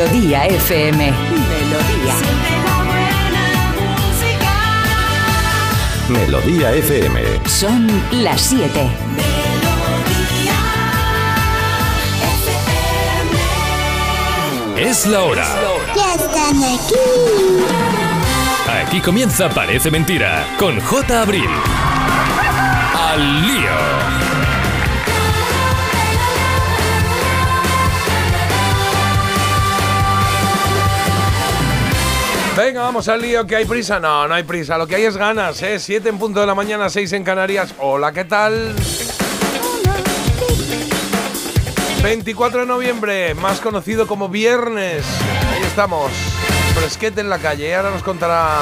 Melodía FM. Melodía. Melodía FM. Son las 7. Es la hora. Ya están aquí. Aquí comienza Parece Mentira con J. Abril. Al lío. Venga, vamos al lío, que hay prisa. No, no hay prisa. Lo que hay es ganas, ¿eh? 7 en punto de la mañana, 6 en Canarias. Hola, ¿qué tal? 24 de noviembre, más conocido como viernes. Ahí estamos. Fresquete en la calle. Ahora nos contará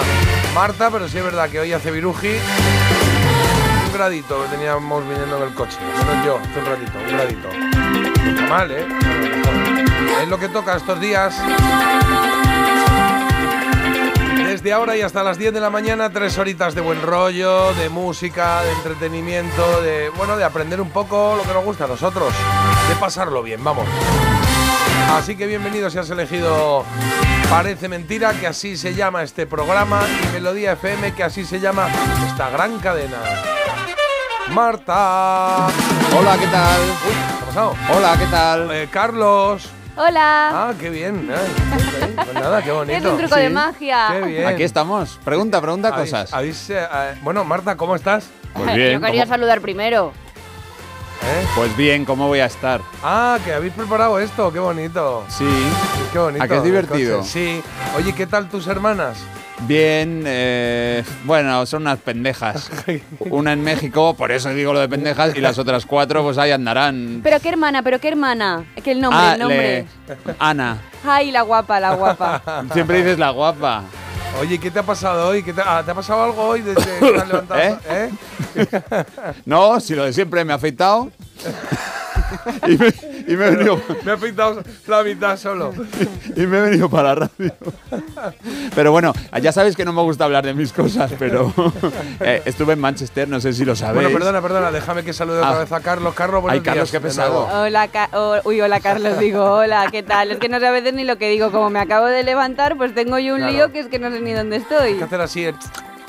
Marta, pero sí es verdad que hoy hace viruji. Un gradito que teníamos viniendo en el coche. Menos yo, hace un ratito, un gradito. Está mal, ¿eh? Es lo que toca estos días. Desde ahora y hasta las 10 de la mañana, tres horitas de buen rollo, de música, de entretenimiento, de bueno, de aprender un poco lo que nos gusta a nosotros, de pasarlo bien, vamos. Así que bienvenido si has elegido Parece mentira que así se llama este programa y Melodía FM que así se llama esta gran cadena. Marta. Hola, ¿qué tal? Uy, ¿qué ha pasado? Hola, ¿qué tal? Eh, Carlos. Hola. Ah, qué bien. Ay, pues nada, qué bonito. es un truco Sí. de magia. Qué bien. Aquí estamos. Pregunta, pregunta Habéis- cosas. habéis, eh, eh, bueno, Marta, ¿cómo estás? Pues bien, Yo quería ¿cómo- saludar primero. ¿Eh? Pues bien, ¿cómo voy a estar? Ah, que habéis preparado esto, qué bonito. Sí. Qué bonito. ¿A es divertido? Sí. Oye, ¿qué tal tus hermanas? Bien, eh, bueno, son unas pendejas. Una en México, por eso digo lo de pendejas, y las otras cuatro pues ahí andarán. Pero qué hermana, pero qué hermana. Que el nombre, Ah, el nombre. le- Ana. Ay, la guapa, la guapa. Siempre dices la guapa. Oye, ¿qué te ha pasado hoy? ¿Qué te, ah, ¿te ha pasado algo hoy desde que te has levantado? ¿Eh? ¿Eh? No, si lo de siempre me ha afeitado. Y, me, y me he venido, Me ha pintado la mitad solo. y me he venido para la radio. Pero bueno, ya sabéis que no me gusta hablar de mis cosas, pero eh, estuve en Manchester, no sé si lo sabéis. Bueno, perdona, perdona, déjame que salude otra Ah. vez a Carlos. Carlos, buenos Ay, Carlos, días, qué pesado. Hola, Ca- oh, uy, hola Carlos, digo, hola, ¿qué tal? Es que no sé a veces ni lo que digo, como me acabo de levantar, pues tengo yo un Claro. lío que es que no sé ni dónde Hay estoy. que hacer así, eh,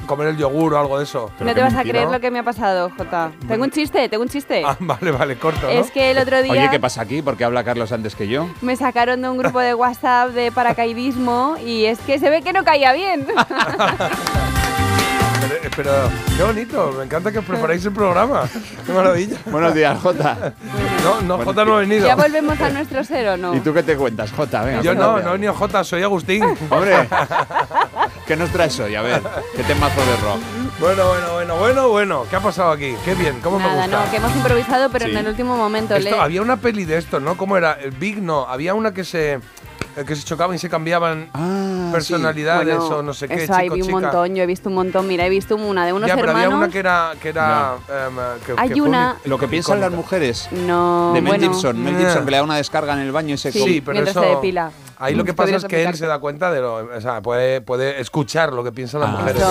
comer el yogur o algo de eso. No te vas a creer lo que me ha pasado, Jota. Tengo un chiste, tengo un chiste. Ah, vale, vale, corto, ¿no? Es que el otro día Oye, ¿qué pasa aquí? ¿Por qué habla Carlos antes que yo? me sacaron de un grupo de WhatsApp de paracaidismo y es que se ve que no caía bien. Pero, qué bonito, me encanta que os preparéis el programa. Qué maravilla. Buenos días, Jota. No, no, Bueno, Jota no ha venido. ¿Ya volvemos a nuestro ser o no? ¿Y tú qué te cuentas, Jota? Venga, Yo no, no he venido Jota, soy Agustín. Hombre, ¿qué nos traes hoy? A ver, ¿qué temazo de rock? Bueno, bueno, bueno, bueno, bueno. ¿Qué ha pasado aquí? Qué bien, ¿cómo me Nada, gusta? no, que hemos improvisado, pero Sí. en el último momento. Esto- le- había una peli de esto, ¿no? ¿Cómo era? El Big no. Había una que se que se chocaban y se cambiaban Ah, personalidades Bueno, o no sé qué, Eso ahí chico, vi un chica. montón, yo he visto un montón. Mira, he visto una de unos ya, pero hermanos. había una que era que era em, que- Hay que una- un- Lo que piensan las mujeres. No, De Mel bueno, Gibson. Mel Nah. Gibson que le da una descarga en el baño y se Sí, come- Sí, pero mientras eso se depila. Ahí lo que Mm, pasa podrías es que él se da cuenta de lo, o sea, puede, puede escuchar lo que piensan las Ah. mujeres.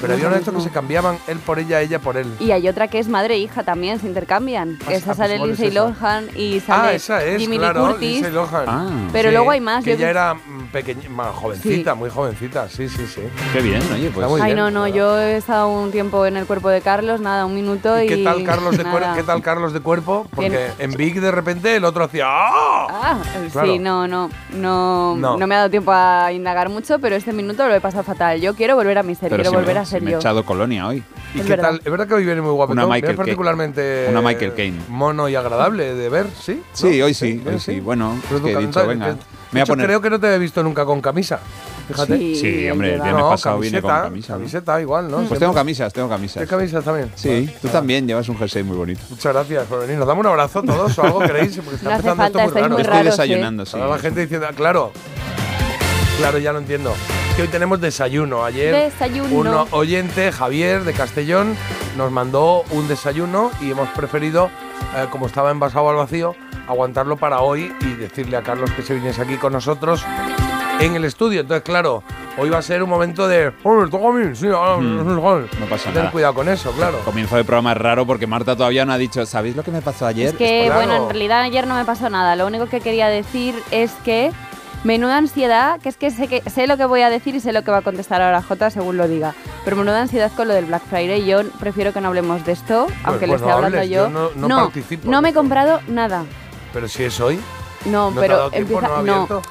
Pero había una de que se cambiaban él por ella, ella por él. Y hay otra que es madre e hija también, se intercambian. Ah, esa ah, sale pues Lindsay es. Lohan y sale Ah, esa es, Jimmy claro, Curtis. Lindsay Lohan. Ah, Pero luego hay más, Que ella era mm, pequeña, más jovencita, muy jovencita, sí, sí, sí. qué bien, oye, pues. Está muy Ay, bien, no, no, yo he estado un tiempo en el cuerpo de Carlos, nada, un minuto y. ¿Y qué tal Carlos de. ¿Qué tal Carlos de cuerpo? Porque Bien. en Big de repente el otro hacía ¡Ah! Ah, Claro. sí, no, no, no, No. no, me ha dado tiempo a indagar mucho, pero este minuto lo he pasado fatal. Yo quiero volver a mi ser, Pero quiero si me- volver a si ser me he yo. echado colonia hoy. ¿Y Es qué verdad. tal? Es verdad que hoy viene muy guapo. Una ¿no? Michael particularmente Una Michael Caine. mono y agradable de ver, ¿sí? Sí, ¿No? hoy sí, ¿Eh? hoy sí. Bueno, es que he dicho, venga. Me voy a poner. creo que no te he visto nunca con camisa. Fíjate. Sí, Sí, hombre, el viernes No, pasado vine con camiseta, camisa. ¿no? Camiseta igual, ¿no? Pues Siempre. tengo camisas, tengo camisas. ¿Tienes camisas también? Sí, Ah, tú ah. también llevas un jersey muy bonito. Muchas gracias por venir. Nos damos un abrazo todos o algo queréis, porque está No empezando falta, esto muy raro. muy Estoy ¿eh? desayunando, sí. Ahora la gente diciendo, claro, claro, ya lo entiendo. Es que hoy tenemos desayuno. Ayer Desayuno. un oyente, Javier de Castellón, nos mandó un desayuno y hemos preferido, eh, como estaba envasado al vacío, aguantarlo para hoy y decirle a Carlos que se viniese aquí con nosotros en el estudio. Entonces, claro, hoy va a ser un momento de... "Oye, toca a mí, sí, ah, no pasa Ten nada. cuidado con eso, claro. Comienzo de programa es raro porque Marta todavía no ha dicho, ¿sabéis lo que me pasó ayer? Es que, Claro. bueno, en realidad ayer no me pasó nada. Lo único que quería decir es que Menuda ansiedad, que es que sé, que sé lo que voy a decir y sé lo que va a contestar ahora Jota según lo diga. Pero menuda ansiedad con lo del Black Friday. Yo prefiero que no hablemos de esto, aunque lo pues esté no hablando hables, yo. yo no- no participo no en me he comprado nada. Pero si es hoy, No, ¿no te ha pero empieza. ¿No ha no, abierto?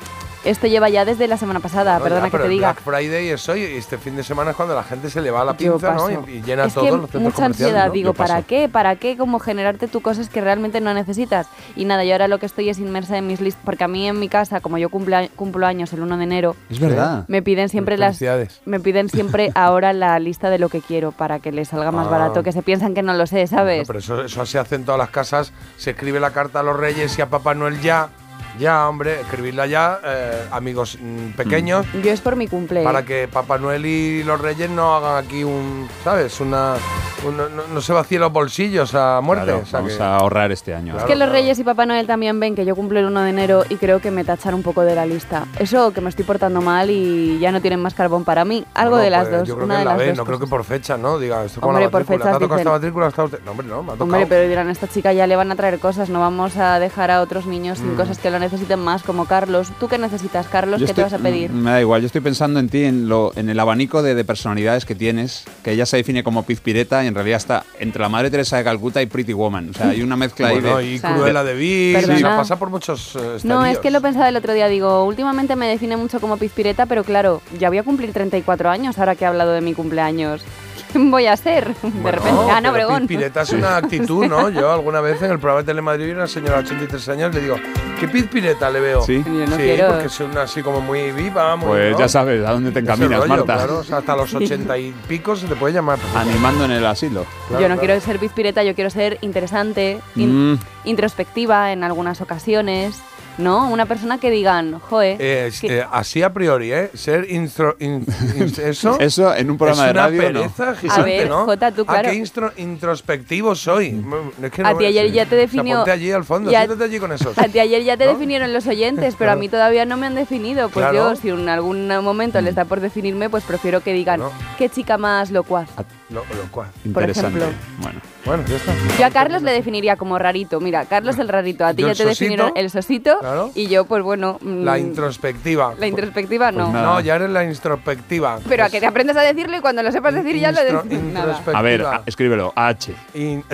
Esto lleva ya desde la semana pasada, No, perdona ya, que te diga. Black Friday es hoy este fin de semana es cuando la gente se le va a la Yo pinza, ¿no? Y, y llena es todos que los centros mucha ansiedad, ¿no? digo, Yo ¿para paso. qué? ¿Para qué? Como generarte tú cosas que realmente no necesitas. Y nada, yo ahora lo que estoy es inmersa en mis listas, porque a mí en mi casa, como yo cumpla- cumplo años el 1 de enero, Es verdad. me piden siempre las me piden siempre ahora la lista de lo que quiero para que les salga más Ah. barato, que se piensan que no lo sé, No, ¿sabes? pero eso, eso se hace en todas las casas. Se escribe la carta a los reyes y a Papá Noel ya. Ya, hombre, escribirla ya, eh, amigos mm, pequeños, Yo es por mi cumple. para que Papá Noel y los reyes no hagan aquí un, ¿sabes? Una, un- no, no se vacíen los bolsillos a muerte. Claro, o sea vamos que- a ahorrar este año. Claro. Es que los Reyes y Papá Noel también ven que yo cumplo el 1 de enero y creo que me tachan un poco de la lista. Eso que me estoy portando mal y ya no tienen más carbón para mí. Algo Bueno, de las pues dos. Yo creo una que de en la las B, dos no creo que cosas. por fecha, ¿no? Diga, esto como Hombre, la por matrícula. ¿Te fechas ha tocado esta dicen- matrícula? ¿Está usted? No, hombre, no, me ha tocado. Hombre, pero dirán, a esta chica ya le van a traer cosas, no vamos a dejar a otros niños Mm. sin cosas que lo necesiten más, como Carlos. ¿Tú qué necesitas, Carlos? Yo ¿Qué te estoy- vas a pedir? Me da igual, yo estoy pensando en ti, en, lo, en el abanico de, de personalidades que tienes, que ella se define como pizpireta y en realidad está entre la Madre Teresa de Calcuta y Pretty Woman. O sea, hay una mezcla ahí Bueno, de... y O sea, Cruella de Vil, sea, pasa por muchos eh, No, es que lo pensaba el otro día, digo, últimamente me define mucho como pizpireta, pero claro, ya voy a cumplir 34 años ahora que he hablado de mi cumpleaños. ¿Quién voy a ser? De Bueno, repente, Ana pero Obregón. Pizpireta es una actitud, ¿no? Yo alguna vez en el programa de Telemadrid, una señora de 83 años, le digo, ¿qué pizpireta le veo? Sí. Yo no sí, quiero- porque es una así como muy viva, muy. Pues ¿no? ya sabes a dónde te encaminas, rollo, Marta. Claro, o sea, hasta los 80 y pico se te puede llamar. Animando en el asilo. Claro, yo no claro. quiero ser pizpireta, yo quiero ser interesante, in- Mm. introspectiva en algunas ocasiones, ¿no? Una persona que digan, joe, Eh, que- eh, así a priori, ¿eh? Ser instro, in- in- eso. Eso en un programa es de una radio, ¿no? pereza gigante, ver, ¿no? Jota, tú, claro. qué instro- introspectivo soy. Es que A no ti me- ayer ya te O sea, definió- ponte allí al fondo, ya- siéntate allí con esos. a ti ayer ya te ¿No? definieron los oyentes, pero a mí todavía no me han definido. Pues Claro. yo, si en algún momento les da por definirme, pues prefiero que digan, No. qué chica más locuaz. Lo, lo cual. Interesante. ejemplo. Bueno, Bueno, ya está. Yo a Carlos le definiría como rarito. Mira, Carlos el rarito. A ti ya te sosito, definieron el sosito. claro. Y yo, pues bueno. mm, La introspectiva. la introspectiva no. Pues nada. No, ya eres la introspectiva. Pero a que te aprendas a decirlo y cuando lo sepas decir ya lo decís. A ver, a- escríbelo. H. In-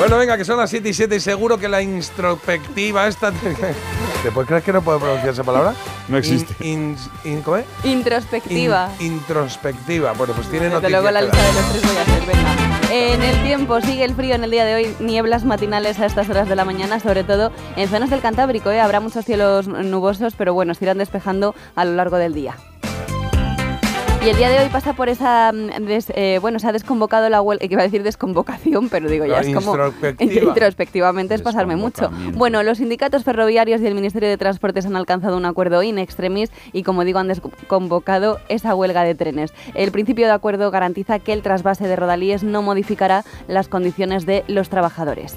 bueno, venga, que son las 7 y 7 y seguro que la introspectiva esta... ¿Te puedes creer que no puedo pronunciar esa palabra? No existe. In- in- in- ¿Cómo es? Introspectiva. In- introspectiva. Bueno, pues tiene Desde noticias. luego la lista de los tres voy a hacer, venga. En el tiempo sigue el frío en el día de hoy, nieblas matinales a estas horas de la mañana, sobre todo en zonas del Cantábrico. ¿eh? Habrá muchos cielos nubosos, pero bueno, se irán despejando a lo largo del día. Y el día de hoy pasa por esa, mm, des- eh, bueno, se ha desconvocado la huelga, que iba a decir desconvocación, pero digo, ya La es como introspectiva. introspectivamente es pasarme mucho. Bueno, los sindicatos ferroviarios y el Ministerio de Transportes han alcanzado un acuerdo in extremis y, como digo, han desconvocado esa huelga de trenes. El principio de acuerdo garantiza que el trasvase de rodalíes no modificará las condiciones de los trabajadores.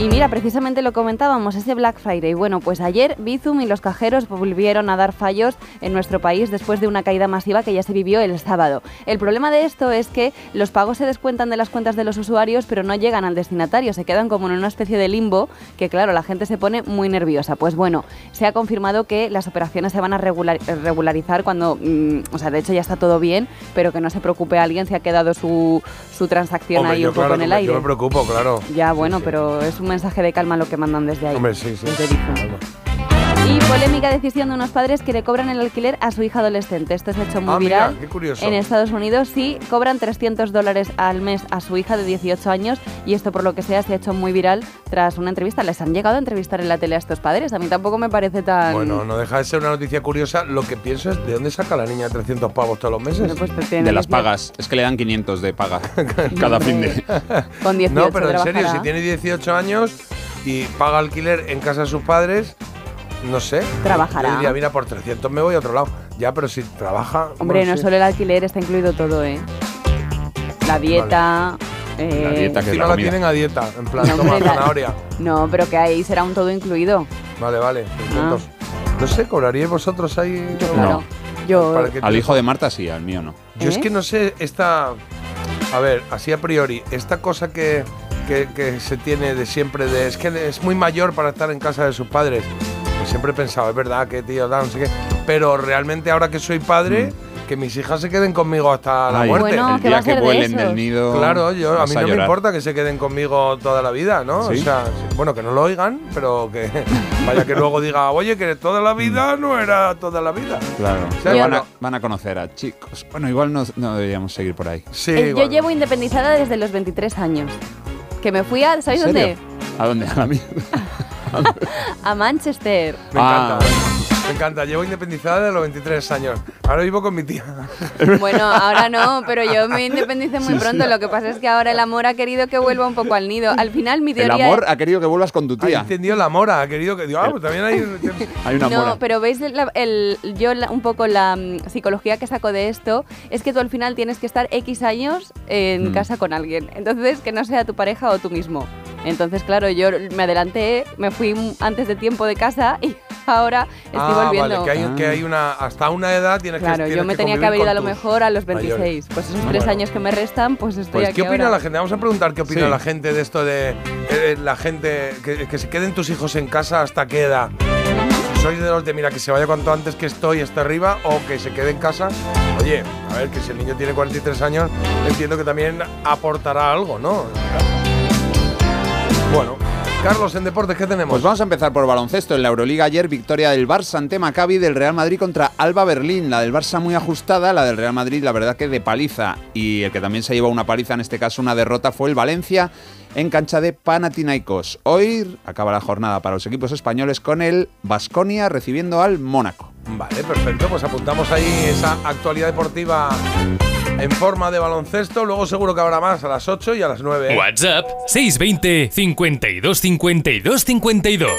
Y mira, precisamente lo comentábamos, ese Black Friday. Bueno, pues ayer Bizum y los cajeros volvieron a dar fallos en nuestro país después de una caída masiva que ya se vivió el sábado. El problema de esto es que los pagos se descuentan de las cuentas de los usuarios, pero no llegan al destinatario, se quedan como en una especie de limbo que, claro, la gente se pone muy nerviosa. Pues bueno, se ha confirmado que las operaciones se van a regular- regularizar cuando, mm, o sea, de hecho ya está todo bien, pero que no se preocupe alguien si ha quedado su, su transacción Hombre, ahí yo, un poco en el aire. Yo me preocupo, claro. Ya, bueno, sí. pero es un mensaje de calma lo que mandan desde ahí. Hombre, sí, sí. desde. Y polémica decisión de unos padres que le cobran el alquiler a su hija adolescente. Esto se ha hecho muy Ah, mira, viral. qué curioso. En Estados Unidos sí cobran 300 dólares al mes a su hija de 18 años y esto por lo que sea se ha hecho muy viral tras una entrevista. ¿Les han llegado a entrevistar en la tele a estos padres? A mí tampoco me parece tan... Bueno, no deja de ser una noticia curiosa. Lo que pienso es, ¿de dónde saca la niña 300 pavos todos los meses? Bueno, pues De las 18 pagas. Es que le dan 500 de paga cada fin de. Con 18 no, pero en serio, si tiene 18 años y paga alquiler en casa de sus padres, no sé. Trabajará. Yo diría, mira, por 300 me voy a otro lado. Ya, pero si trabaja... Hombre, bueno, no sí. solo el alquiler, está incluido todo, ¿eh? La dieta... eh, La dieta que es Encima la tienen a dieta, en plan, No, toma zanahoria. No, pero que ahí será un todo incluido. Vale, vale. 300. No sé, ¿cobraríais vosotros ahí? Yo, No. claro. Yo... Para que Al hijo de Marta sí, al mío no. Yo es ¿Eh? que no sé, esta. A ver, así a priori, esta cosa que, que, que se tiene de siempre, de es que es muy mayor para estar en casa de sus padres. Pues siempre he pensado, es verdad que tío, da, no sé qué. Pero realmente ahora que soy padre, que mis hijas se queden conmigo hasta la Ay, muerte. Bueno, el ¿qué va día a que de vuelen esos? del nido. Claro, yo, a mí no me importa que se queden conmigo toda la vida, ¿no? ¿Sí? O sea, bueno, que no lo oigan, pero que vaya que luego diga, oye, que toda la vida no era toda la vida. Claro. sea, van, a, van a conocer a chicos. Bueno, igual no, no deberíamos seguir por ahí. Sí, Eh, yo llevo independizada desde los 23 años. Que me fui a, ¿sabéis ¿En dónde? ¿A dónde? A la mierda. A Manchester. Me Ah, encanta. Me encanta. Llevo independizada de los 23 años. Ahora vivo con mi tía. Bueno, ahora no, pero yo me independicé muy Sí, pronto. sí. Lo que pasa es que ahora el amor ha querido que vuelva un poco al nido. Al final mi El teoría amor es- ha querido que vuelvas con tu Ha tía. entendido la mora, ha querido que. Digo, ah, pues también hay. Hay una no, mora. pero veis la- el, yo la- un poco la mm, psicología que saco de esto es que tú al final tienes que estar X años en Mm. casa con alguien. Entonces, que no sea tu pareja o tú mismo. Entonces, claro, yo me adelanté, me fui antes de tiempo de casa y ahora estoy ah, volviendo. vale, que hay, que hay una. Hasta una edad tienes que Claro, yo me que tenía que haber ido a lo mejor a los mayores. 26. Pues esos tres Bueno. años que me restan, pues estoy Pues, aquí ¿qué opina ahora. la gente? Vamos a preguntar qué opina Sí. la gente de esto de eh, la gente que, que se queden tus hijos en casa hasta qué edad. ¿Sois de los de, mira, que se vaya cuanto antes que estoy hasta arriba o que se quede en casa? Oye, a ver, que si el niño tiene 43 años, entiendo que también aportará algo, ¿no? Bueno, Carlos, en deportes, ¿qué tenemos? Pues vamos a empezar por baloncesto. En la Euroliga ayer, victoria del Barça ante Maccabi del Real Madrid contra Alba Berlín. La del Barça muy ajustada, la del Real Madrid la verdad que de paliza. Y el que también se llevó una paliza, en este caso una derrota, fue el Valencia en cancha de Panathinaikos. Hoy acaba la jornada para los equipos españoles con el Basconia recibiendo al Mónaco. Vale, perfecto. Pues apuntamos ahí esa actualidad deportiva en forma de baloncesto. Luego seguro que habrá más a las 8 y a las 9. ¿eh? WhatsApp 620 52 52 52.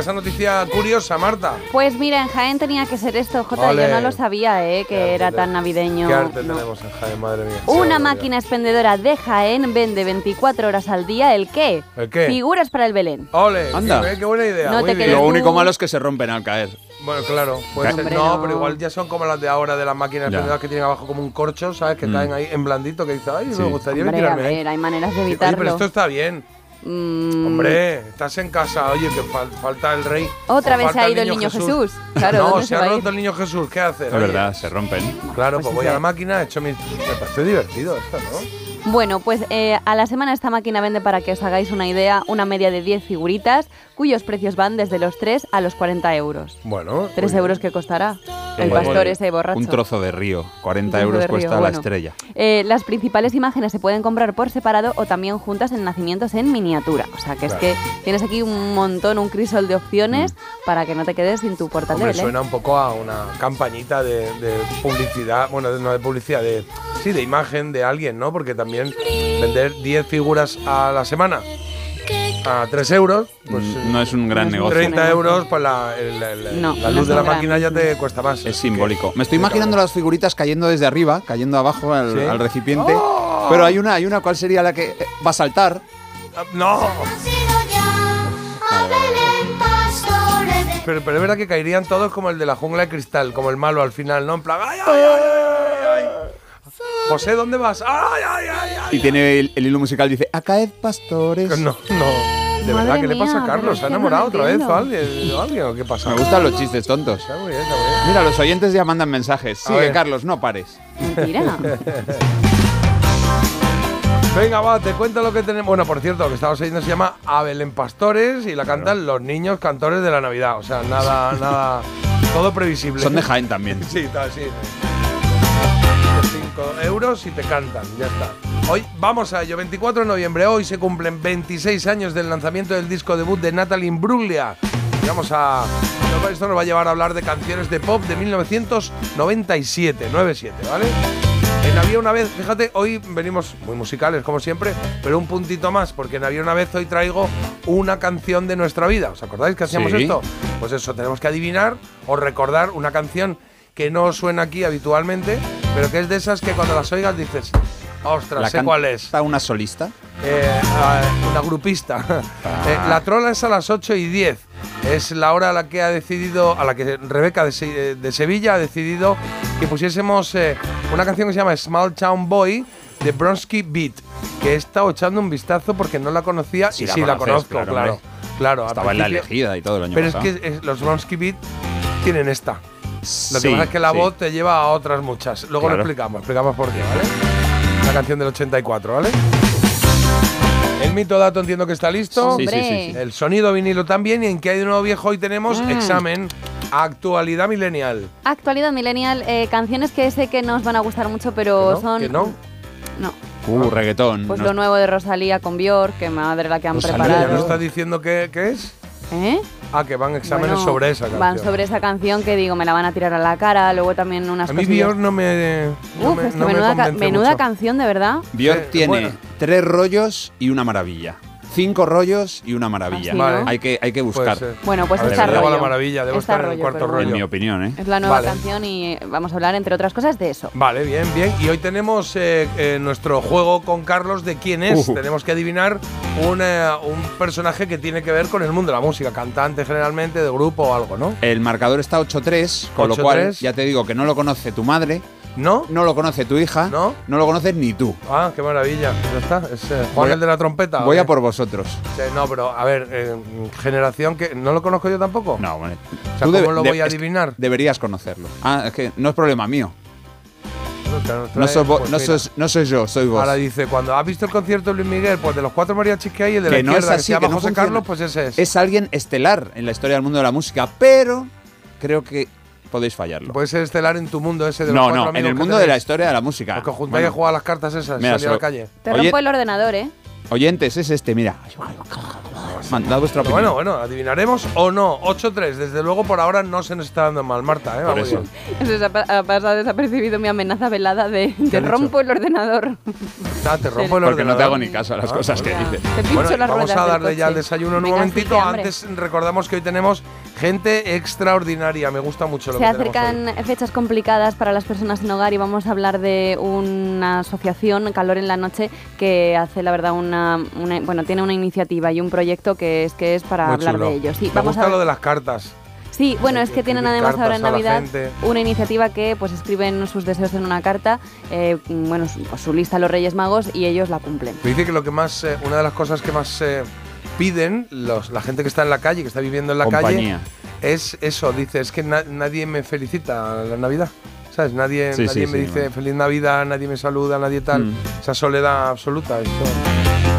Venga, esa noticia curiosa, Marta. Pues mira, en Jaén tenía que ser esto, Jota. Yo no lo sabía, ¿eh? Que era tan navideño. Qué arte No. tenemos en Jaén, madre mía. Una mía. máquina expendedora de Jaén vende 24 horas al día el qué? ¿El qué? Figuras para el Belén. Ole, Anda. Qué, qué buena idea. No te Lo único malo es que se rompen al caer. Bueno, claro. Puede ser- Hombre, no, no. pero igual ya son como las de ahora de las máquinas expendedoras que tienen abajo como un corcho, ¿sabes? Que Mm. caen ahí en blandito, que dice, ay, Sí. me gustaría Hombre, a tirarme ahí. ver, hay maneras de Oye, evitarlo. pero esto está bien. Mm, Hombre, estás en casa, oye, que fal- falta el rey. Otra vez se ha ido el niño Jesús. Claro, no, ¿dónde se ha roto el niño Jesús, ¿qué hacer? Es verdad, se rompen. Claro, Pues pues, sí, voy a la máquina, he hecho mis. Me parece divertido esto, ¿no? Bueno, pues eh, a la semana esta máquina vende, para que os hagáis una idea, una media de 10 figuritas, cuyos precios van desde los 3 a los 40 euros. Bueno. 3 muy euros que costará el pastor ese borracho. Un trozo de río. 40 Un trozo euros río, cuesta la bueno. estrella. Eh, las principales imágenes se pueden comprar por separado o también juntas en nacimientos en miniatura. O sea que Claro. es que tienes aquí un montón, un crisol de opciones para que no te quedes sin tu portal de Hombre, Belén. suena un poco a una campañita de, de publicidad, bueno, no de publicidad, de sí, de imagen de alguien, ¿no? Porque también vender 10 figuras a la semana a 3 euros, pues Mm, no es un gran no negocio. 30 euros, pues la, el- el- No, la no luz es de la gran máquina ya te cuesta más. Es simbólico. que- Me estoy imaginando cabrón. las figuritas cayendo desde arriba, cayendo abajo al, Sí. al recipiente. ¡Oh! Pero hay una, hay una, ¿cuál sería la que eh, va a saltar? No, pero, pero es verdad que caerían todos como el de la jungla de cristal, como el malo al final, ¿no? En plan, ¡ay, ay, ay, ay, ay! José, ¿dónde vas? ¡Ay, ay, ay, ay! Y tiene el, el hilo musical, dice, a caed pastores. No, no. De Madre verdad, ¿qué le pasa a Carlos? ¿Se ha no enamorado otra vez o alguien, o alguien o qué pasa? Me gustan los chistes tontos. Está muy bien, está muy bien. Mira, los oyentes ya mandan mensajes. Sigue. Carlos, no pares. Mentira. Venga, va, te cuento lo que tenemos. Bueno, por cierto, lo que estamos oyendo se llama Abel en Pastores y la cantan los niños cantores de la Navidad. O sea, nada, nada, todo previsible. Son de Jaén también. Sí, tal, sí. 5 euros y te cantan, ya está. Hoy vamos a ello, 24 de noviembre, hoy se cumplen 26 años del lanzamiento del disco debut de Natalie Imbruglia. Vamos a... Esto nos va a llevar a hablar de canciones de pop de 1997, 97, ¿vale? En Había una vez, fíjate, hoy venimos muy musicales como siempre, pero un puntito más, porque en Había una vez hoy traigo una canción de nuestra vida. ¿Os acordáis que hacíamos Sí. esto? Pues eso, tenemos que adivinar o recordar una canción que no suena aquí habitualmente, pero que es de esas que cuando las oigas dices, ostras, La sé cuál es. canta una solista. Eh, ah, una grupista. Eh, la trola es a las 8 y 10. Es la hora a la que ha decidido, a la que Rebeca de, Se- de Sevilla ha decidido que pusiésemos eh, una canción que se llama Small Town Boy de Bronsky Beat, que he estado echando un vistazo porque no la conocía y la sí la conozco, claro, claro. Estaba en la elegida y todo el año Pero es que es- los Bronsky Beat tienen esta. Lo que Sí, pasa es que la sí. voz te lleva a otras muchas. Luego lo explicamos, explicamos por qué, ¿vale? La canción del 84, ¿vale? El mito dato entiendo que está listo. Sí, sí, sí. El sonido vinilo también. Y en que hay de nuevo viejo hoy tenemos Mm. examen actualidad millennial. Actualidad millennial, eh, canciones que sé que nos van a gustar mucho, pero ¿Que no? son. ¿Que no? No. Uh, reggaetón. Pues No- lo nuevo de Rosalía con Björk, que madre la que han Rosalía, ¿Ya preparado. nos está diciendo qué, qué es? ¿Eh? Ah, que van exámenes Bueno, sobre esa canción. Van sobre esa canción que digo, me la van a tirar a la cara, luego también unas A mí cosillas. Björk no me, no Uf, me, es que no me menuda, ca- convence menuda mucho. canción, de verdad. Björk Sí, tiene bueno. tres rollos y una maravilla. Cinco rollos y una maravilla. Ah, Vale. Hay que, hay que buscar. Bueno, pues esta a la rollo. maravilla, debo Esta estar en el rollo, cuarto rollo. En mi opinión, ¿eh? Es la nueva Vale. canción y vamos a hablar, entre otras cosas, de eso. Vale, bien, bien. Y hoy tenemos eh, eh, nuestro juego con Carlos de quién es. Uh. Tenemos que adivinar un, eh, un personaje que tiene que ver con el mundo de la música, cantante generalmente, de grupo o algo, ¿no? El marcador está 8-3, con lo 8-3. cual ya te digo que no lo conoce tu madre, ¿No? no lo conoce tu hija, ¿No? lo conoces ni tú. Ah, qué maravilla. Ya está. Es eh, Juan a- el de la trompeta. ¿o Voy a por vosotros. Sí, no, pero a ver, eh, generación que. ¿No lo conozco yo tampoco? No, bueno. O sea, ¿cómo lo voy a que adivinar? Deberías conocerlo. Ah, es que no es problema mío. No, No, trae- sos vo- pues no, sos, no soy yo, soy vos. Ahora dice, cuando has visto el concierto de Luis Miguel, pues de los cuatro mariachis que hay, el de la que no izquierda es que así, se llama que no José funciona. Carlos, pues ese es. Es alguien estelar en la historia del mundo de la música, pero creo que podéis fallarlo. Puede ser estelar en tu mundo ese de los no, no, en el que mundo de la historia de la música. Los que juntáis Bueno, a jugar a las cartas esas, Mira, salir a la calle. Te Oye- rompo el ordenador, ¿eh? Oyentes, es este, mira. Mandad vuestra opinión. bueno, bueno, adivinaremos o no. 8-3, desde luego por ahora no se nos está dando mal, Marta, ¿eh? Por eso. Eso se ha, pa- ha pasado desapercibido mi amenaza velada de te rompo el ordenador. Ah, te rompo el Porque no te ordenador. hago ni caso a las Ah, cosas que dices. Te pincho Bueno, las vamos a darle ya el desayuno en un momentito. Antes recordamos que hoy tenemos gente extraordinaria. Me gusta mucho lo Se que acercan hoy. fechas complicadas para las personas sin hogar y vamos a hablar de una asociación, Calor en la Noche, que hace, la verdad, una, una- bueno, tiene una iniciativa y un proyecto que es que es para Muy hablar chulo. de ellos. Sí, Me vamos gusta a lo de las cartas. Sí, bueno, es que tienen además ahora en Navidad una iniciativa que pues escriben sus deseos en una carta, eh, bueno, su, su lista a los Reyes Magos y ellos la cumplen. Me dice que lo que más, eh, una de las cosas que más eh, piden los, la gente que está en la calle, que está viviendo en la Compañía. calle, es eso. Dice, es que na- nadie me felicita la Navidad. ¿Sabes? Nadie, Sí, nadie sí, me sí, dice feliz Navidad, nadie me saluda, nadie tal. Mm. Esa soledad absoluta.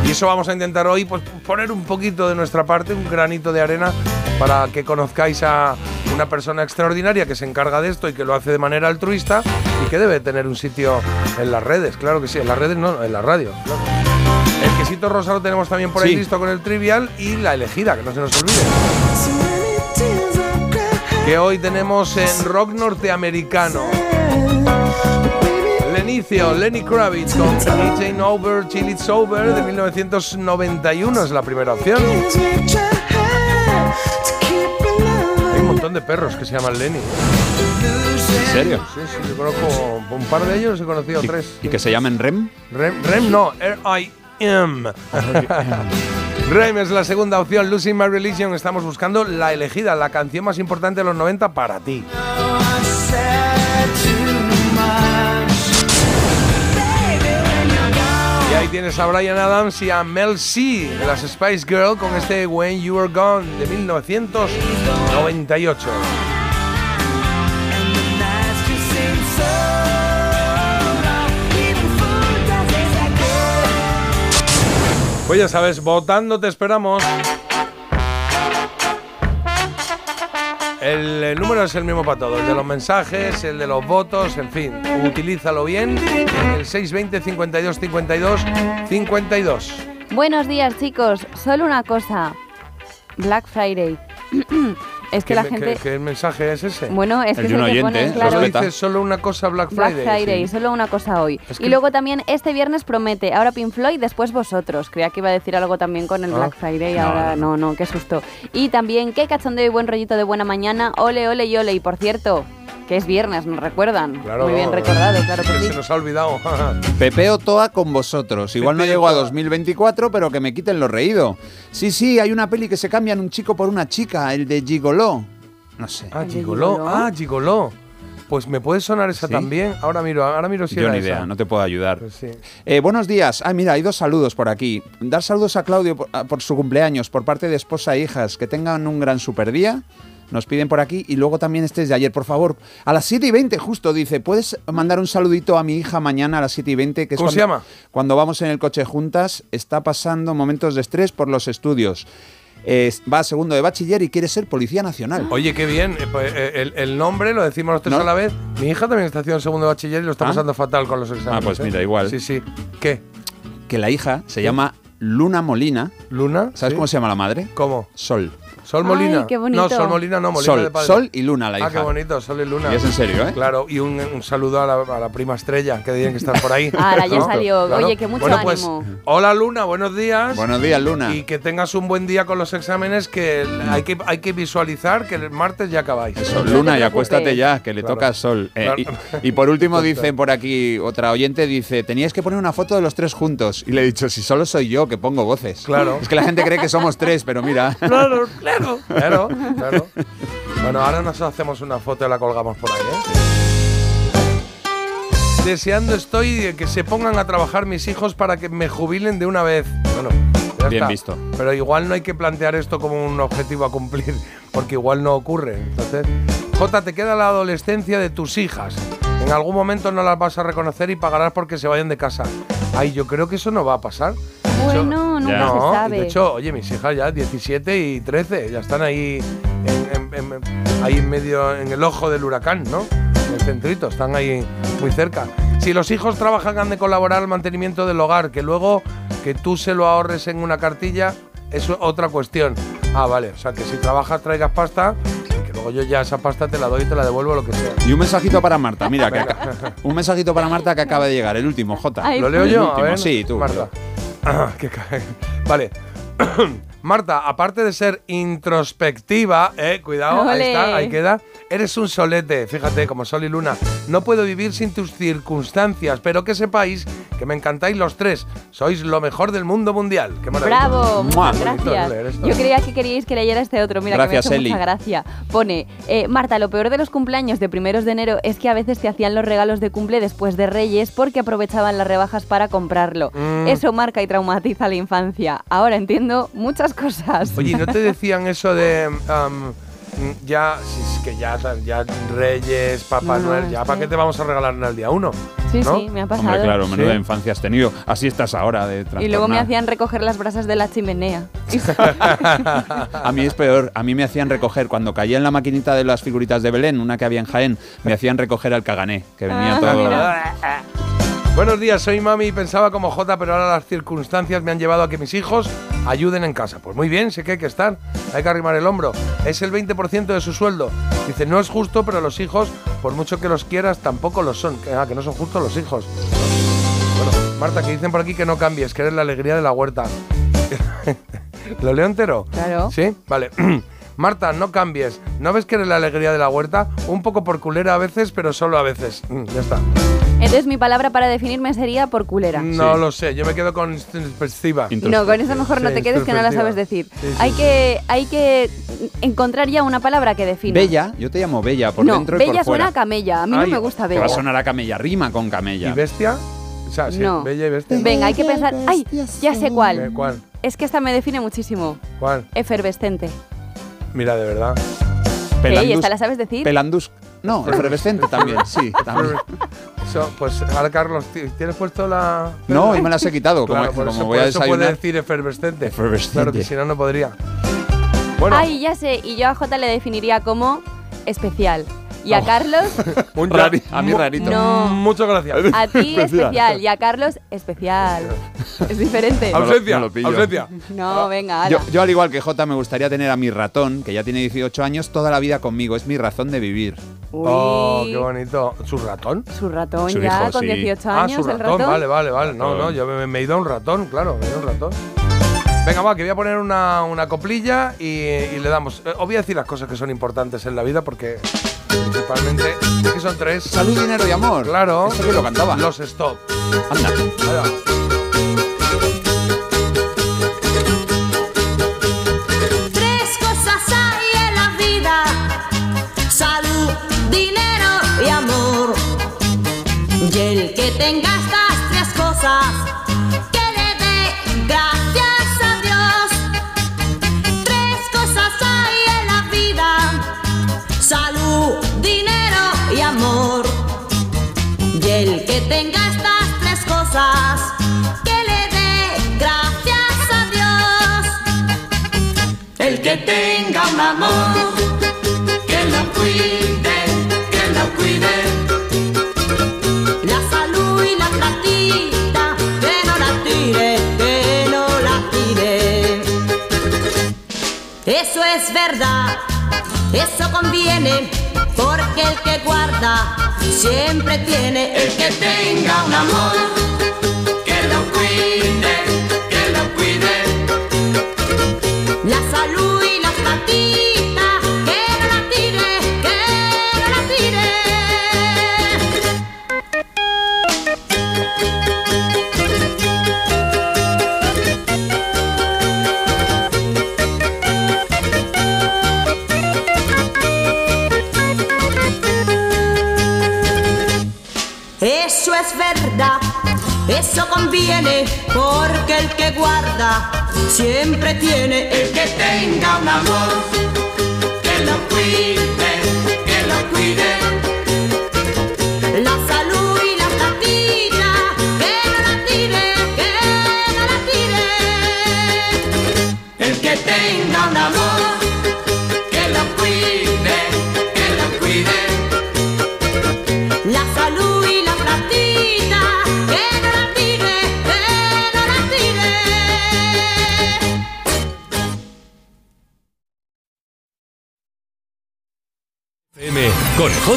Y eso vamos a intentar hoy, pues poner un poquito de nuestra parte, un granito de arena, para que conozcáis a una persona extraordinaria que se encarga de esto y que lo hace de manera altruista y que debe tener un sitio en las redes, claro que sí, en las redes no, en la radio. claro. El quesito rosa lo tenemos también por ahí Sí. listo con el trivial y la elegida, que no se nos olvide. Que hoy tenemos en rock norteamericano. Lenicio, Lenny Kravitz con It Ain't Over Till It's Over de 1991 es la primera opción. Hay un montón de perros que se llaman Lenny. ¿En serio? Sí, sí, yo conozco un par de ellos, he conocido ¿Y, tres. y que se llamen REM? Rem, Rem no, R-I-M. Rem es la segunda opción, Losing My Religion. Estamos buscando la elegida, la canción más importante de los 90 para ti. Y ahí tienes a Brian Adams y a Mel C de las Spice Girl con este When You Were Gone de 1998. Pues ya sabes, votando te esperamos. El, número es el mismo para todos, el de los mensajes, el de los votos, en fin, utilízalo bien. El 620 52 52 52. Buenos días chicos, solo una cosa. Black Friday. Es que ¿Qué la me- gente... ¿Qué, mensaje es ese? Bueno, es El que te oyente, pone, ¿eh? claro, Solo Respeta. dice solo una cosa Black Black Friday. Friday, sí. solo una cosa hoy. Es Y luego también este viernes promete, ahora Pink Floyd, después vosotros. Creía que iba a decir algo también con el Ah. Black Friday, No, ahora no, no, qué susto. Y también, qué cachondeo y buen rollito de buena mañana, ole, ole y ole. Y por cierto, que es viernes, ¿nos recuerdan? Claro, Muy bien no, recordado, claro que que sí. se nos ha olvidado. Pepeo Toa con vosotros. Igual no Pepeo llego a Toa. 2024, pero que me quiten lo reído. Sí, sí, hay una peli que se cambian un chico por una chica, el de Gigoló. No sé. ah, ¿El de Gigoló. Gigoló? Ah, Gigoló. Pues me puede sonar esa ¿Sí? también. Ahora miro, ahora miro si Yo era ni esa. idea, no te puedo ayudar. Pues sí. Eh, buenos días. Ah, mira, hay dos saludos por aquí. Dar saludos a Claudio por, ah, por su cumpleaños por parte de esposa e hijas. Que tengan un gran super día. Nos piden por aquí. Y luego también este es de ayer, por favor. A las 7 y 20, justo, dice. ¿Puedes mandar un saludito a mi hija mañana a las 7 y 20? Que es ¿Cómo se llama? Cuando vamos en el coche juntas, está pasando momentos de estrés por los estudios. Es- va a segundo de bachiller y quiere ser policía nacional. Oye, qué bien. Eh, pues, eh, el, el nombre lo decimos los tres ¿No? a la vez. Mi hija también está haciendo segundo de bachiller y lo está Ah. pasando fatal con los exámenes. Ah, pues ¿eh? mira, igual. Sí, sí. ¿Qué? Que la hija se llama Luna Molina. ¿Luna? ¿Sabes ¿Sí? cómo se llama la madre? ¿Cómo? Sol. ¿Sol Ay, Molina? qué bonito. No, Sol Molina no, Molina de Sol. padre. Sol y Luna, la hija. Ah, qué bonito, Sol y Luna. Y es en serio, ¿eh? Claro, y un, un saludo a la, a la prima estrella, que tienen que estar por ahí. Ahora ya ¿no? salió. Oye, que mucho bueno, pues, hola Luna, buenos días. Buenos días, Luna. Y que tengas un buen día con los exámenes, que hay que, hay que visualizar que el martes ya acabáis. Eso, Luna, y acuéstate ya, que le Claro. toca a Sol. Eh, Claro. y, y por último dicen por aquí, otra oyente dice, teníais que poner una foto de los tres juntos. Y le he dicho, si solo soy yo que pongo voces. Claro. Es que la gente cree que somos tres, pero mira. Claro, claro, claro, claro. Bueno, ahora nos hacemos una foto y la colgamos por ahí, ¿eh? Deseando estoy que se pongan a trabajar mis hijos para que me jubilen de una vez. Bueno, ya Bien está. visto. Pero igual no hay que plantear esto como un objetivo a cumplir, porque igual no ocurre. Entonces, Jota, te queda la adolescencia de tus hijas. En algún momento no las vas a reconocer y pagarás porque se vayan de casa. Ay, yo creo que eso no va a pasar. Hecho- Bueno, nunca Ya. se no, sabe. de hecho, oye, mis hijas ya 17 y 13, ya están ahí en, en- en- ahí en medio, en el ojo del huracán, ¿no? En el centrito, están ahí muy cerca. Si los hijos trabajan, han de colaborar al mantenimiento del hogar, que luego que tú se lo ahorres en una cartilla es otra cuestión. Ah, vale, o sea que si trabajas traigas pasta, y que luego yo ya esa pasta te la doy y te la devuelvo lo que sea. Y un mensajito para Marta, mira, que un mensajito para Marta que acaba de llegar, el último, J. ¿Lo leo El yo? último, a ver, sí, tú. Marta. Ah, qué ca- vale. Marta, aparte de ser introspectiva, eh, cuidado, ahí está, ahí queda. Eres un solete, fíjate, como sol y luna. No puedo vivir sin tus circunstancias, pero que sepáis que me encantáis los tres. Sois lo mejor del mundo mundial. Qué maravilla. Bravo, Mua. gracias. esto. Yo creía que queríais que leyera este otro, mira Gracias, que me ha hecho Eli. mucha gracia. Pone, eh, Marta, lo peor de los cumpleaños de primeros de enero es que a veces te hacían los regalos de cumple después de Reyes porque aprovechaban las rebajas para comprarlo. Mm. Eso marca y traumatiza la infancia. Ahora entiendo muchas cosas. Oye, ¿y ¿no te decían eso de mm, ya, si es que ya, ya Reyes, Papá No, no, Noel, ya para qué te vamos a regalar en el día uno? sí, ¿no? sí, me ha pasado. Hombre, claro, menuda Sí. infancia has tenido. Así estás ahora de y luego me hacían recoger las brasas de la chimenea. A mí es peor, a mí me hacían recoger, cuando caía en la maquinita de las figuritas de Belén, una que había en Jaén, me hacían recoger al cagané, que venía Ah, todo... mira. Buenos días, soy mami y pensaba como Jota, pero ahora las circunstancias me han llevado a que mis hijos ayuden en casa. Pues muy bien, sé que hay que estar, hay que arrimar el hombro. Es el 20% de su sueldo. Dice, no es justo, pero los hijos, por mucho que los quieras, tampoco lo son. Ah, que no son justos los hijos. Bueno, Marta, que dicen por aquí que no cambies, que eres la alegría de la huerta. ¿Lo leo entero? Claro. ¿Sí? Vale. Marta, no cambies. ¿No ves que eres la alegría de la huerta? Un poco por culera a veces, pero solo a veces. Mm, ya está. Entonces mi palabra para definirme sería por culera. No Sí. lo sé, yo me quedo con introspectiva. No, con eso mejor no te quedes que no la sabes decir. Sí, sí, hay, sí. que, hay que encontrar ya una palabra que defina. Bella, yo te llamo Bella, por no, dentro y bella por fuera. suena a camella. A mí Ay, no me gusta Que va a bella. sonar a camella, rima con ¿Y camella. bestia? O sea, sí, No. bella y bestia. Venga, hay que pensar. ¡Ay! Ya sé Eh, cuál. ¿Cuál? Es que esta me define muchísimo. ¿Cuál? Efervescente. Mira, de verdad. ¿Y Pelandus- esta la sabes decir? Pelandus... No, efervescente también, sí. también. Eso, pues ahora, Carlos, ¿ti- ¿tienes puesto la.? No, y me las he quitado, como, Claro, por como eso, voy por a eso puede decir efervescente. Efervescente. Claro que si no, no podría. Bueno, Ay, ya sé. Y yo a J le definiría como especial. Y a Carlos, Un Rari- a mí rarito. No. Muchas gracias. a ti Especial. Y a Carlos, especial. Es diferente. No lo- Ausencia, no lo pillo. ausencia. No, venga, Yo, yo, al igual que Jota, me gustaría tener a mi ratón, que ya tiene 18 años, toda la vida conmigo. Es mi razón de vivir. Uy, Oh, qué bonito. ¿Su ratón? Su ratón Su ya, hijo, con sí. 18 Ah, años, su el ratón. ratón. Vale, vale, vale. No, Ratón. no, yo me, me he ido a un ratón, claro, me he ido a un ratón. Venga, va, que voy a poner una, una coplilla y, y le damos. Eh, Os voy a decir las cosas que son importantes en la vida porque principalmente es que son tres. Salud, dinero y amor. Claro. Eso que lo cantaba. Los stop. Anda. Ahí va. Tres cosas hay en la vida: salud, dinero y amor. Y el que tenga estas tres cosas, que tenga un amor, que lo cuide, que lo cuide. La salud y la platita, que no la tire, que no la tire. Eso es verdad, eso conviene, porque el que guarda siempre tiene. El que tenga un amor, que lo cuide, que lo cuide. La salud conviene, porque el que guarda siempre tiene. El que tenga un amor,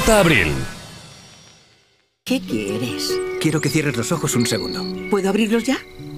J. Abril. ¿Qué quieres? Quiero que cierres los ojos un segundo. ¿Puedo abrirlos ya?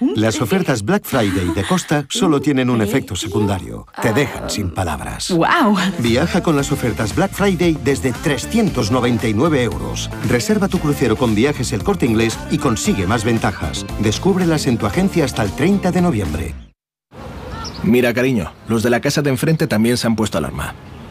¿Un Las ofertas Black Friday de Costa solo tienen un efecto secundario. Te dejan sin palabras. ¡Guau! Viaja con las ofertas Black Friday desde 399 euros. Reserva tu crucero con viajes el corte inglés y consigue más ventajas. Descúbrelas en tu agencia hasta el 30 de noviembre. Mira, cariño, los de la casa de enfrente también se han puesto alarma.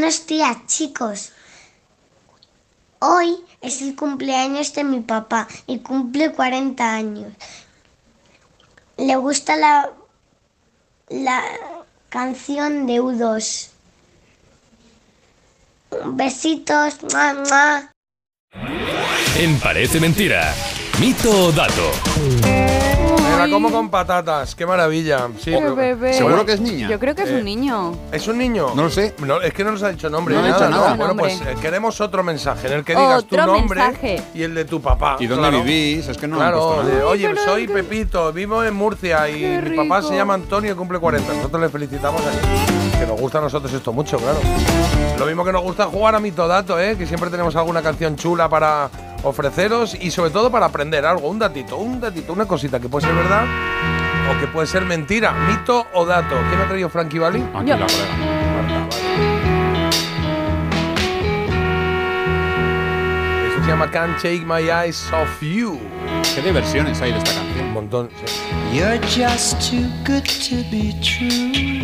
Buenos días, chicos. Hoy es el cumpleaños de mi papá y cumple 40 años. Le gusta la, la canción de U2. Besitos. ¡mua, mua! En Parece Mentira. Mito o dato. La como con patatas, qué maravilla. Sí, Qué pero- bebé. ¿Seguro que es niña? Yo creo que es Eh, un niño. ¿Es un niño? No lo sé. No, es que no nos ha dicho nombre No ni ha dicho nada. nada. ¿no? Bueno, Nombre. pues eh, queremos otro mensaje en el que digas tu Otro nombre mensaje. y el de tu papá. ¿Y dónde Claro. vivís? Es que no han Claro, puesto nada. de, oye, soy Pepito, vivo en Murcia y Qué mi papá se llama Antonio y cumple 40. Nosotros le felicitamos aquí. Que nos gusta a nosotros esto mucho, claro. Lo mismo que nos gusta jugar a Mitodato, ¿eh? que siempre tenemos alguna canción chula para ofreceros y sobre todo para aprender algo, un datito, un datito, una cosita que puede ser verdad o que puede ser mentira, mito o dato. ¿Quién ha traído Frankie Valli? Aquí Yo. la colega. Eso se llama Can't Take My Eyes Off You. ¿Qué diversiones hay de esta Un canción? montón, sí. You're just too good to be true.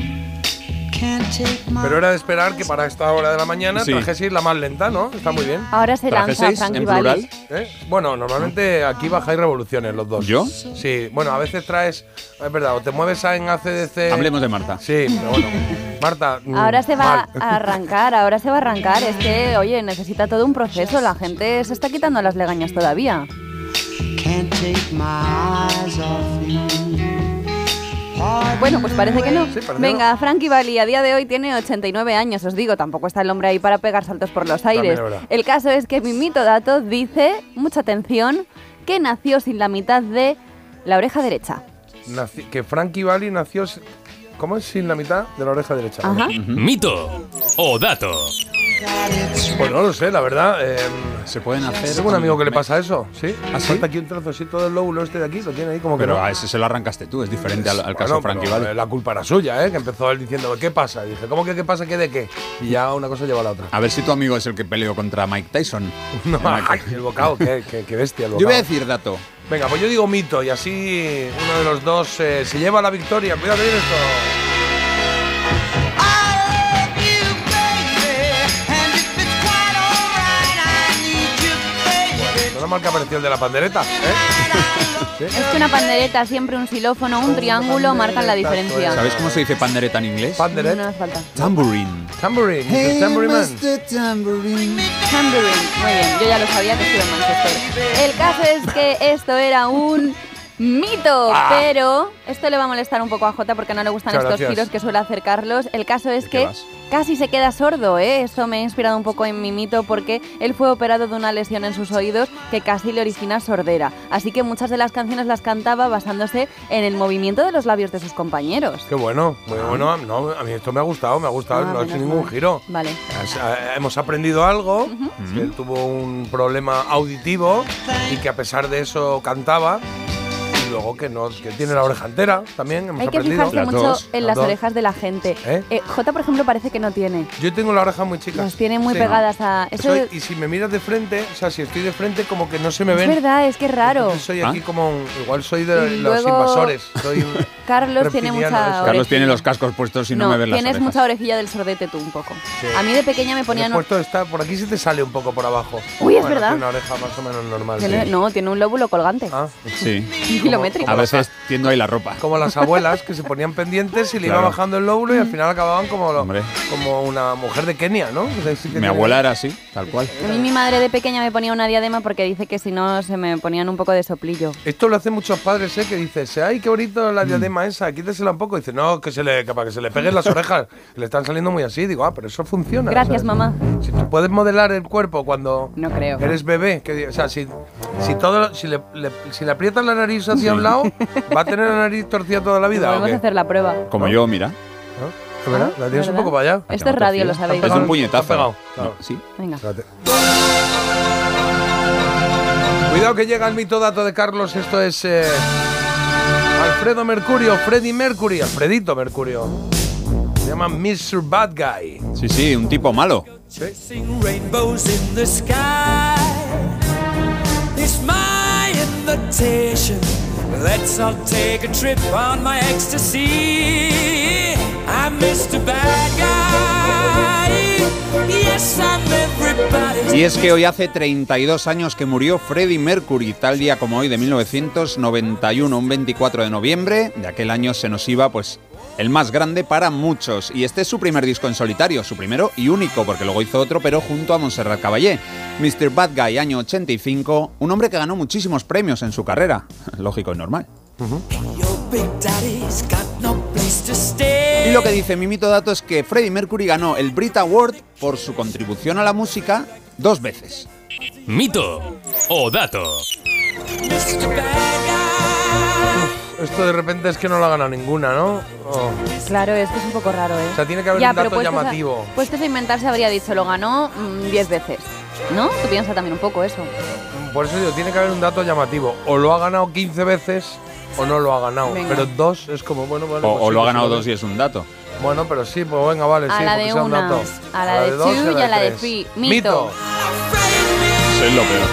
Pero era de esperar que para esta hora de la mañana Sí. trajeseis la más lenta, ¿no? Está muy bien. Ahora se lanza ¿Trajeseis Frankie en plural? ¿Eh? Bueno, normalmente aquí bajáis revoluciones los dos. ¿Yo? Sí, bueno, a veces traes, es verdad, o te mueves a- en ACDC. Hablemos de Marta. Sí, pero bueno. Marta. mm, Ahora se va mal. a arrancar, ahora se va a arrancar. Es que, oye, necesita todo un proceso. La gente se está quitando las legañas todavía. can't take my eyes off you. Bueno, pues parece que no. Sí, Venga, Frankie Valli a día de hoy tiene 89 años, os digo, tampoco está el hombre ahí para pegar saltos por los aires. El caso es que mi mito dato dice, mucha atención, que nació sin la mitad de la oreja derecha. Naci- que Frankie Valli nació. ¿Cómo es sin la mitad de la oreja derecha? Ajá. Mito o dato. Pues no lo sé, la verdad. eh, Se pueden hacer. tengo un amigo que le pasa eso, ¿sí? ¿Ah, sí? Falta aquí un trozo así, todo el lóbulo este de aquí, lo tiene ahí como que Pero no. a ese se lo arrancaste tú, es diferente al, al Bueno, caso Frankie eh, La culpa era suya, ¿eh? Que empezó él diciendo, ¿qué pasa? Y dije, ¿cómo que qué pasa? ¿Qué de qué? Y ya una cosa lleva a la otra. A ver si tu amigo es el que peleó contra Mike Tyson. No, ay, que- el bocado, qué, qué- qué bestia el Yo voy a decir dato. Venga, pues yo digo mito y así uno de los dos eh, se lleva la victoria. Cuidado viene esto. No es mal que apareció el de la pandereta, ¿eh? Es que una pandereta, siempre un xilófono, un triángulo marcan la diferencia. ¿Sabéis cómo se dice pandereta en inglés? No Panderet. nos falta. Tambourine. Tambourine, dice Tambourine Man. Tambourine. Tambourine. Muy bien, yo ya lo sabía que estuve en Manchester. El caso es que esto era un mito, Ah. pero esto le va a molestar un poco a Jota porque no le gustan Muchas estos gracias. giros que suele hacer Carlos. El caso es ¿De qué que vas? casi se queda sordo, ¿eh? Esto me ha inspirado un poco en mi mito porque él fue operado de una lesión en sus oídos que casi le origina sordera. Así que muchas de las canciones las cantaba basándose en el movimiento de los labios de sus compañeros. Qué bueno, muy bueno. No, a mí esto me ha gustado, me ha gustado, Ah, no ha hecho ningún mal. giro. Vale. Eh, Hemos aprendido algo, que él tuvo un problema auditivo y que a pesar de eso cantaba. Y luego que no, que tiene la oreja entera también, hemos Hay que aprendido. fijarse mucho dos, en las dos. orejas de la gente. ¿Eh? Eh, Jota, por ejemplo, parece que no tiene. Yo tengo la oreja muy chica. Las tiene muy Sí. pegadas a. Eso Soy- es, y si me miras de frente, o sea, si estoy de frente, como que no se me ven. verdad, es que es raro. Entonces soy ¿Ah? aquí como. un- igual soy de Y los invasores. Soy un Carlos tiene mucha. Carlos tiene los cascos puestos y no, no, me ven las tienes orejas. mucha orejilla del sordete tú un poco. Sí. A mí de pequeña me ponían. Puesto está, por aquí se te sale un poco por abajo. Uy, es Bueno, verdad. tiene una oreja más o menos normal. Sí. No, tiene un lóbulo colgante. Ah, Sí. kilométrico. A veces tiendo ahí la ropa. como las abuelas que se ponían pendientes y le iba bajando el lóbulo y al final acababan como, lo- como una mujer de Kenia, ¿no? O sea, sí que Mi tiene- abuela era así, tal cual. A mí mi madre de pequeña me ponía una diadema porque dice que si no se me ponían un poco de soplillo. Esto lo hacen muchos padres, ¿eh? Que dices, ay, qué bonito la diadema. crema esa, quítesela un poco. Y dice, no, que se le, que para que se le peguen las orejas, le están saliendo muy así. Digo, ah, pero eso funciona. Gracias, ¿sabes? mamá. Si tú puedes modelar el cuerpo cuando No creo. eres bebé, que, o sea, si, si, todo, si, le, le- si le aprietas la nariz hacia un lado, ¿va a tener la nariz torcida toda la vida? ¿o Podemos qué? hacer la prueba. Como yo, mira. ¿Es verdad? La tienes un poco para allá. Esto es radio, lo sabéis. Es un puñetazo. Está pegado, claro. No, sí. Venga. Cuidado que llega el mito dato de Carlos. Esto es eh, Alfredo Mercurio, Freddy Mercury, Alfredito Mercurio. Se llama Mr. Bad Guy. Sí, sí, un tipo malo. Invitation. Let's all take a trip on my ecstasy. I'm Mr. Bad Guy. Yes, I'm everybody's. Y es que hoy hace 32 años que murió Freddie Mercury, tal día como hoy de 1991, un 24 de noviembre. De aquel año se nos iba, pues, el más grande para muchos. Y este es su primer disco en solitario, su primero y único, porque luego hizo otro, pero junto a Montserrat Caballé. Mr. Bad Guy, año 85, un hombre que ganó muchísimos premios en su carrera. Lógico y normal. Y lo que dice mi mito dato es que Freddie Mercury ganó el Brit Award por su contribución a la música dos veces. Mito o dato. Esto de repente es que no lo ha ganado ninguna, ¿no? Oh. Claro, es que es un poco raro, ¿eh? O sea, tiene que haber Ya, un pero dato a- llamativo. Puestos a inventarse habría dicho, lo ganó 10 veces. ¿No? Tú piensas también un poco eso. Por eso digo, tiene que haber un dato llamativo. O lo ha ganado 15 veces o no lo ha ganado. Venga. Pero dos es como, bueno, vale. O, pues o sí, lo ha pues ganado dos y es un dato. Bueno, pero sí, pues venga, vale, a sí, la porque de sea un dato. a la de dos two y a la de tres. three. Mito. Soy lo peor.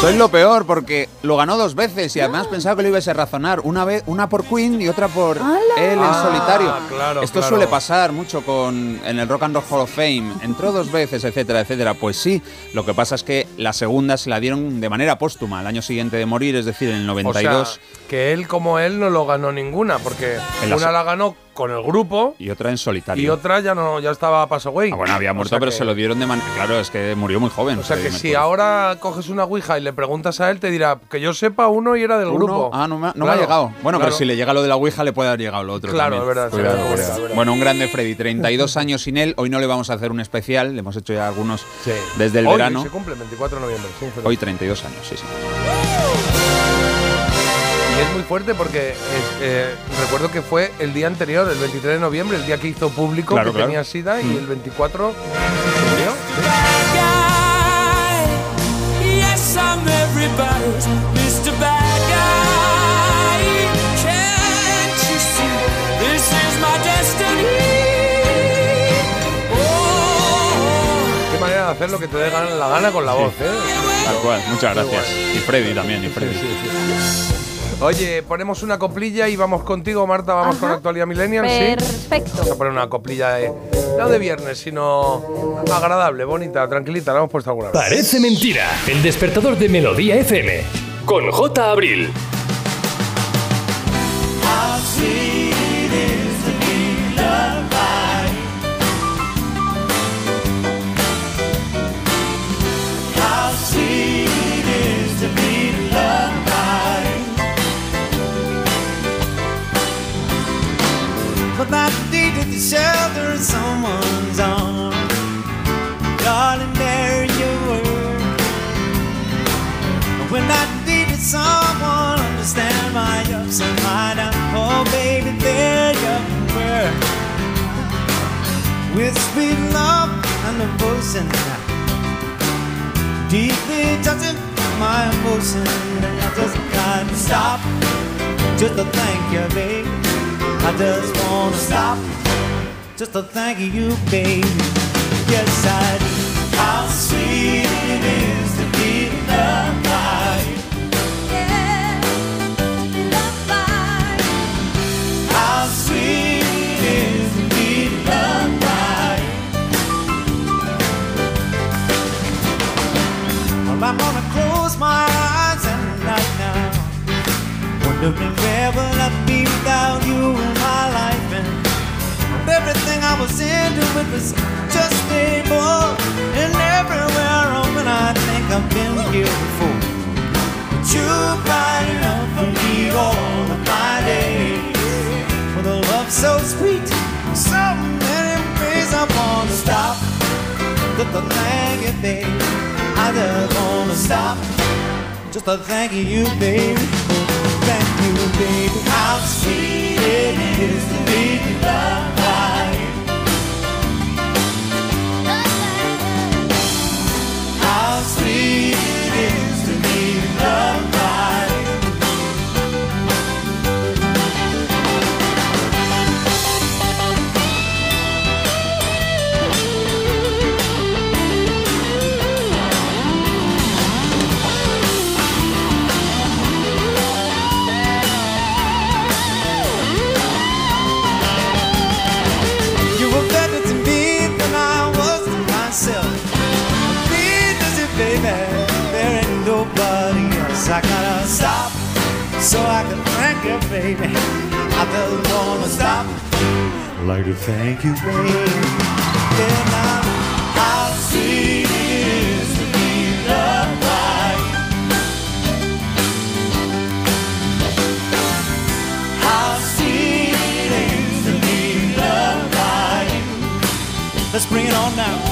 Soy lo peor porque lo ganó dos veces y además pensaba que lo ibas a razonar. Una vez, una por Queen y otra por él en Ah, solitario. claro, Esto claro. suele pasar mucho con en el Rock and Roll Hall of Fame. Entró dos veces, etcétera, etcétera. Pues sí. Lo que pasa es que la segunda se la dieron de manera póstuma, al año siguiente de morir, es decir, en el O 92. sea, que él como él no lo ganó ninguna, porque la una la ganó con el grupo y otra en solitario. y otra ya no ya estaba paso güey. Ah, bueno, había O muerto, sea pero que- se lo dieron de manera. Claro, es que murió muy joven. O sea que si Mercury. Ahora coges una ouija y le preguntas a él, te dirá que yo sepa uno y era del Uno- grupo. Ah, no, me, ha- no me Claro, ha llegado. Bueno, claro. pero si le llega lo de la Ouija, le puede haber llegado lo otro. Claro, es verdad. Bueno, un grande Freddy, 32 años sin él. Hoy no le vamos a hacer un especial, le hemos hecho ya algunos desde el Hoy verano. se cumple el 24 de noviembre. sí, Hoy 32 años, sí, sí. Y es muy fuerte porque es- eh, recuerdo que fue el día anterior, el 23 de noviembre, el día que hizo público Claro, que tenía SIDA y Mm. el 24 hacer lo que te dé la gana con la voz, ¿eh? Tal cual, muchas gracias. Y Freddy también, y Freddy. Oye, ponemos una coplilla y vamos contigo, Marta. Vamos con actualidad millennial, ¿sí? Perfecto. Vamos a poner una coplilla de, no de viernes, sino agradable, bonita, tranquilita. La hemos puesto alguna vez. Parece mentira. El despertador de Melodía FM. Con J. Abril. how shelter of someone's arm. Darling, there you were. When I needed someone understand my ups and my downs, oh baby, there you were. With sweet love and devotion, deeply touching my emotion, and I just can't stop just to thank you, baby. I just wanna stop just to thank you, baby. Yes, I do. How sweet it is to be loved by you. How sweet it is to be loved by you. Well, I'm gonna close my eyes at night now. Wondering where will I be without you in my life? Everything I was into, it was just bore. And everywhere I went, I think I've been here before. But you brighten up for me all of my days. For the love so sweet, so many ways I wanna stop. Just to thank you, baby. I just wanna stop. Just to thank you, baby. Thank you, baby. How sweet it is to be loved so I can thank you, baby. I just wanna stop. I'd like to thank you, baby. Yeah, now, how sweet it is to be loved by you. How sweet it is to be loved by you. Let's bring it on now.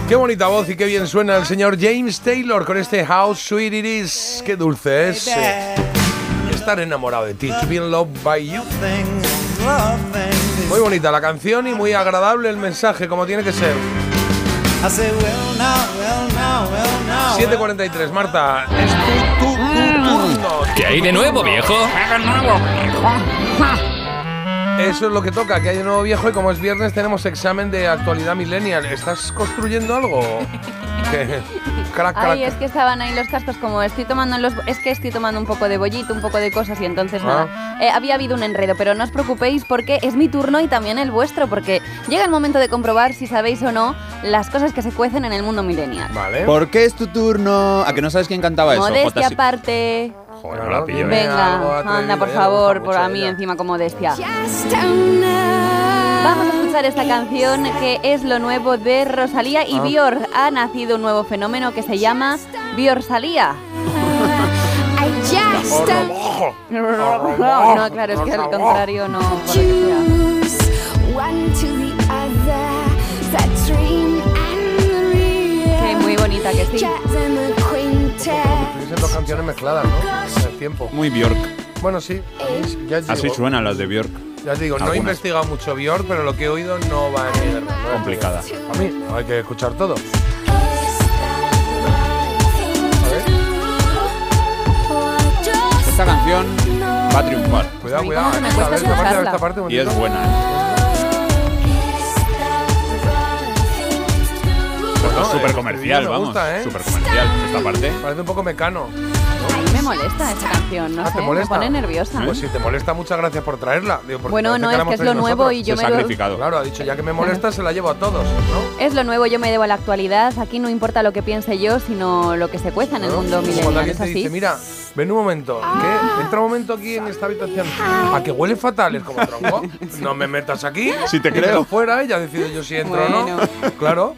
Qué bonita voz y qué bien suena el señor James Taylor con este How Sweet It Is. Qué dulce es eh, estar enamorado de ti. To be in love by you. Muy bonita la canción y muy agradable el mensaje, como tiene que ser. I say, well, now, well, now, well, now. 7.43, Marta. Es tu, tu, tu turno. ¿Qué hay de nuevo, viejo? Eso es lo que toca, que hay de nuevo viejo y como es viernes tenemos examen de actualidad millennial. ¿Estás construyendo algo? ¿Qué? Crack, crack. Ay, es que estaban ahí los cascos como estoy tomando los es que estoy tomando un poco de bollito, un poco de cosas y entonces Ah. nada. Eh, había habido un enredo, pero no os preocupéis porque es mi turno y también el vuestro porque llega el momento de comprobar si sabéis o no las cosas que se cuecen en el mundo millennial. Vale. ¿Por qué es tu turno? ¿A que no sabes quién cantaba eso? Modestia Jota, sí. aparte. Joder, no la pillo, ¿eh? Venga, anda por ya, favor, por a mí ella. encima como modestia. Vamos a escuchar esta canción que es lo nuevo de Rosalía y Ah. Bior. Ha nacido un nuevo fenómeno que se llama Biorsalía. No, no, claro, es que al contrario no. por lo que sea. Sí, muy bonita que sí. Estoy dos canciones mezcladas, ¿no? En el tiempo. Muy Bjork. Bueno, sí. Ya Así suenan las de Bjork. Ya te digo, no he investigado mucho Bjork, pero lo que he oído no va en mi guerra. No Complicada. A mí, no hay que escuchar todo. Esta canción va a triunfar. Cuidado, cuidado. como me Esta, cuesta esta parte, escucharla. esta parte, un Y es momentito. buena. ¿eh? No, súper comercial, vamos. gusta, ¿eh? Súper comercial. Esta parte. Parece un poco mecano. A mí me molesta esta canción, no Ah, sé, ¿te molesta? me pone nerviosa. Pues si te molesta, muchas gracias por traerla. Digo, Bueno, no, es que es lo nuevo nosotros. y yo Se me sacrificado. Claro, ha dicho, ya que me molesta, se la llevo a todos, ¿no? Es lo nuevo, yo me debo a la actualidad. Aquí no importa lo que piense yo, sino lo que se cueza en el mundo Como Cuando millennial. alguien ¿Es te así? dice, mira, ven un momento, ¿qué? Entra un momento aquí en esta habitación. ¿A que huele fatal? Es como tronco. No me metas aquí. Sí te creo. fuera, ya decido yo si entro o Bueno. no. Claro.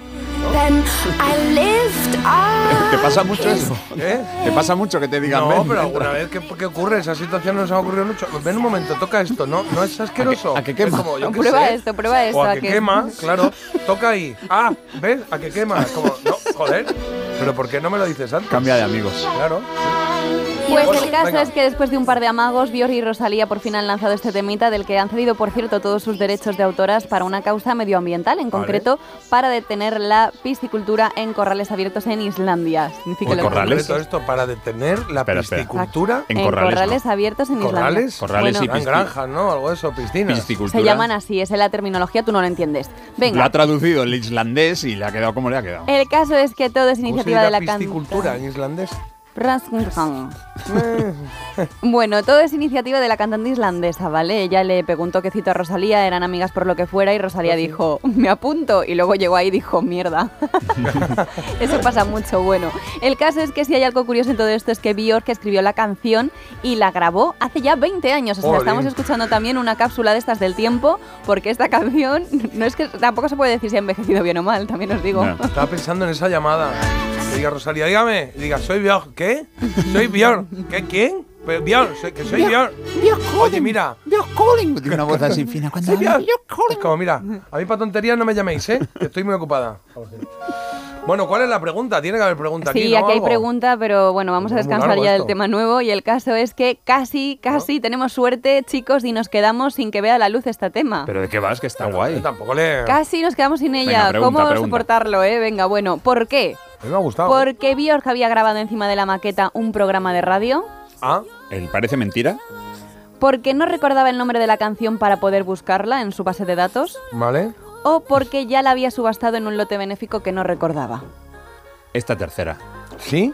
¿Te pasa mucho eso? ¿Eh? ¿Te pasa mucho que te digan No, ven, pero entra"? alguna vez que, que ocurre, esa situación nos ha ocurrido mucho. Ven un momento, toca esto, ¿no? ¿No es asqueroso? ¿A que- a que quema? Es como, yo qué Prueba sé. esto, prueba esto, O a a que que- quema, claro. Toca ahí. Ah, ¿ves? A que quema. Es como, no, joder. Pero ¿por qué no me lo dices antes? Cambia de amigos. Claro. Pues el caso es que después de un par de amagos, Bior y Rosalía por fin han lanzado este temita del que han cedido, por cierto, todos sus derechos de autoras para una causa medioambiental, en Vale. concreto para detener la piscicultura en corrales abiertos en Islandia. Significa lo que- Todo esto para detener la Espera, espera. piscicultura. En corrales, abiertos en ¿Corrales? Islandia. Bueno, en granjas, ¿no? Algo de eso, piscinas. Se llaman así, esa es la terminología, tú no lo entiendes. Lo Venga, ha traducido el islandés y le ha quedado como le ha quedado. el caso es que todo es ¿Cómo se iniciativa de la piscicultura en islandés? Rasmussen. Bueno, todo es iniciativa de la cantante islandesa, ¿vale? Ella le pegó un toquecito a Rosalía, eran amigas por lo que fuera y Rosalía dijo, me apunto, y luego llegó ahí y dijo, mierda. Eso pasa mucho, bueno. El caso es que si hay algo curioso en todo esto es que Björk escribió la canción y la grabó hace ya 20 años, o sea, estamos escuchando también una cápsula de estas del tiempo, porque esta canción, no es que tampoco se puede decir si ha envejecido bien o mal, también os digo. Estaba pensando en esa llamada. Que diga Rosalía, dígame. Y diga, soy Björk. ¿Qué? Soy Björk. ¿Qué? ¿Quién? Pues Björk, soy- que soy Björk. Oye, mira. Tiene una voz así fina cuando Soy Björk. Es como, mira, a mí para tonterías no me llaméis, ¿eh? Que estoy muy ocupada. Bueno, ¿cuál es la pregunta? Tiene que haber pregunta aquí, Sí, ¿no? aquí hay pregunta, pero bueno, vamos a descansar ya del tema nuevo y el caso es que casi, casi tenemos suerte, chicos, y nos quedamos sin que vea la luz este tema. ¿Pero de qué vas? Que está guay. Tampoco le... Casi nos quedamos sin ella. Venga, pregunta, ¿Cómo pregunta. soportarlo, eh? Venga, bueno, ¿por qué? A mí me ha gustado. Porque Björk había grabado encima de la maqueta un programa de radio. Ah, ¿El parece mentira? Porque no recordaba el nombre de la canción para poder buscarla en su base de datos. vale. O porque ya la había subastado en un lote benéfico que no recordaba. Esta tercera. ¿Sí?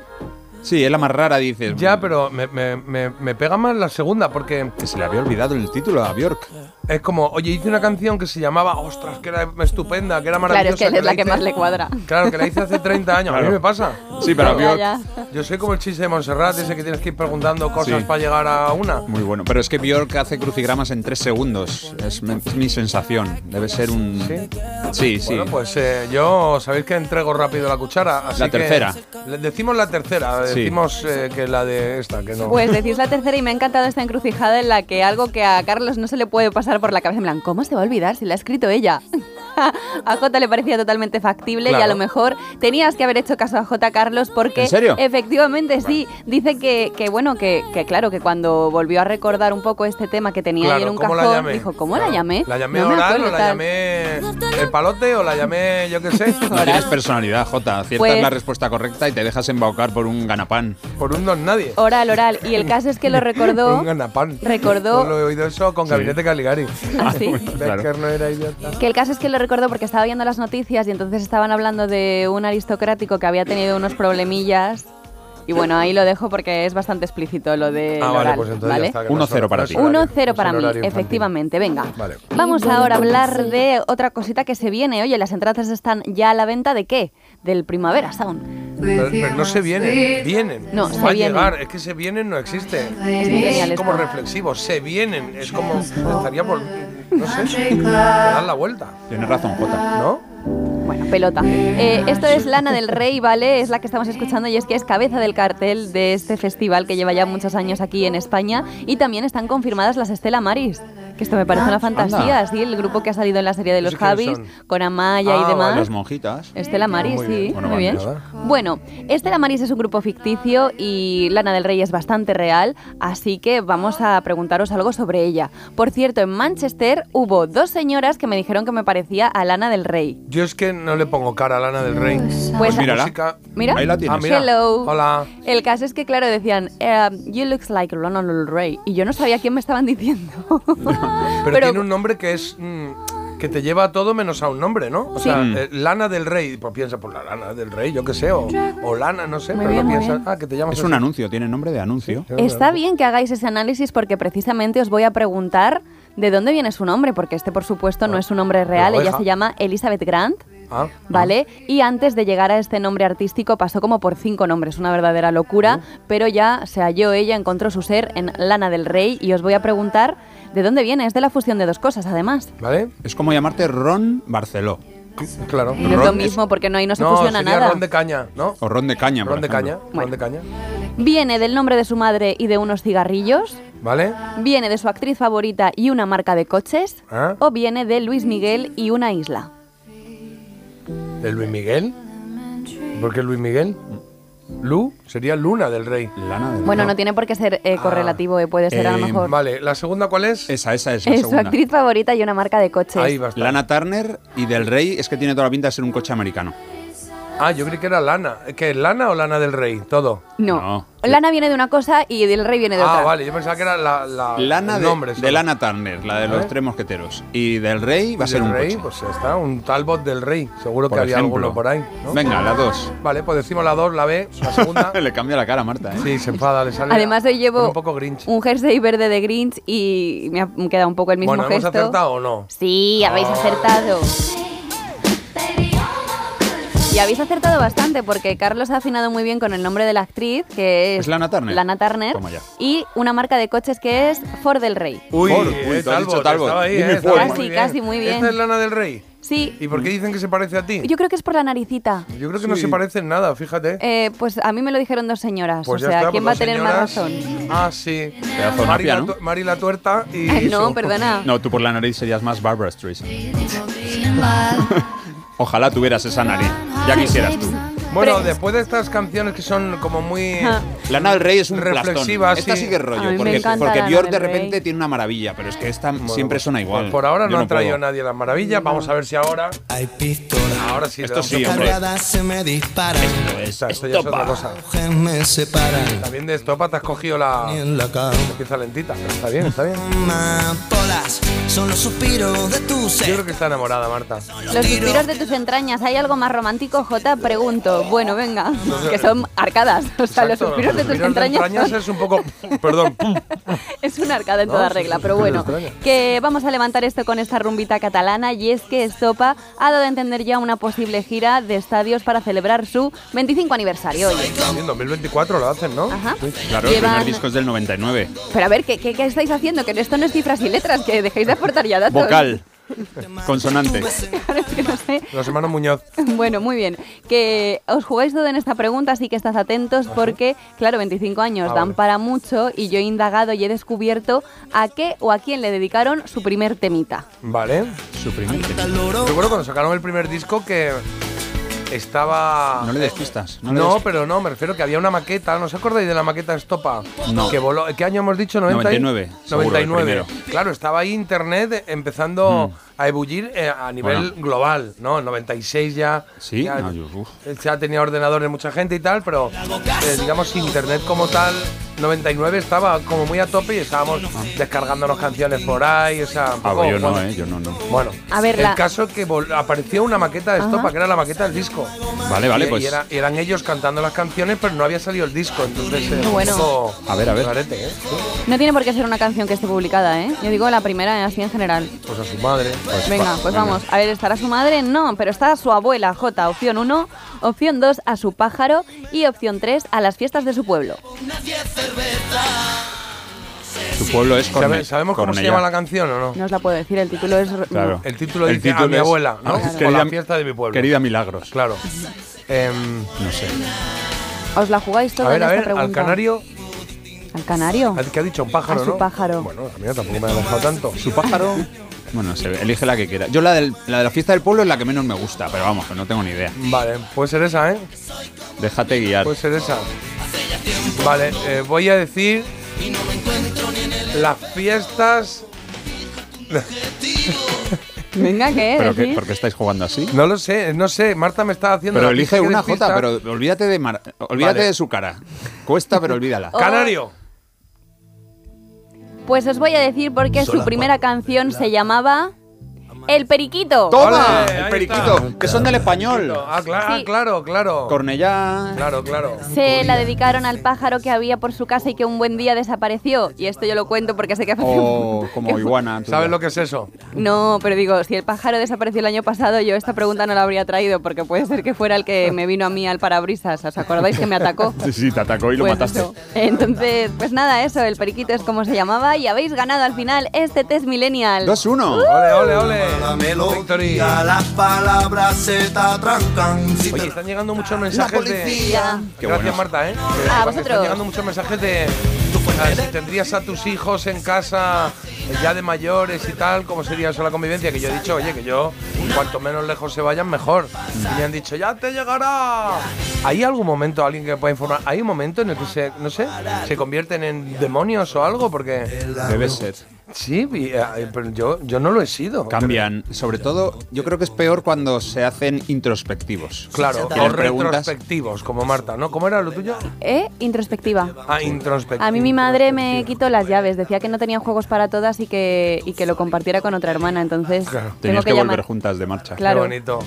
Sí, es la más rara, dices. Ya, pero me, me, me, me pega más la segunda porque... Que se le había olvidado el título a Björk. Es como, oye, hice una canción que se llamaba, ostras, que era estupenda, que era Claro, maravillosa. es que es la que hice- más le cuadra. Claro, que la hice hace 30 años. A Claro. mí me pasa. Sí, pero a ya. Yo soy como el chiste de Montserrat, ese que tienes que ir preguntando cosas Sí. para llegar a una. Muy bueno. Pero es que Björk hace crucigramas en tres segundos. Es, es mi sensación. Debe ser un... ¿Sí? Sí, sí. Bueno, pues eh, yo sabéis que entrego rápido la cuchara. Así La que tercera. le- decimos la tercera, Sí. decimos eh, que la de esta, que no. Pues decís la tercera y me ha encantado esta encrucijada en la que algo que a Carlos no se le puede pasar por la cabeza. En plan, ¿cómo se va a olvidar si la ha escrito ella? a Jota le parecía totalmente factible y a Claro. lo mejor tenías que haber hecho caso a J. Carlos porque ¿En serio? efectivamente sí. Dice que, que bueno, que, que claro, que cuando volvió a recordar un poco este tema que tenía ahí en Claro, un ¿cómo la cajón, dijo, ¿cómo Claro. la llamé? ¿La llamé No me oral acuerdo, o la tal. llamé el palote o la llamé, yo qué sé? No tienes personalidad, Jota. Aciertas Pues- la respuesta correcta y te dejas embaucar por un ganapán. Por un don nadie. Oral, oral. Y el caso es que lo recordó. un ganapán. recordó- Yo lo he oído eso con Gabinete Caligari. así. Claro. Becker no era idiota. Que el caso es que lo recordó porque estaba viendo las noticias y entonces estaban hablando de un aristocrático que había tenido unos problemillas. Y bueno, ahí lo dejo porque es bastante explícito lo de Ah, vale, pues entonces ¿vale? ya está. que no 1-0 es para es ti. horario, 1-0 no es para mí, efectivamente. Venga, Vale. vamos ahora a hablar de otra cosita que se viene. Oye, las entradas están ya a la venta de qué? Del Primavera Sound. Pero, pero no se vienen, vienen. No, se Va a vienen. llegar. Es que se vienen no existe. genial Es como reflexivo. Se vienen. Es como. Estaría por. No sé. Dar la vuelta. Tienes razón, Jota. ¿No? Bueno, pelota. Eh, esto es Lana del Rey, ¿vale? Es la que estamos escuchando y es que es cabeza del cartel de este festival que lleva ya muchos años aquí en España. Y también están confirmadas las Estela Maris. Que esto me parece una fantasía, sí, el grupo que ha salido en la serie de los ¿Esos quiénes Javis, con Amaya Ah, y demás. Las monjitas. Estela Maris, muy sí, bien. Bueno, muy bien. Bueno, Estela Maris es un grupo ficticio y Lana del Rey es bastante real, así que vamos a preguntaros algo sobre ella. Por cierto, en Manchester hubo dos señoras que me dijeron que me parecía a Lana del Rey. Yo es que no le pongo cara a Lana del Rey. Pues Su mírala. música- Mira. Ahí la tienes. Ah, mira. Hello. Hola. El caso es que, claro, decían, eh, You looks like Lana del Rey. Y yo no sabía quién me estaban diciendo. Pero, tiene un nombre que es. mm, que te lleva a todo menos a un nombre, ¿no? O Sí. sea, Mm. eh, Lana del Rey. Pues piensa por la Lana del Rey, yo qué sé. O, o Lana, no sé. Muy pero bien, no muy piensa. bien. Ah, que te llamas Es así. un anuncio, tiene nombre de anuncio. Está bien que hagáis ese análisis porque precisamente os voy a preguntar de dónde viene su nombre, porque este, por supuesto, no es su nombre real. Ella se llama Elizabeth Grant. Ah, ¿Vale? Y antes de llegar a este nombre artístico pasó como por cinco nombres, una verdadera locura, pero ya se halló ella, encontró su ser en Lana del Rey y os voy a preguntar de dónde viene, es de la fusión de dos cosas además. ¿Vale? Es como llamarte Ron Barceló. Claro. No es lo mismo porque no ahí no se no, fusiona sería nada. ron de caña, ¿no? O Ron de Caña, por Ron de caña. Bueno. ron de caña. Viene del nombre de su madre y de unos cigarrillos, ¿Vale? viene de su actriz favorita y una marca de coches, ¿Ah? o viene de Luis Miguel y una isla. ¿De Luis Miguel? ¿Por qué Luis Miguel? Lu sería Luna del Rey. Lana del Bueno, no tiene por qué ser eh, correlativo, eh, puede ser a lo Eh, mejor. Vale, ¿la segunda cuál es? Esa, esa es la Es su actriz favorita y una marca de coches. Ahí va a estar. Lana Turner y del Rey es que tiene toda la pinta de ser un coche americano. Ah, yo creí que era Lana. ¿Qué es Lana o Lana del Rey? Todo. No. Lana viene de una cosa y del rey viene de Ah, otra. vale, yo pensaba que era la, la Lana el de, nombre. de. Lana Turner, la de los ¿Eh? tres mosqueteros. Y del Rey va a ser del un Rey, coche. pues ya está, un Talbot del Rey. Seguro Por que había alguno por ahí. ¿no? Venga, la dos. Vale, pues decimos la 2, la B, la segunda. Le cambia la cara a Marta, ¿eh? sí, se enfada, le sale. Además hoy llevo un poco Grinch. un jersey verde de Grinch y me ha quedado un poco el mismo Bueno, ¿hemos gesto. acertado o no? Sí, habéis Ah. acertado. Y habéis acertado bastante porque Carlos ha afinado muy bien con el nombre de la actriz, que es ¿Es Lana Turner? Lana Turner, Toma ya. y una marca de coches que es Ford del Rey. Uy, Ford, eh, uy, tú has Talbot, dicho Talbot. estaba ahí, Dime eh, Ford. muy Casi, casi, muy bien. ¿Esta es Lana del Rey? Sí, ¿Y por qué dicen que se parece a ti? yo creo que es por la naricita. Yo creo que no Sí. se parece en nada, fíjate. Eh, pues a mí me lo dijeron dos señoras. Pues o ya sea, está, ¿quién pues va a tener más razón? Ah, sí. Pedazo de Mari, la, ¿no? tu- Mari la tuerta y. Ay, no, eso. perdona. No, tú por la nariz serías más Barbara Streisand. Ojalá tuvieras esa nariz. Ya quisieras tú. Bueno, después de estas canciones que son como muy. Lana del Rey es un plastón. Reflexiva, Esta sí. es A rollo. mí me Porque, encanta porque Lana Björk del de Rey. repente tiene una maravilla, pero es que esta siempre pues, suena igual. Por ahora Yo no ha traído puedo. nadie las maravillas. Vamos a ver si ahora. Hay pistolas, Ahora sí. le Esto damos sí, a- hombre. se me disparan, Esta, esto ya es otra cosa. mujeres me separan, También de estopa te has cogido la. y en la cama. Empieza lentita. pero Está bien, está bien. Amapolas son los suspiros de tu Yo creo que está enamorada, Marta. Los suspiros de tus entrañas, ¿hay algo más romántico, Jota? Pregunto. Bueno, venga, que son arcadas. O sea, los suspiros de tus suspiros entrañas, son- es un poco. Perdón. es una arcada en No, toda regla. Pero bueno, que vamos a levantar esto con esta rumbita catalana y es que Estopa ha dado a entender ya una posible gira de estadios para celebrar su 25 aniversario. Oye. En 2024 lo hacen, ¿no? Ajá. Claro, el Llevan- primer disco es del 99. Pero a ver, ¿qué, qué, qué estáis haciendo? Que esto no es cifras y letras, que dejéis de datos. Vocal. Consonante. Claro, es que no sé. Los hermanos Muñoz. Bueno, muy bien. Que os jugáis todo en esta pregunta, así que estad atentos porque, claro, 25 años Ah, dan vale. para mucho y yo he indagado y he descubierto a qué o a quién le dedicaron su primer temita. Vale. Su primer tema. Recuerdo cuando sacaron el primer disco que estaba. No le des pistas. No, No, le des- pero no, me refiero que había una maqueta, ¿no os acordáis de la maqueta Estopa? No. Que voló, ¿Qué año hemos dicho? ¿90 y- 99, seguro, el 99. primero. Claro, estaba ahí internet empezando Mm. A ebullir eh, a nivel Bueno. global, ¿no? En 96 ya. Sí, ya, no, yo- ya tenía ordenadores mucha gente y tal, pero eh, digamos internet como tal 99 estaba como muy a tope y estábamos descargándonos canciones por ahí, o sea, un Ah, poco, yo no, bueno, eh, yo no, no. bueno, A ver, el la- caso es que apareció una maqueta de Estopa, Ajá. que era la maqueta del disco. Vale, vale, y, pues. y era- y eran ellos cantando las canciones, pero no había salido el disco, entonces eh, bueno. un poco A ver, a ver. ¿eh? Sí, No tiene por qué ser una canción que esté publicada, ¿eh? Yo digo la primera, así en general. Pues a su madre. Venga, pues vamos. A ver, ¿estará su madre? No, pero está su abuela, J. Opción 1. Opción 2, a su pájaro. Y opción 3, a las fiestas de su pueblo. Su pueblo es ¿Sabe- Corne- ¿Sabemos cómo se Cornellá. llama la canción o no? No os la puedo decir, el título es... Claro. El título El dice a título mi es- abuela, ¿no? Ah, O querida- la fiesta de mi pueblo. Querida Milagros. Claro. Em, No sé. ¿Os la jugáis a toda ver, en a esta ver, pregunta? al canario, ¿Al canario? ¿qué ha dicho? Un pájaro, A su ¿no? pájaro. Bueno, a mí tampoco me ha dejado tanto. Su pájaro. Bueno, se elige la que quiera. Yo la, del- la de la fiesta del pueblo es la que menos me gusta, pero vamos, que no tengo ni idea. Vale, puede ser esa, ¿eh? Déjate guiar. Puede ser esa. Vale, eh, voy a decir las fiestas. Venga, ¿qué? ¿Pero qué. ¿Por qué estáis jugando así? No lo sé, no sé. Marta me está haciendo. Pero elige una ¿Quieres J, pero olvídate de Mar- olvídate Vale. de su cara. Cuesta, pero olvídala. Canario. Pues os voy a decir porque su primera canción se llamaba El Periquito. ¡Toma! El periquito, está. que son del español. Ah, cla- ah, claro, claro. Cornellá. Claro, claro. Se la dedicaron al pájaro que había por su casa y que un buen día desapareció. Y esto yo lo cuento porque sé que hace O como iguana. ¿Sabes lo que es eso? No, pero digo, si el pájaro desapareció el año pasado, yo esta pregunta no la habría traído porque puede ser que fuera el que me vino a mí al parabrisas. ¿Os acordáis que me atacó? Sí, sí, te atacó y lo Pues mataste. eso. Entonces, pues nada, eso, el periquito es como se llamaba y habéis ganado al final este test millennial. 2-1. Ole, ole, ole. La melodía, las palabras se te atrancan. Si Oye, te- están llegando muchos mensajes de. Qué Gracias, bueno. Marta, ¿eh? A Están vosotros. llegando muchos mensajes de. si tendrías a tus hijos en casa eh, ya de mayores y tal, ¿cómo sería eso la convivencia? Que yo he dicho, oye, que yo, cuanto menos lejos se vayan, mejor. Y me han dicho, ya te llegará. ¿Hay algún momento, alguien que me pueda informar? ¿Hay un momento en el que se, no sé, se convierten en demonios o algo? Porque. Debe ser. Sí, y, eh, pero yo, yo no lo he sido. Cambian. Sobre todo, yo creo que es peor cuando se hacen introspectivos. Claro, o retrospectivos, como Marta, ¿no? ¿Cómo era lo tuyo? ¿Eh? Introspectiva. Ah, introspectivo. A mí mi madre me quitó las llaves, decía que no tenía juegos para todas y que, y que lo compartiera con otra hermana, entonces tengo Tenías que, que, llamar. volver juntas de marcha. Claro. Qué bonito.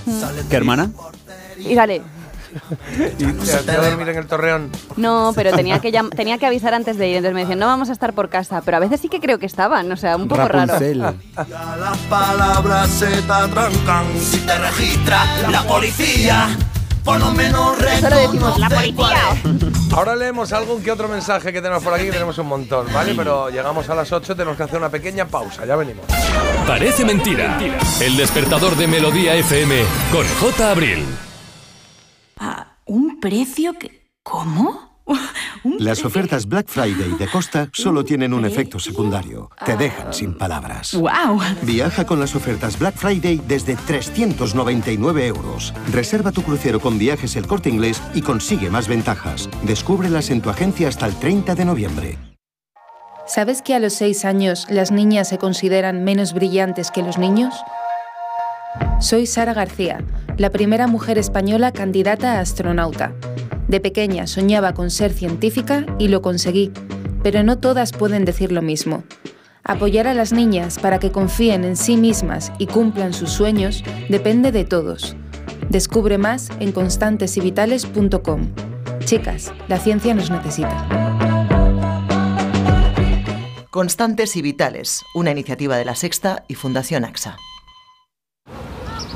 ¿Qué hermana? Y sale, Y te hacía dormir en el torreón. no, pero tenía que llam- tenía que avisar antes de ir, entonces me decían, no vamos a estar por casa, pero a veces sí que creo que estaban, o sea, un poco raro. Las palabras se te atrancan. Si te registra la policía, por lo menos Solo decimos la policía. Ahora leemos algún que otro mensaje que tenemos por aquí, que tenemos un montón, ¿vale? Pero llegamos a las 8, tenemos que hacer una pequeña pausa, ya venimos. Parece mentira. El despertador de Melodía FM con J. Abril. ¿A un precio que... ¿Cómo? Las ofertas Black Friday de Costa solo tienen un efecto secundario. Te dejan sin palabras. ¡Wow! Viaja con las ofertas Black Friday desde 399 euros. Reserva tu crucero con viajes el corte inglés y consigue más ventajas. Descúbrelas en tu agencia hasta el 30 de noviembre. ¿Sabes que a los 6 años las niñas se consideran menos brillantes que los niños? Soy Sara García, la primera mujer española candidata a astronauta. De pequeña soñaba con ser científica y lo conseguí, pero no todas pueden decir lo mismo. Apoyar a las niñas para que confíen en sí mismas y cumplan sus sueños depende de todos. Descubre más en constantesyvitales.com. Chicas, la ciencia nos necesita. Constantes y Vitales, una iniciativa de la Sexta y Fundación AXA.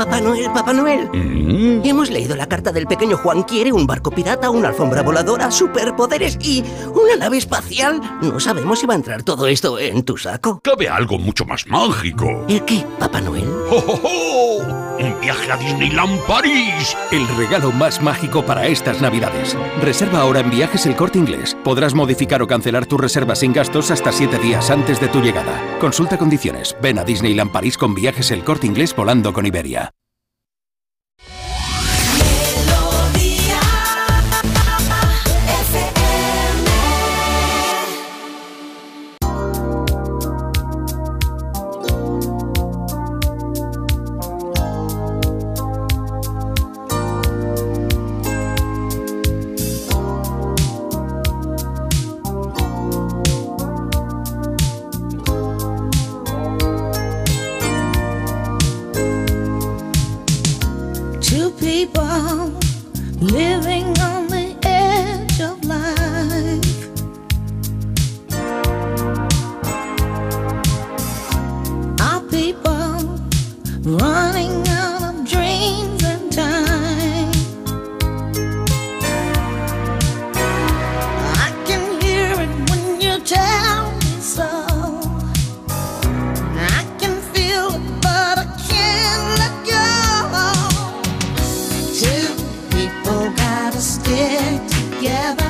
Papá Noel, Papá Noel. Hemos leído la carta del pequeño Juan. Quiere un barco pirata, una alfombra voladora, superpoderes y una nave espacial. No sabemos si va a entrar todo esto en tu saco. Cabe algo mucho más mágico. ¿El qué, Papá Noel? ¡Oh, oh, oh! ¡Un viaje a Disneyland París! El regalo más mágico para estas navidades. Reserva ahora en Viajes El Corte Inglés. Podrás modificar o cancelar tu reserva sin gastos hasta 7 días antes de tu llegada. Consulta condiciones. Ven a Disneyland París con Viajes El Corte Inglés volando con Iberia. Together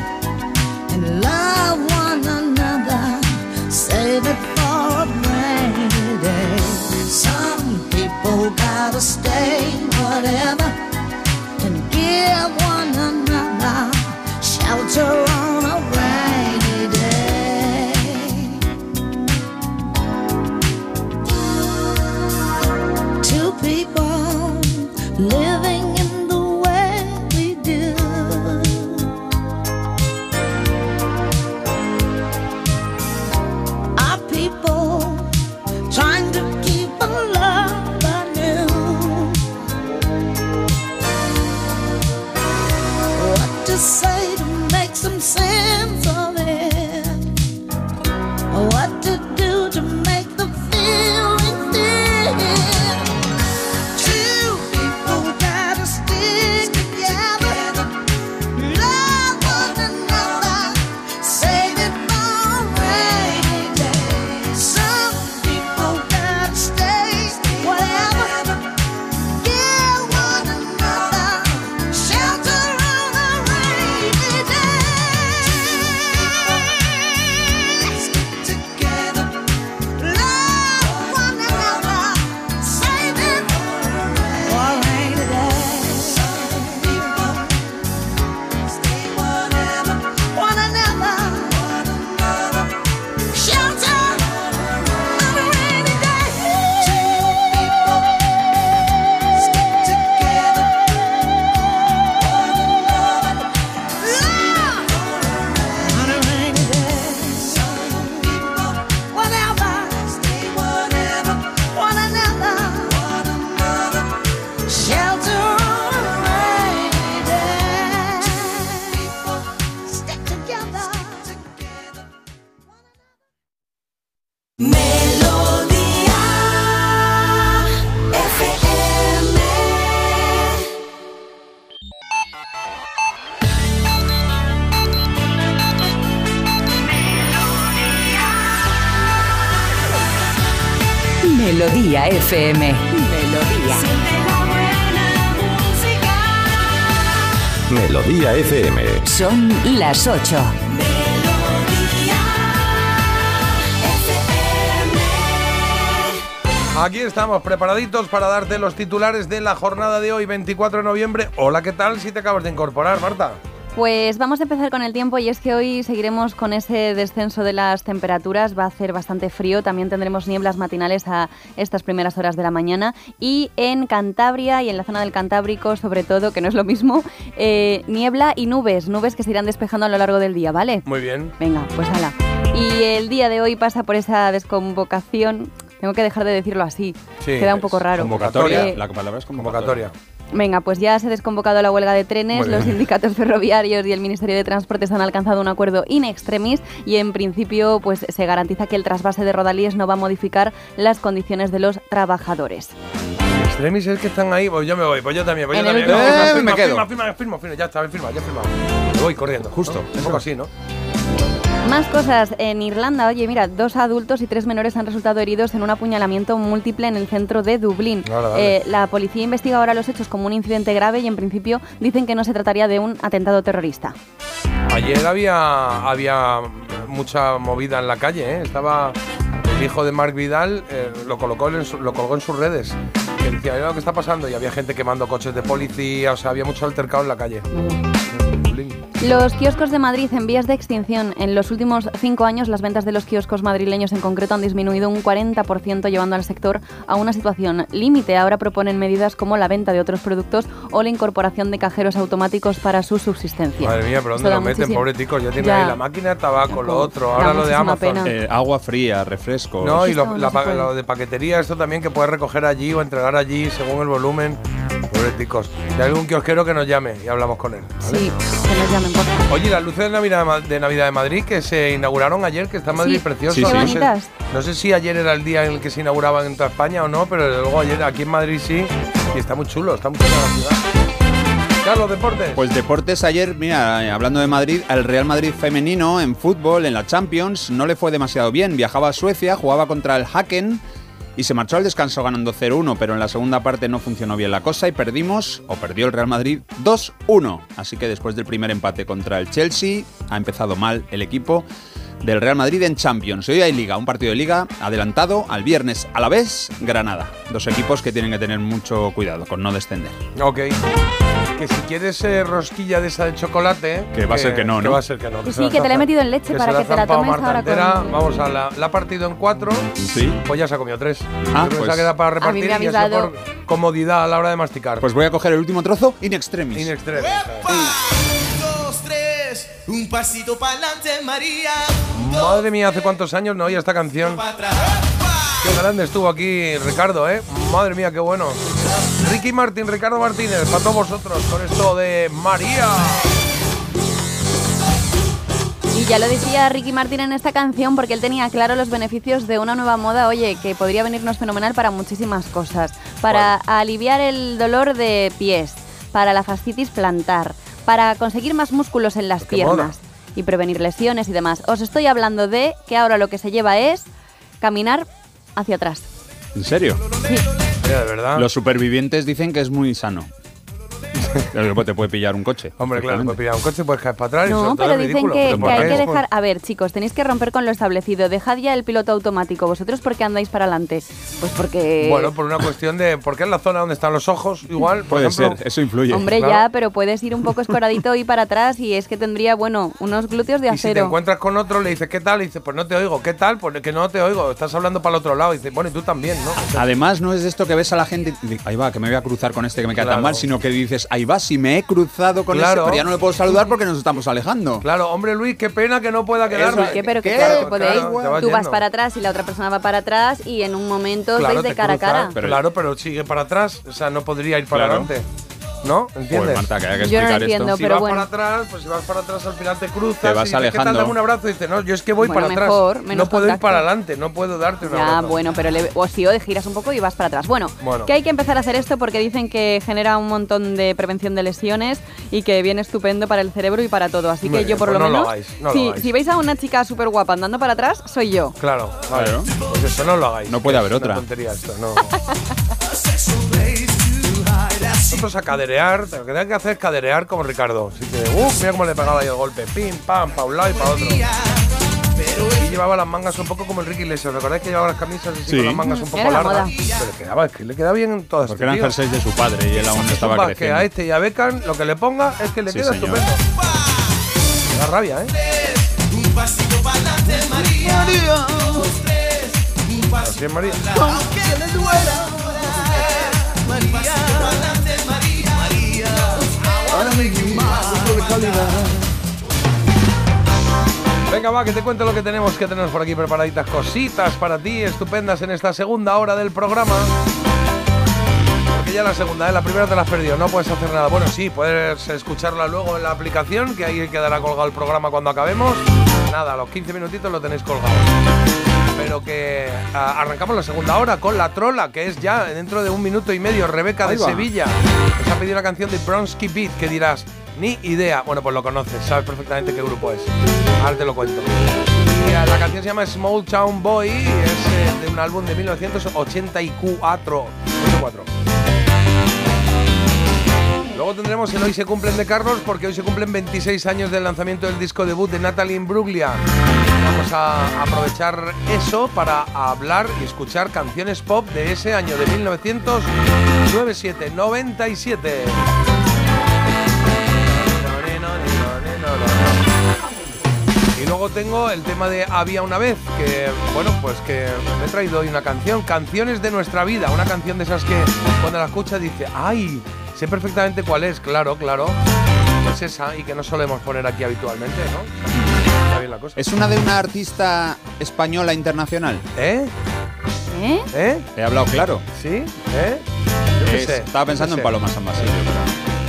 FM. Melodía. Melodía FM. Son las 8. Aquí estamos preparaditos para darte los titulares de la jornada de hoy, 24 de noviembre. Hola, ¿qué tal? Si te acabas de incorporar, Marta. Pues vamos a empezar con el tiempo y es que hoy seguiremos con ese descenso de las temperaturas. Va a hacer bastante frío, también tendremos nieblas matinales a estas primeras horas de la mañana. Y en Cantabria y en la zona del Cantábrico, sobre todo, que no es lo mismo, eh, niebla y nubes, nubes que se irán despejando a lo largo del día, ¿vale? Muy bien. Venga, pues hala. Y el día de hoy pasa por esa desconvocación. Tengo que dejar de decirlo así. Sí, Queda un poco raro. Convocatoria. Eh, La palabra es convocatoria. Convocatoria. Venga, pues ya se ha desconvocado la huelga de trenes, los sindicatos ferroviarios y el Ministerio de Transportes han alcanzado un acuerdo in extremis y en principio pues se garantiza que el trasvase de Rodalíes no va a modificar las condiciones de los trabajadores. Extremis es que están ahí, pues yo me voy, pues yo también, pues yo En el también. último- Firma, Eh, firma, me quedo. Firma, firma, firma, firma, ya está, firma, ya firma. Me voy corriendo. Justo, un poco así, ¿no? Más cosas. En Irlanda, oye, mira, dos adultos y tres menores han resultado heridos en un apuñalamiento múltiple en el centro de Dublín. Eh, la policía investiga ahora los hechos como un incidente grave y en principio dicen que no se trataría de un atentado terrorista. Ayer había, había mucha movida en la calle, ¿eh? Estaba el hijo de Marc Vidal, eh, lo, colocó en su- lo colgó en sus redes. Que decía, "Mira lo que está pasando. Y había gente quemando coches de policía, o sea, había mucho altercado en la calle. Los kioscos de Madrid en vías de extinción. En los últimos cinco años, las ventas de los kioscos madrileños en concreto han disminuido un 40%, llevando al sector a una situación límite. Ahora proponen medidas como la venta de otros productos o la incorporación de cajeros automáticos para su subsistencia. Madre mía, pero ¿dónde lo meten, muchísimo- pobre ticos? Ya tienen Ya. ahí la máquina, tabaco, lo otro, ahora lo de Amazon. Eh, agua fría, refrescos. No, y lo, no la lo de paquetería, esto también que puedes recoger allí o entregar allí según el volumen. Pobre ticos. Si hay algún kiosquero que nos llame y hablamos con él. ¿vale? Sí, que nos llamen, por favor. Oye, las luces de Navidad, de de Navidad de Madrid que se inauguraron ayer, que está en Madrid Sí, precioso. sí, sí. Qué no, sé, no sé si ayer era el día en el que se inauguraban en toda España o no, pero desde luego ayer aquí en Madrid sí. Y está muy chulo, está muy chulo la ciudad. Carlos, deportes. Pues deportes ayer, mira, eh, hablando de Madrid, al Real Madrid femenino en fútbol, en la Champions, no le fue demasiado bien. Viajaba a Suecia, jugaba contra el Haken y se marchó al descanso ganando 0-1, pero en la segunda parte no funcionó bien la cosa y perdimos, o perdió el Real Madrid 2-1. Así que después del primer empate contra el Chelsea, ha empezado mal el equipo del Real Madrid en Champions. Hoy hay liga, un partido de liga adelantado al viernes a la vez Granada. Dos equipos que tienen que tener mucho cuidado con no descender. Ok. Que si quieres eh, rosquilla de esa de chocolate. Que va a ser que no, que ¿no? va a ser que no. Que sí, que te la he metido en leche para que te la tomes Marta ahora entera. con- Vamos a la, la ha partido en cuatro. Sí. Pues ya se ha comido tres. Ah, pues- se ha quedado para A mí repartir y ha sido por comodidad a la hora de masticar. Pues voy a coger el último trozo in extremis. In extremis. Dos, tres, un pasito para adelante, María. Madre mía, ¿hace cuántos años no oía esta canción? Qué grande estuvo aquí Ricardo, ¿eh? Madre mía, qué bueno. Ricky Martín, Ricardo Martínez, para todos vosotros con esto de María. Y ya lo decía Ricky Martin en esta canción porque él tenía claro los beneficios de una nueva moda, oye, que podría venirnos fenomenal para muchísimas cosas. Para aliviar el dolor de pies, para la fascitis plantar, para conseguir más músculos en las piernas y prevenir lesiones y demás. Os estoy hablando de que ahora lo que se lleva es caminar hacia atrás. ¿En serio? Mira, de verdad. Los supervivientes dicen que es muy sano. Luego te puede pillar un coche. Hombre, claro, puedes perfectamente. pillar un coche, puedes caer para atrás. y No, pero dicen que, ¿Pero que hay que dejar... A ver, chicos, tenéis que romper con lo establecido. Dejad ya el piloto automático. ¿Vosotros por qué andáis para adelante? Pues porque... Bueno, por una cuestión de. Porque es la zona donde están los ojos, igual. Por Puede ejemplo, ser, eso influye. Hombre, Claro. ya, pero puedes ir un poco escoradito y para atrás y es que tendría, bueno, unos glúteos de Y si te acero. encuentras con otro, le dices, ¿qué tal? Y dices, pues no te oigo. ¿Qué tal? Pues que no te oigo. Estás hablando para el otro lado. Y dices, bueno, y tú también, ¿no? Además, no es esto que ves a la gente y dices, ahí va, que me voy a cruzar con este que me Claro. tan mal, sino que dices, ahí va, si me he cruzado con Claro. ese, pero ya no le puedo saludar porque nos estamos alejando. Claro, hombre Luis, qué pena que no pueda quedarme. ¿Qué? Pero ¿Qué? claro, que Claro, podéis. vas tú vas para atrás y la otra persona va para atrás y en un momento veis de cara cruzas, a cara. Pero- claro, pero sigue para atrás. O sea, no podría ir para Claro. adelante. ¿No? ¿Entiendes? Pues Marta, que haya que Yo no entiendo, esto. si pero vas bueno. para atrás, pues si vas para atrás al final te cruzas. Te vas y dices, ¿qué tal? alejando. Dame un abrazo. Y dice, no, yo es que voy Bueno, para atrás. menos no puedo ir contacto. para adelante, no puedo darte un Ya, abrazo. bueno, pero le, o si o de giras un poco y vas para atrás. Bueno, Bueno. que hay que empezar a hacer esto porque dicen que genera un montón de prevención de lesiones y que viene estupendo para el cerebro y para todo. Así Muy que bien, yo por pues lo no lo menos, hagáis, no lo si, hagáis. si veis a una chica súper guapa andando para atrás, soy yo. Claro, vale. Pues eso no lo hagáis. No puede haber Es otra. Una tontería esto, no. Nosotros a caderear, lo que hay que hacer es caderear como Ricardo. Así que, uff, mira cómo le pegaba ahí el golpe. Pim, pam, para un lado y para otro. Y llevaba las mangas un poco como el Ricky Iglesias. ¿Recordáis que llevaba las camisas así Sí. con las mangas un poco largas? Pero le quedaba, es que le quedaba bien en todas. Porque eran jerseys de su padre y él aún estaba que a creciendo. este y a Beckham lo que le ponga es que le Sí, queda señor. estupendo. Me da rabia, ¿eh? Un pasito para adelante, María. Tres. Un Así pasito es, María. aunque le duela. Venga, va, que te cuento lo que tenemos que tenemos por aquí preparaditas. Cositas para ti, estupendas en esta segunda hora del programa. Porque ya la segunda, ¿eh? la primera te la has perdido, no puedes hacer nada. Bueno, sí, puedes escucharla luego en la aplicación, que ahí quedará colgado el programa cuando acabemos. Nada, a los 15 minutitos lo tenéis colgado. Pero que ah, arrancamos la segunda hora con La Trola, que es ya dentro de un minuto y medio. Rebeca de va. Sevilla nos ha pedido una canción de Bronsky Beat, que dirás, ni idea. Bueno, pues lo conoces, sabes perfectamente qué grupo es. Ahora te lo cuento. Y la canción se llama Small Town Boy, y es eh, de un álbum de 1984. 84. Luego tendremos el Hoy se cumplen de Carlos porque hoy se cumplen 26 años del lanzamiento del disco debut de Natalie Imbruglia. Vamos a aprovechar eso para hablar y escuchar canciones pop de ese año de 1997, 97. Y luego tengo el tema de Había una vez, que bueno, pues que me he traído hoy una canción, Canciones de nuestra vida, una canción de esas que cuando la escuchas dice, ¡ay! Sé perfectamente cuál es, claro, claro. Es esa y que no solemos poner aquí habitualmente, ¿no? Está bien la cosa. ¿Es una de una artista española internacional? ¿Eh? ¿Eh? ¿Eh? He hablado claro. ¿Sí? ¿Eh? Yo qué Es- sé, estaba pensando en sé. Paloma San Basilio.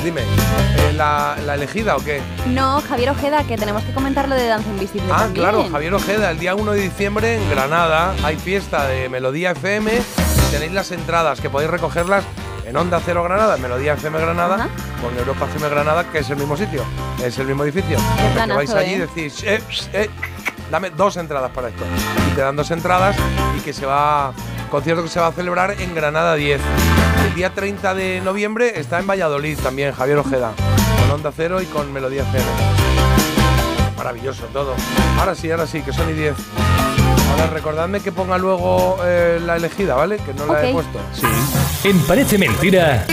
Dime, eh, ¿la, la elegida o qué? No, Javier Ojeda, que tenemos que comentar lo de Danza Invisible Ah, también. claro, Javier Ojeda, el día 1 de diciembre en Granada hay fiesta de Melodía FM y tenéis las entradas que podéis recogerlas en Onda Cero Granada, en Melodía FM Granada, Ajá. con Europa FM Granada, que es el mismo sitio, es el mismo edificio. Que vais allí y ¿eh? decís, eh, eh, dame dos entradas para esto. Y te dan dos entradas y que se va, concierto que se va a celebrar en Granada 10. El día 30 de noviembre está en Valladolid también, Javier Ojeda, con Onda Cero y con Melodía FM. Maravilloso todo. Ahora sí, ahora sí, que son y 10. Ahora recordadme que ponga luego eh, la elegida, ¿vale? Que no la he puesto. Sí. En Parece Mentira,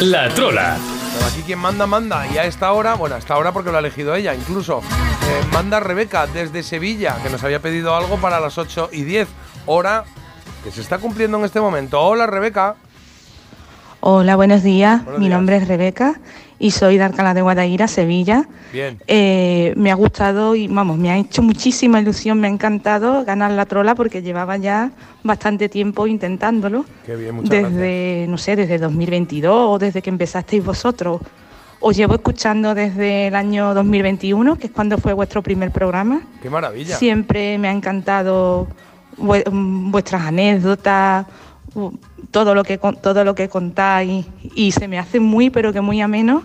La Trola. Aquí quien manda, manda. Y a esta hora, bueno, a esta hora porque lo ha elegido ella, incluso, eh, manda Rebeca desde Sevilla, que nos había pedido algo para las 8 y 10. Hora que se está cumpliendo en este momento. Hola, Rebeca. Hola, buenos días. Buenos Mi días. nombre es Rebeca y soy de Alcalá de Guadaira, Sevilla. Bien. Eh, me ha gustado y vamos, me ha hecho muchísima ilusión, me ha encantado ganar la trola porque llevaba ya bastante tiempo intentándolo. Qué bien, muchas gracias. desde, no sé, desde 2022 o desde que empezasteis vosotros. Os llevo escuchando desde el año 2021, que es cuando fue vuestro primer programa. Qué maravilla. Siempre me ha encantado mm, vuestras anécdotas, todo lo que todo lo que contáis y se me hace muy pero que muy ameno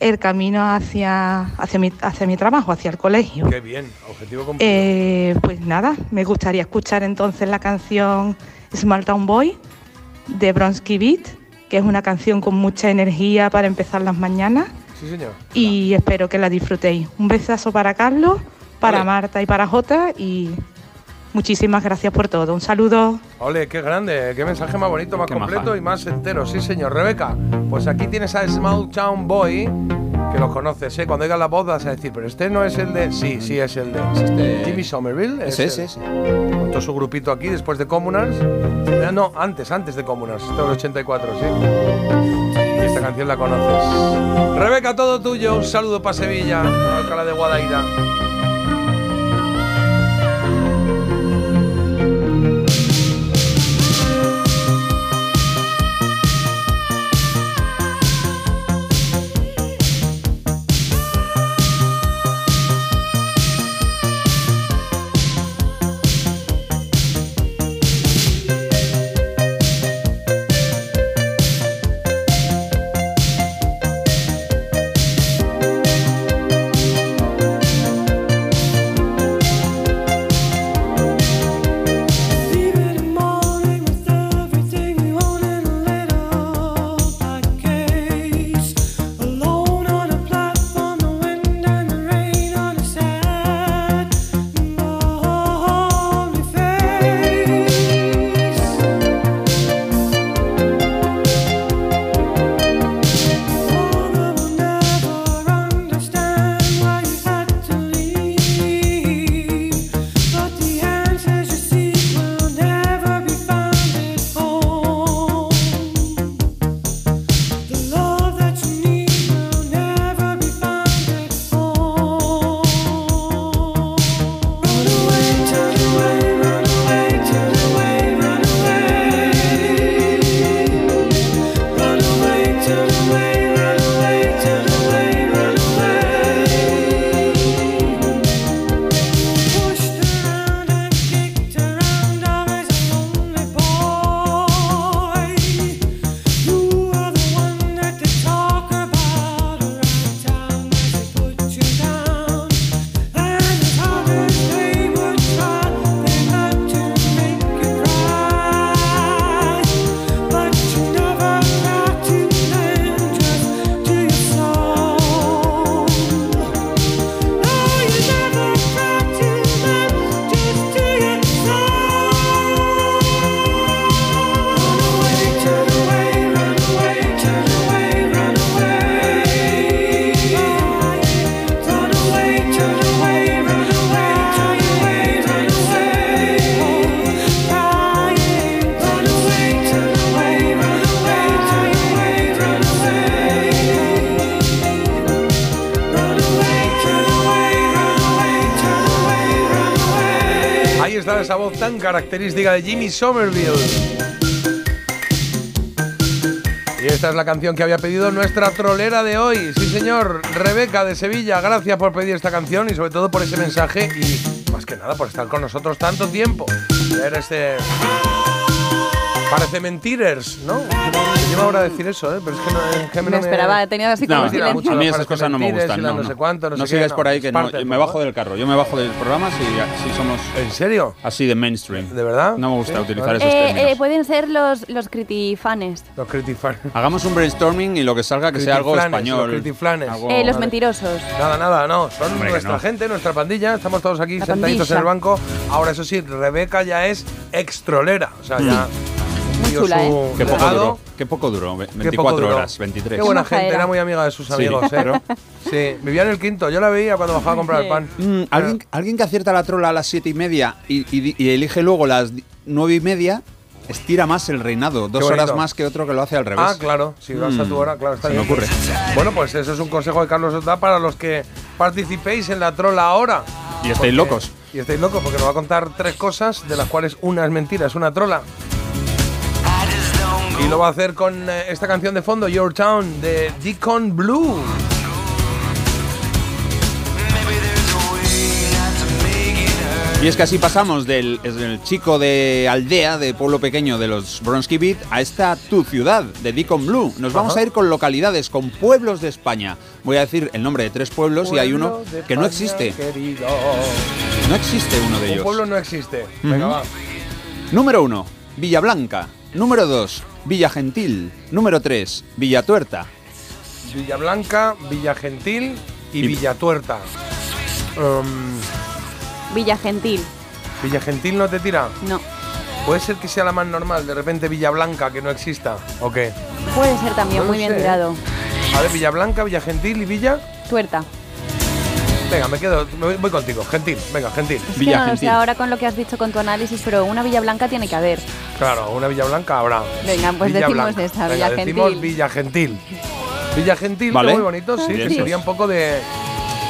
el camino hacia hacia mi, hacia mi trabajo, hacia el colegio. Qué bien, objetivo cumplido. Eh, pues nada, me gustaría escuchar entonces la canción Small Town Boy de Bronsky Beat, que es una canción con mucha energía para empezar las mañanas Sí, señor. y espero que la disfrutéis. Un besazo para Carlos, para. Marta y para Jota y muchísimas gracias por todo. Un saludo. Ole, qué grande, qué mensaje más bonito, más Qué completo maja. y más entero. Sí, señor. Rebeca, pues aquí tienes a Small Town Boy, que lo conoces, ¿eh? Cuando oigas la voz vas a decir, pero este no es el de... Sí, sí, es el de... este- Jimmy Somerville. Es ese, el- ese. Montó su grupito aquí después de Communards. Eh, No, antes, antes de Communards. Esto en el 84, sí. Y esta canción la conoces. Rebeca, todo tuyo. Un saludo para Sevilla, Alcalá de Guadaira. Característica de Jimmy Somerville. Y esta es la canción que había pedido nuestra trolera de hoy. Sí, señor, Rebeca de Sevilla, gracias por pedir esta canción y sobre todo por ese mensaje y más que nada por estar con nosotros tanto tiempo. Ver este... Parece mentirers, ¿no? Me lleva ahora a decir eso, ¿eh? Pero es que no, es que Me esperaba, tenías así como No, silencio. a mí esas cosas no me gustan. y No, no no. sé cuánto, no No sé qué, sigáis no, por ahí que parte me bajo del carro. Yo me bajo del programa si, si somos. ¿En serio? Así de mainstream. ¿De verdad? No me gusta Sí, utilizar vale. esos Eh, términos. eh, pueden ser los, los critifanes. Los critifans. Hagamos un brainstorming y lo que salga que sea algo español. los critiflanes. Algo- Eh, los mentirosos. Nada, nada, no. Son Hombre, nuestra no. gente, nuestra pandilla. Estamos todos aquí sentaditos en el banco. Ahora, eso sí, Rebeca ya es extrolera. O sea, ya. Chula, su ¿eh? Qué poco duró. Qué poco duró. ve- Qué 24 poco duró. horas, 23. Qué buena gente, era. era muy amiga de sus Sí, amigos, ¿eh? pero- Sí, vivía en el quinto. Yo la veía cuando bajaba a comprar el pan. Mm, ¿alguien, alguien que acierta la trola a las 7 y media y, y- y elige luego las 9 y media, estira más el reinado. Dos horas más que otro que lo hace al revés. Ah, claro, si vas a tu Mm, hora, claro, está se me bien. ocurre. Bueno, pues eso es un consejo de Carlos os da para los que participéis en la trola ahora. Y estáis Porque- locos. Y estáis locos porque nos va a contar tres cosas, de las cuales una es mentira, es una trola. Y lo va a hacer con eh, esta canción de fondo, Your Town, de Deacon Blue. Y es que así pasamos del, chico de aldea, de pueblo pequeño de los Bronsky Beat, a esta tu ciudad, de Deacon Blue. Nos vamos Ajá. a ir con localidades, con pueblos de España. Voy a decir el nombre de tres pueblos y hay uno que no existe. querido. No existe uno de Un ellos. pueblo no existe. Venga, va. Número 1, Villablanca. Número 2, Villa Gentil. Número 3, Villa Tuerta. Villa Blanca, Villa Gentil y, Y- Villa Tuerta. Um, Villa Gentil. Villa Gentil no te tira. No. Puede ser que sea la más normal, de repente Villa Blanca que no exista. ¿O qué? Puede ser también, No muy bien sé, ¿eh? tirado. A ver, Villa Blanca, Villa Gentil y Villa. Tuerta. Venga, me quedo, me voy, voy contigo. Gentil, venga, Gentil. Es que no ahora con lo que has dicho con tu análisis, pero una Villa Blanca tiene que haber. Claro, una Villa Blanca habrá. Venga, pues Villa decimos Blanca. Venga, Villa decimos Gentil. Villa Gentil. Villa Gentil, Vale. muy bonito, sí, que sería un poco de.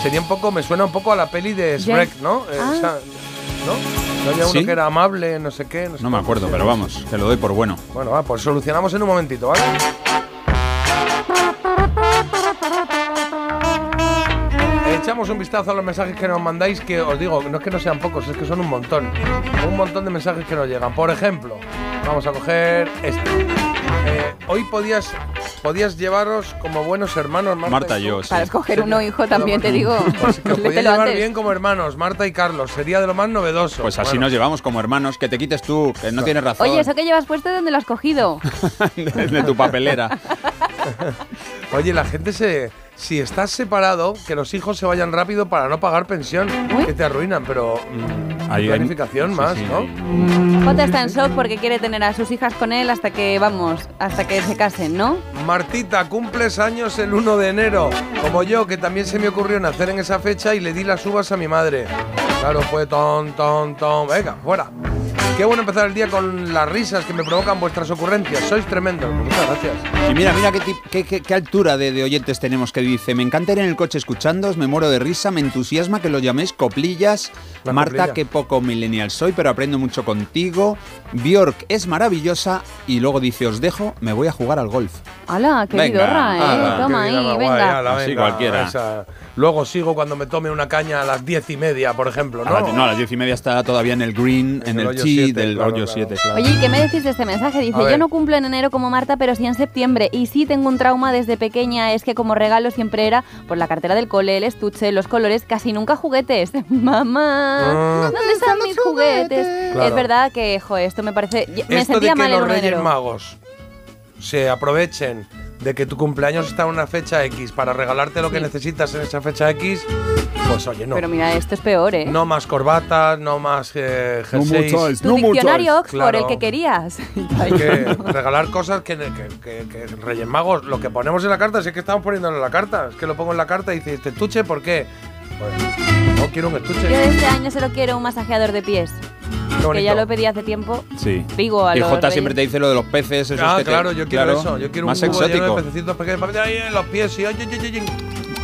Sería un poco, me suena un poco a la peli de. Shrek, ¿no? Eh, Ah. esa- ¿No? ¿No había uno ¿Sí? que era amable, no sé qué? No, sé No me acuerdo, pero vamos, te lo doy por bueno. Bueno, va, pues solucionamos en un momentito, ¿vale? Echamos un vistazo a los mensajes que nos mandáis, que os digo, no es que no sean pocos, es que son un montón. Un montón de mensajes que nos llegan. Por ejemplo, vamos a coger este. Eh, hoy podías, podías llevaros como buenos hermanos, Marta, Marta y yo, sí. Para escoger uno hijo también te digo. Pues que os podíais llevar antes. bien como hermanos, Marta y Carlos. Sería de lo más novedoso. Pues así Bueno, nos llevamos como hermanos. Que te quites tú, que no tienes razón. Oye, eso que llevas puesto, ¿de dónde lo has cogido? de tu papelera. Oye, la gente se. Si estás separado, que los hijos se vayan rápido para no pagar pensión, que te arruinan, pero. mm, hay- planificación sí, más, sí, ¿no? hay- Jota está en shock porque quiere tener a sus hijas con él hasta que, vamos, hasta que se casen, ¿no? Martita, cumples años el 1 de enero. Como yo, que también se me ocurrió nacer en esa fecha y le di las uvas a mi madre. Claro, fue ton, ton, ton. Venga, fuera. Qué bueno empezar el día con las risas que me provocan vuestras ocurrencias. Sois tremendos. Muchas gracias. Y mira, mira qué, tip- qué- qué- qué altura de, de oyentes tenemos que dice, me encanta ir en el coche escuchándoos, me muero de risa, me entusiasma que lo llaméis coplillas. La Marta, coplilla. qué poco millennial soy, pero aprendo mucho contigo. Bjork es maravillosa y luego dice, os dejo, me voy a jugar al golf. ¡Hala, qué vidorra, eh! hala, Toma ahí, guay, venga. Así cualquiera. esa. Luego sigo cuando me tome una caña a las diez y media, por ejemplo, A ¿no? las- no, a las diez y media está todavía en el green, en, el chi siete, del claro, hoyo claro. 7, claro. Oye, ¿y qué me decís de este mensaje? Dice, A yo no cumplo en enero como Marta, pero sí en septiembre. Y sí tengo un trauma desde pequeña, es que como regalo siempre era por la cartera del cole, el estuche, los colores, casi nunca juguetes. Mamá, Ah. ¿dónde están mis juguetes? Claro. Es verdad que, jo, esto me parece... Me Esto de sentía que mal el los 1 de Reyes enero. Magos se aprovechen de que tu cumpleaños está en una fecha X para regalarte lo que Sí. necesitas en esa fecha X, pues oye, no. Pero mira, esto es peor, ¿eh? No más corbatas, no más eh, No more jerseys. ties, Tu no more diccionario. Oxford, Claro. el que querías. Hay que regalar cosas que, que, que- que Reyes Magos, lo que ponemos en la carta, si es que estamos poniéndolo en la carta, es que lo pongo en la carta y dice, ¿este estuche por qué? Pues, no quiero un Yo estuche. este año solo quiero un masajeador de pies. Qué Que ya lo pedí hace tiempo. Sí. Digo a y los reyes. siempre te dice lo de los peces, esos Ah, que te- claro, yo quiero claro, eso. Yo quiero más un cubo lleno exótico. de pececitos pequeños para ahí en los pies y ay, ay, ay, ay, ay.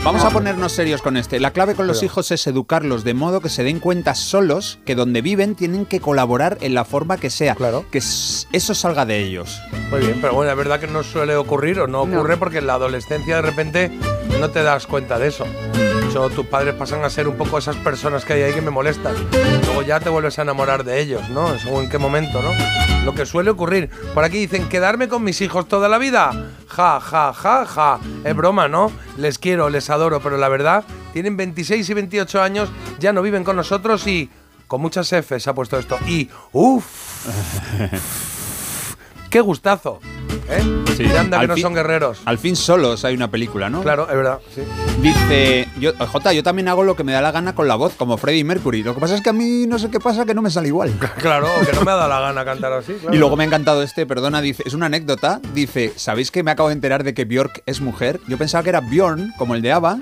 Vamos a ponernos serios con este. La clave con los hijos es educarlos de modo que se den cuenta solos que donde viven tienen que colaborar en la forma que sea. Claro. Que eso salga de ellos. Muy bien, pero bueno, es verdad que no suele ocurrir o no No. ocurre porque en la adolescencia de repente no te das cuenta de eso. Hecho, tus padres pasan a ser un poco esas personas que hay ahí que me molestan. Luego ya te vuelves a enamorar de ellos, ¿no? Según en qué momento, ¿no? Lo que suele ocurrir. Por aquí dicen, ¿quedarme con mis hijos toda la vida? Ja, ja, ja, ja. Es broma, ¿no? Les quiero, les adoro, pero la verdad, tienen 26 y 28 años, ya no viven con nosotros y... Con muchas F se ha puesto esto. Y, uff, qué gustazo. ¿Eh? Sí. Y anda que no fin- son guerreros. Al fin solos hay una película, ¿no? Claro, es verdad. Sí. Dice, yo, Jota, yo también hago lo que me da la gana con la voz, como Freddie Mercury. Lo que pasa es que a mí no sé qué pasa, que no me sale igual. Claro, que no me ha dado la gana cantar así. claro. Y luego me ha encantado este, perdona, dice, es una anécdota. Dice, ¿sabéis que me acabo de enterar de que Björk es mujer? Yo pensaba que era Bjorn, como el de ABBA,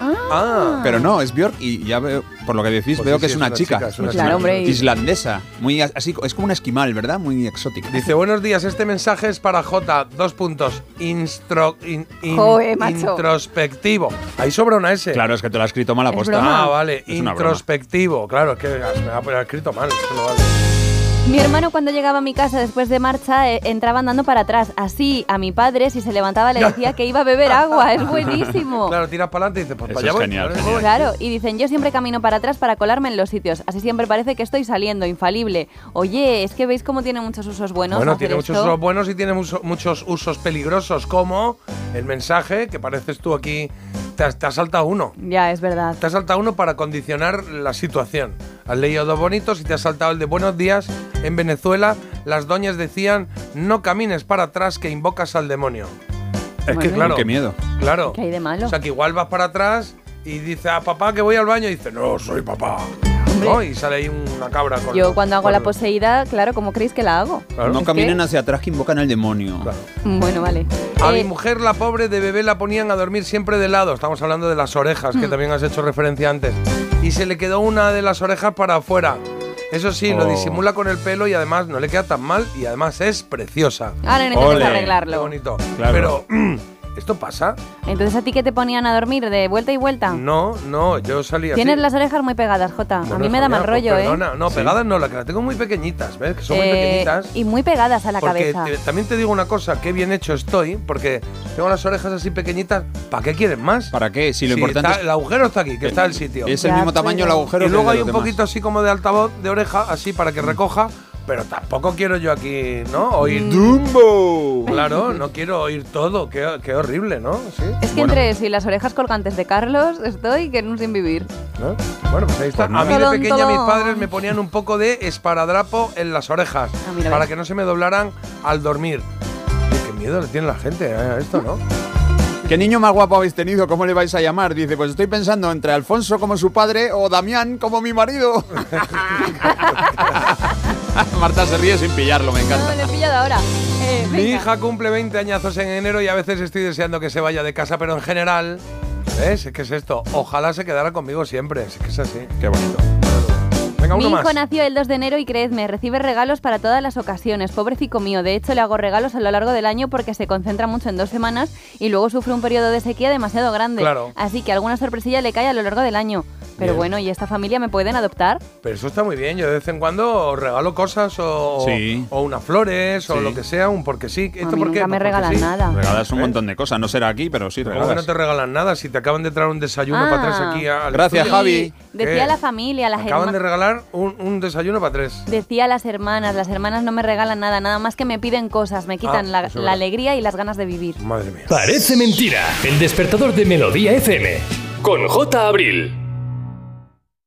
Ah. pero no, es Björk y ya veo, por lo que decís, Pues veo sí, que sí, es una, chica. es una Claro, chica. hombre, y- Islandesa, muy a- así, es como una esquimal, ¿verdad? Muy exótica. Dice, buenos días, este mensaje es para J, dos puntos, instro, in- in- Joe, macho. introspectivo. Ahí sobra una S. Claro, es que te lo has escrito mal Es aposta. Ah, vale, Es introspectivo. Claro, es que me ha ha escrito mal. eso no vale. Mi hermano cuando llegaba a mi casa después de marcha eh, entraba andando para atrás. Así a mi padre si se levantaba le decía que iba a beber agua. Es buenísimo. Claro, tiras para adelante y dices, pues Eso para allá es voy. genial, Ahora genial. voy. Claro, y dicen, yo siempre camino para atrás para colarme en los sitios. Así siempre parece que estoy saliendo, infalible. Oye, es que veis cómo tiene muchos usos buenos. Bueno, tiene muchos esto? usos buenos y tiene mucho- muchos usos peligrosos, como el mensaje, que pareces tú aquí, te has, te has saltado uno. Ya, es verdad. Te has saltado uno para condicionar la situación. Has leído dos bonitos y te has saltado el de buenos días. En Venezuela, las doñas decían, no camines para atrás que invocas al demonio. Es que claro. Qué miedo. Claro. ¿Qué hay de malo? O sea, que igual vas para atrás y dice, a papá que voy al baño y dice, no, soy papá. ¿No? Y sale ahí una cabra con Yo los- cuando hago con la poseída, claro, ¿cómo creéis que la hago? Claro. No Es caminen que- hacia atrás que invocan al demonio. Bueno, vale. A Eh, mi mujer, la pobre de bebé, la ponían a dormir siempre de lado. Estamos hablando de las orejas, Hmm. que también has hecho referencia antes. Y se le quedó una de las orejas para afuera. Eso sí, lo Oh. disimula con el pelo y además no le queda tan mal y además es preciosa. Ahora no intentas Ole. Qué arreglarlo. bonito. Claro. Pero, ¿esto pasa? Entonces, ¿a ti qué te ponían a dormir de vuelta y vuelta? No, no, yo salí así. Tienes las orejas muy pegadas, Jota. a Bueno, mí me da mal pues rollo, ¿eh? perdona. No, Sí. pegadas no, la que las tengo muy pequeñitas, ¿ves? Que son muy Eh, pequeñitas. y muy pegadas a la Porque cabeza. te- también te digo una cosa, qué bien hecho estoy, porque tengo las orejas así pequeñitas. ¿Para qué quieres más? ¿Para qué? Si lo Sí, importante está- es- el agujero está aquí, que está el sitio. Es el Ya, mismo tamaño el agujero y luego el hay un demás. poquito así como de altavoz de oreja, así para que recoja, pero tampoco quiero yo aquí, ¿no? Oír. Mm. ¡Dumbo! Claro, no quiero oír todo, qué, qué horrible, ¿no? Sí. Es que Bueno. entre si las orejas colgantes de Carlos estoy que en un sin vivir. ¿no? Bueno, pues ahí está. Pues a mí de pequeña mis padres me ponían un poco de esparadrapo en las orejas Ah, mira, para que no se me doblaran al dormir. Oye, qué miedo le tiene la gente a esto, ¿no? ¿Qué niño más guapo habéis tenido? ¿Cómo le vais a llamar? Dice, pues estoy pensando entre Alfonso como su padre o Damián como mi marido. Marta se ríe sin pillarlo, me No, encanta. lo he pillado ahora. Eh, Mi hija cumple 20 añazos en enero y a veces estoy deseando que se vaya de casa, pero en general, ¿ves? ¿Qué es esto? Ojalá se quedara conmigo siempre. Es que es así. Qué bonito. Venga, Mi uno hijo más. nació el 2 de enero y creedme, recibe regalos para todas las ocasiones. Pobrecito mío, de hecho le hago regalos a lo largo del año porque se concentra mucho en dos semanas y luego sufre un periodo de sequía demasiado grande. Claro. Así que alguna sorpresilla le cae a lo largo del año. Pero Bien. bueno, ¿y esta familia me pueden adoptar? Pero eso está muy bien. Yo de vez en cuando os regalo cosas o, Sí. o unas flores o lo que sea, un porque sí. ¿Esto a mí por qué? nunca me Pues regalan sí. nada. Regalas un ¿Eh? montón de cosas. No será aquí, pero sí ¿Cómo que no regalas. te regalan nada si te acaban de traer un desayuno Ah. para tres aquí al Gracias, estudio? Javi. Decía ¿Qué? la familia, las Acaban de hermanas. regalar un, un desayuno para tres. Decía las hermanas, las hermanas no me regalan nada, nada más que me piden cosas, me quitan Ah, la, la alegría y las ganas de vivir. Madre mía. Parece mentira. El despertador de Melodía FM. Con J. Abril.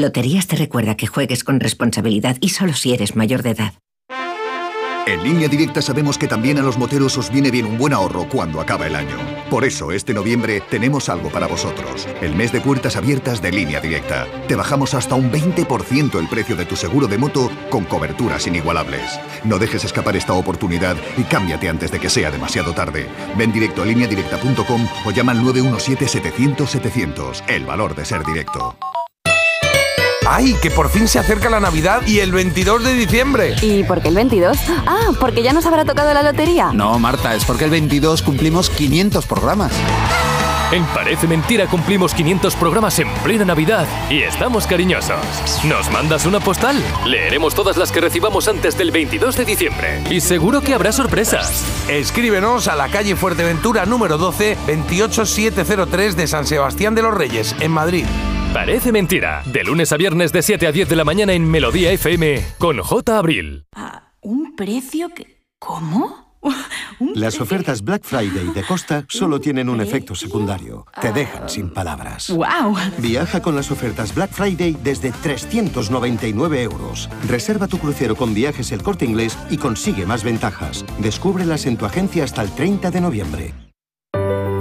Loterías te recuerda que juegues con responsabilidad y solo si eres mayor de edad. En línea directa sabemos que también a los moteros os viene bien un buen ahorro cuando acaba el año. Por eso, este noviembre tenemos algo para vosotros. El mes de puertas abiertas de línea directa. Te bajamos hasta un 20% el precio de tu seguro de moto con coberturas inigualables. No dejes escapar esta oportunidad y cámbiate antes de que sea demasiado tarde. Ven directo a lineadirecta.com o llama al 917-700-700. El valor de ser directo. ¡Ay, que por fin se acerca la Navidad y el 22 de diciembre! ¿Y por qué el 22? Ah, porque ya nos habrá tocado la lotería. No, Marta, es porque el 22 cumplimos 500 programas. En Parece Mentira cumplimos 500 programas en plena Navidad y estamos cariñosos. ¿Nos mandas una postal? Leeremos todas las que recibamos antes del 22 de diciembre. Y seguro que habrá sorpresas. Escríbenos a la calle Fuerteventura número 12, 28703 de San Sebastián de los Reyes, en Madrid. Parece Mentira. De lunes a viernes de 7 a 10 de la mañana en Melodía FM con J. Abril. ¿Un precio que... ¿Cómo? Las ofertas Black Friday de Costa solo tienen un efecto secundario. Te dejan sin palabras. ¡Wow! Viaja con las ofertas Black Friday desde 399 euros. Reserva tu crucero con viajes el corte inglés y consigue más ventajas. Descúbrelas en tu agencia hasta el 30 de noviembre.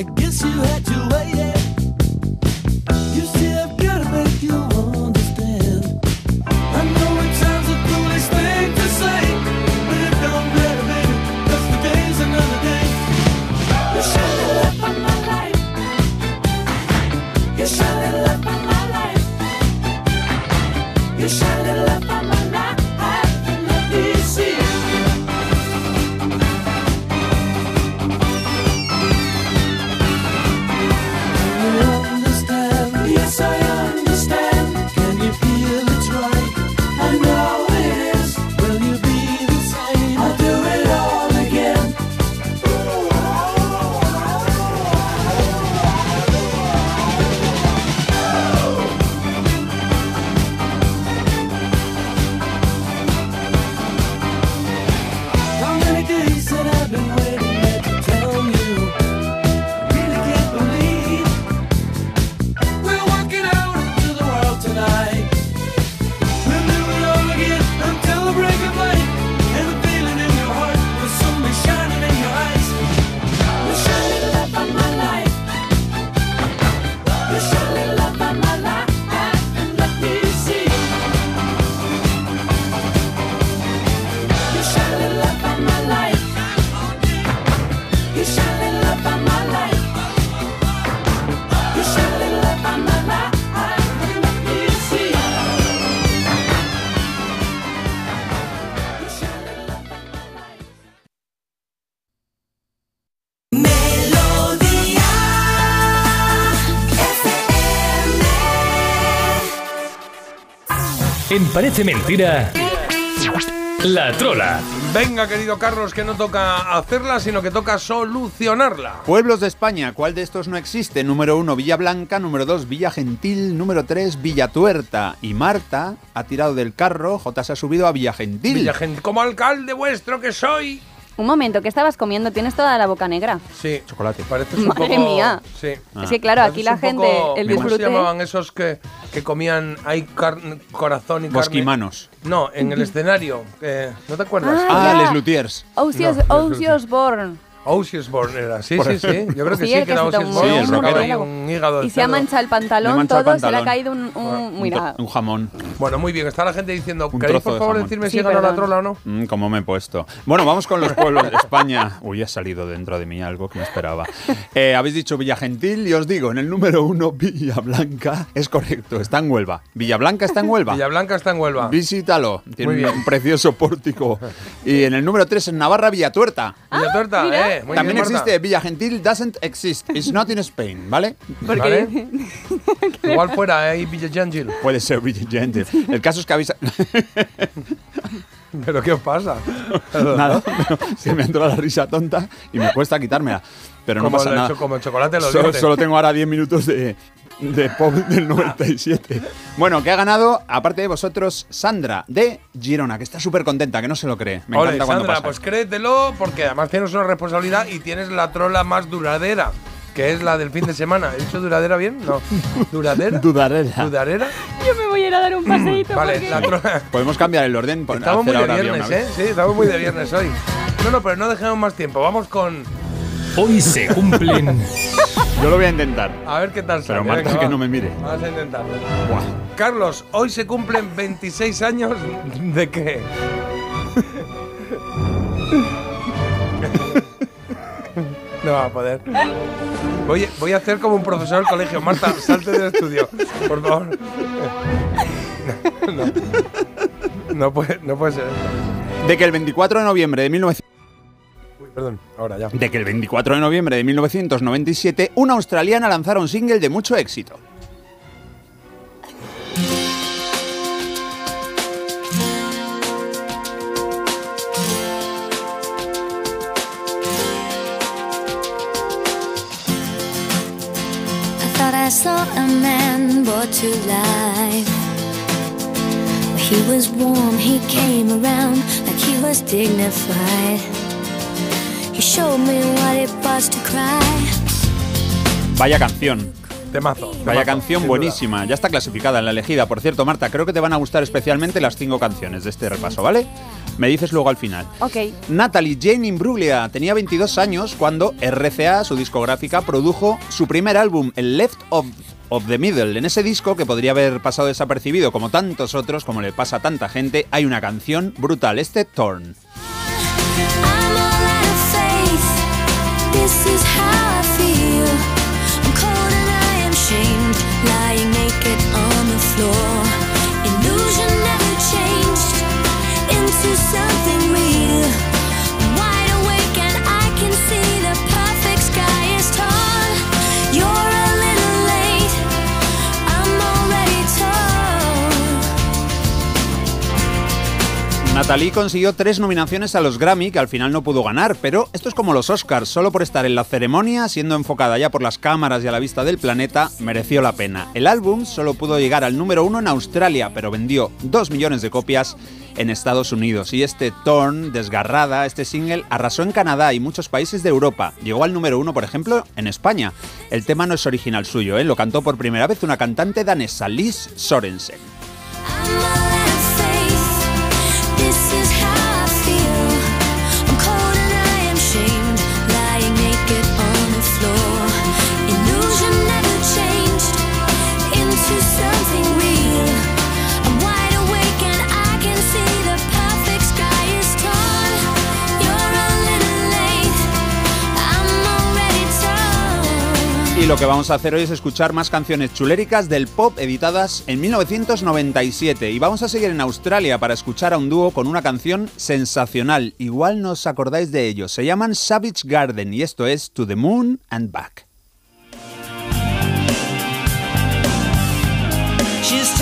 I guess you had to En Parece Mentira, La Trola. Venga, querido Carlos, que no toca hacerla, sino que toca solucionarla. Pueblos de España, ¿cuál de estos no existe? Número 1, Villa Blanca. Número 2, Villa Gentil. Número 3, Villa Tuerta. Y Marta ha tirado del carro. J se ha subido a Villa Gentil. Villa Gentil, como alcalde vuestro que soy. Un momento, ¿qué estabas comiendo? Tienes toda la boca negra. Sí, chocolate. Pareces un Madre poco- mía. Sí. Es que claro, aquí la gente, poco- el ¿Cómo disfrute... se llamaban esos que, que comían carne- corazón y carne? Bosquimanos. No, en el escenario. eh, ¿No te acuerdas? Ah, Ah. Les Luthiers. Ozzy No, Ozzy Osbourne. Era, sí, sí, sí. Yo creo que Sí, sí, que era que se tomó Oceansborn. Sí, el un, rockero. ahí un hígado Y se ha manchado el pantalón todo, se le ha caído un... un- mira, Un jamón. Bueno, muy bien. Está la gente diciendo, Un ¿queréis por de favor jamón. decirme Sí, si ganó la trola o no? Mm, ¿Cómo me he puesto? Bueno, vamos con los pueblos de España. Uy, ha salido dentro de mí algo que no esperaba. Eh, habéis dicho Villagentil y os digo, en el número uno, Villablanca. Es correcto, está en Huelva. Villablanca está en Huelva. Villablanca está en Huelva. Visítalo. Tiene Muy un, bien. un precioso pórtico. Y en el número 3, en Navarra, Villatuerta. Villatuerta, mira. Muy También bien, Marta. existe Villagentil doesn't exist. It's not in Spain, ¿vale? porque... Vale. Igual fuera, eh, ahí Villagengil. Puede ser Villagentil. El caso es que habéis. ¿Pero qué os pasa? Nada, se me ha entrado la risa tonta y me cuesta quitármela. Pero no como, pasa el, nada. como el chocolate los solo tengo ahora 10 minutos de, de pop del 97. Bueno, que ha ganado, aparte de vosotros, Sandra de Girona, que está súper contenta, que no se lo cree. Me Ole, encanta cuando Sandra, pasa. pues créetelo porque además tienes una responsabilidad y tienes la trola más duradera, que es la del fin de semana. ¿He dicho duradera bien? No. ¿Duradera? Dudarera. ¿Dudarera? Yo me voy a ir a dar un paseíto. Vale, porque- la trola. Podemos cambiar el orden. pon- Estamos muy de viernes, ¿eh? Sí, estamos muy de viernes hoy. No, no, pero no dejemos más tiempo. Vamos con. Hoy se cumplen Yo lo voy a intentar. A ver qué tal sale. Pero Marta, Venga, que va. no me mire. Vamos a intentarlo. Carlos, hoy se cumplen 26 años de qué? No va a poder. Voy, voy a hacer como un profesor del colegio. Marta, salte del estudio, por favor. No, no puede, no puede ser. De que el 24 de noviembre de 1900 Uy, perdón, ahora ya. de que el 24 de noviembre de 1997 una australiana lanzara un single de mucho éxito. I thought I saw a man brought to life. He was warm, he came around like he was dignified. Vaya canción. Temazo. Vaya temazo, canción buenísima. Ya está clasificada en la elegida. Por cierto, Marta, creo que te van a gustar especialmente las cinco canciones de este repaso, ¿vale? Me dices luego al final. Ok. Natalie Jane Imbruglia tenía 22 años cuando RCA, su discográfica, produjo su primer álbum, el Left of, of the Middle. En ese disco, que podría haber pasado desapercibido como tantos otros, como le pasa a tanta gente, hay una canción brutal, este Torn. This is how I feel. Natalie consiguió tres nominaciones a los Grammy, que al final no pudo ganar, pero esto es como los Oscars, solo por estar en la ceremonia, siendo enfocada ya por las cámaras y a la vista del planeta, mereció la pena. El álbum solo pudo llegar al número uno en Australia, pero vendió dos millones de copias en Estados Unidos. Y este Torn, desgarrada, este single, arrasó en Canadá y muchos países de Europa. Llegó al número uno, por ejemplo, en España. El tema no es original suyo, ¿eh? lo cantó por primera vez una cantante danesa, Liz Sorensen. Y lo que vamos a hacer hoy es escuchar más canciones chuléricas del pop editadas en 1997. Y vamos a seguir en Australia para escuchar a un dúo con una canción sensacional. Igual no os acordáis de ellos. Se llaman Savage Garden y esto es To the Moon and Back. She's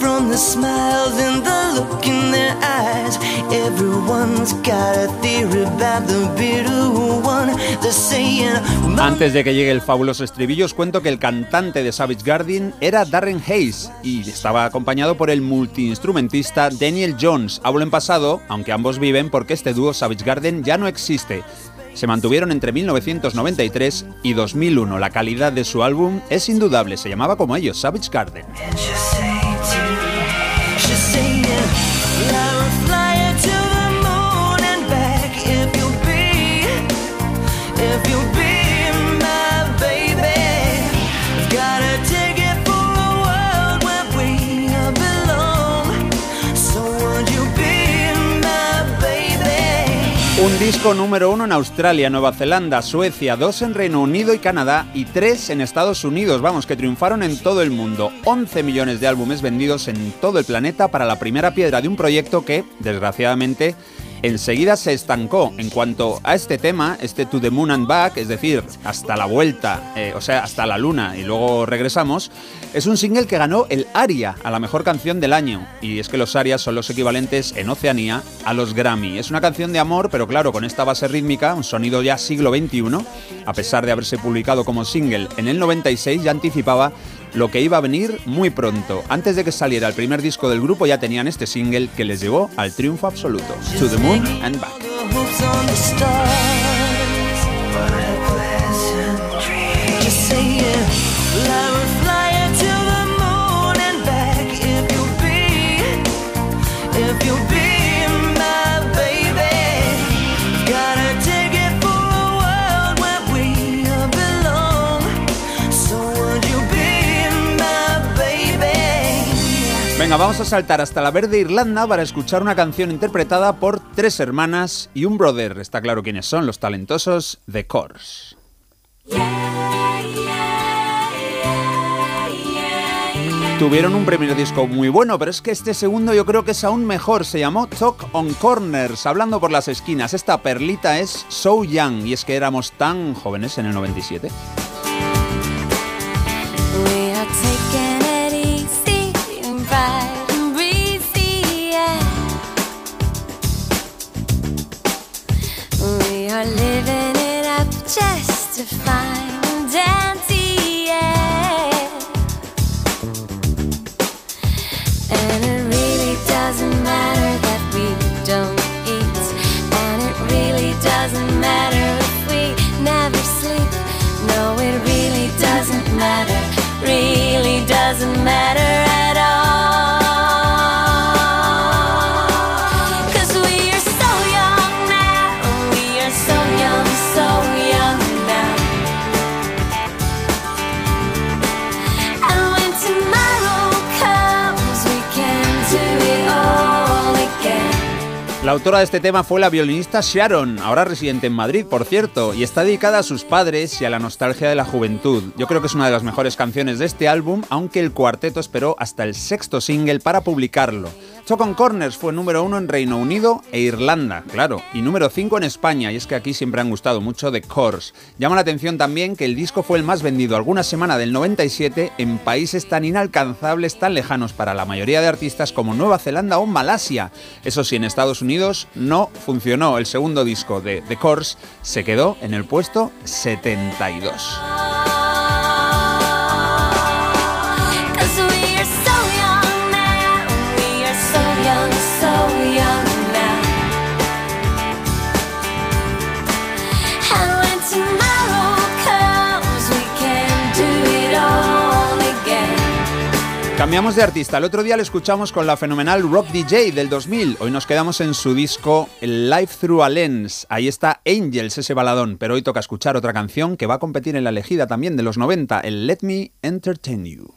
from the smiles and the look in their eyes. Everyone's got a theory about the bitter one. They're saying, Antes de que llegue el fabuloso estribillo, os cuento que el cantante de Savage Garden era Darren Hayes y estaba acompañado por el multiinstrumentista Daniel Jones. Hablo en pasado, aunque ambos viven porque este dúo Savage Garden ya no existe. se mantuvieron entre 1993 y 2001. La calidad de su álbum es indudable, se llamaba como ellos, Savage Garden. Un disco número uno en Australia, Nueva Zelanda, Suecia, dos en Reino Unido y Canadá y tres en Estados Unidos, vamos, que triunfaron en todo el mundo. 11 millones de álbumes vendidos en todo el planeta para la primera piedra de un proyecto que, desgraciadamente, enseguida se estancó. En cuanto a este tema, este To the Moon and Back, es decir, hasta la vuelta, eh, o sea, hasta la luna y luego regresamos, es un single que ganó el ARIA a la mejor canción del año. Y es que los ARIAs son los equivalentes en Oceanía a los Grammy. Es una canción de amor, pero claro, con esta base rítmica, un sonido ya siglo XXI, a pesar de haberse publicado como single en el 96, ya anticipaba lo que iba a venir muy pronto. Antes de que saliera el primer disco del grupo ya tenían este single que les llevó al triunfo absoluto. To the Moon and Back. Vamos a saltar hasta la verde Irlanda para escuchar una canción interpretada por tres hermanas y un brother. Está claro quiénes son, los talentosos The Course. Tuvieron un primer disco muy bueno, pero es que este segundo yo creo que es aún mejor. Se llamó Talk on Corners, hablando por las esquinas. Esta perlita es So Young, y es que éramos tan jóvenes en el 97. Autora de este tema fue la violinista Sharon, ahora residente en Madrid, por cierto, y está dedicada a sus padres y a la nostalgia de la juventud. Yo creo que es una de las mejores canciones de este álbum, aunque el cuarteto esperó hasta el sexto single para publicarlo. Talk on Corners fue número uno en Reino Unido e Irlanda, claro, y número 5 en España, y es que aquí siempre han gustado mucho The Course. Llama la atención también que el disco fue el más vendido alguna semana del 97 en países tan inalcanzables, tan lejanos para la mayoría de artistas como Nueva Zelanda o Malasia. Eso sí, en Estados Unidos no funcionó. El segundo disco de The Course se quedó en el puesto 72. Cambiamos de artista. El otro día le escuchamos con la fenomenal Rock DJ del 2000. Hoy nos quedamos en su disco Life Through a Lens. Ahí está Angels, ese baladón. Pero hoy toca escuchar otra canción que va a competir en la elegida también de los 90, el Let Me Entertain You.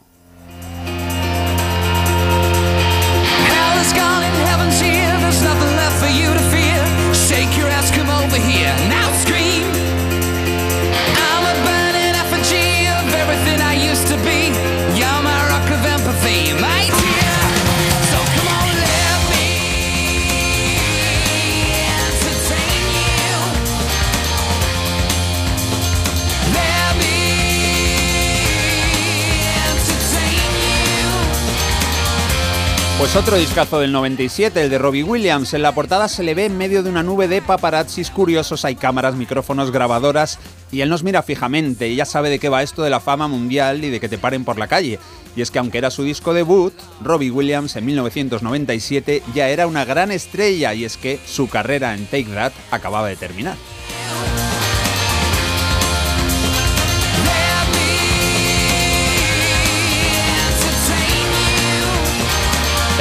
Pues otro discazo del 97, el de Robbie Williams. En la portada se le ve en medio de una nube de paparazzis curiosos. Hay cámaras, micrófonos, grabadoras. Y él nos mira fijamente y ya sabe de qué va esto de la fama mundial y de que te paren por la calle. Y es que aunque era su disco debut, Robbie Williams en 1997 ya era una gran estrella y es que su carrera en Take That acababa de terminar.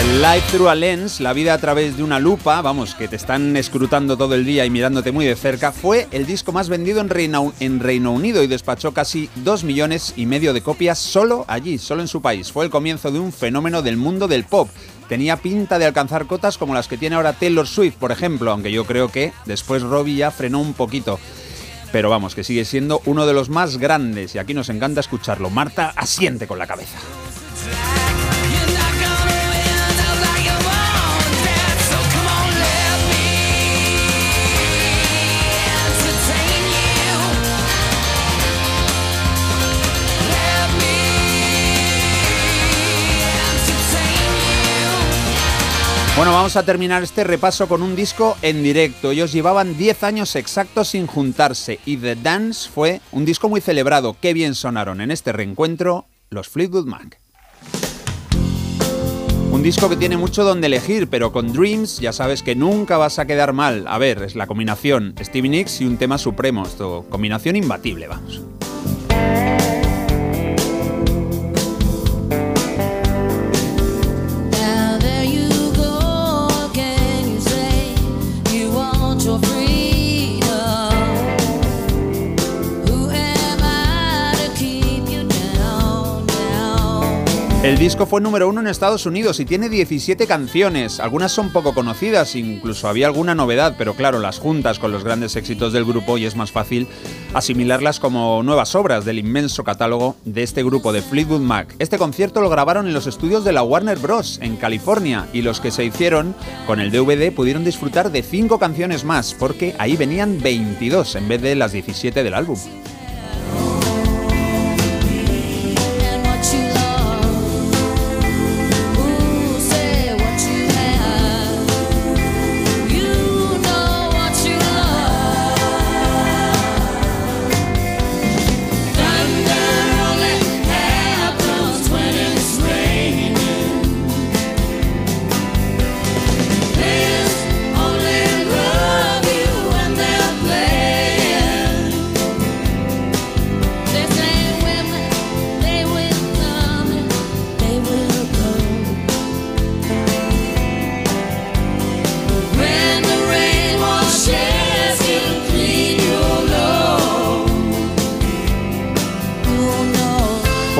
El Life Through a Lens, la vida a través de una lupa, vamos, que te están escrutando todo el día y mirándote muy de cerca, fue el disco más vendido en Reino, en Reino Unido y despachó casi 2 millones y medio de copias solo allí, solo en su país. Fue el comienzo de un fenómeno del mundo del pop. Tenía pinta de alcanzar cotas como las que tiene ahora Taylor Swift, por ejemplo, aunque yo creo que después Robbie ya frenó un poquito. Pero vamos, que sigue siendo uno de los más grandes y aquí nos encanta escucharlo. Marta asiente con la cabeza. Bueno, vamos a terminar este repaso con un disco en directo. Ellos llevaban 10 años exactos sin juntarse y The Dance fue un disco muy celebrado. Qué bien sonaron en este reencuentro los Fleetwood Mac. Un disco que tiene mucho donde elegir, pero con Dreams ya sabes que nunca vas a quedar mal. A ver, es la combinación Stevie Nicks y un tema supremo. Esto, combinación imbatible, vamos. El disco fue número uno en Estados Unidos y tiene 17 canciones. Algunas son poco conocidas, incluso había alguna novedad, pero claro, las juntas con los grandes éxitos del grupo y es más fácil asimilarlas como nuevas obras del inmenso catálogo de este grupo de Fleetwood Mac. Este concierto lo grabaron en los estudios de la Warner Bros. en California y los que se hicieron con el DVD pudieron disfrutar de 5 canciones más, porque ahí venían 22 en vez de las 17 del álbum.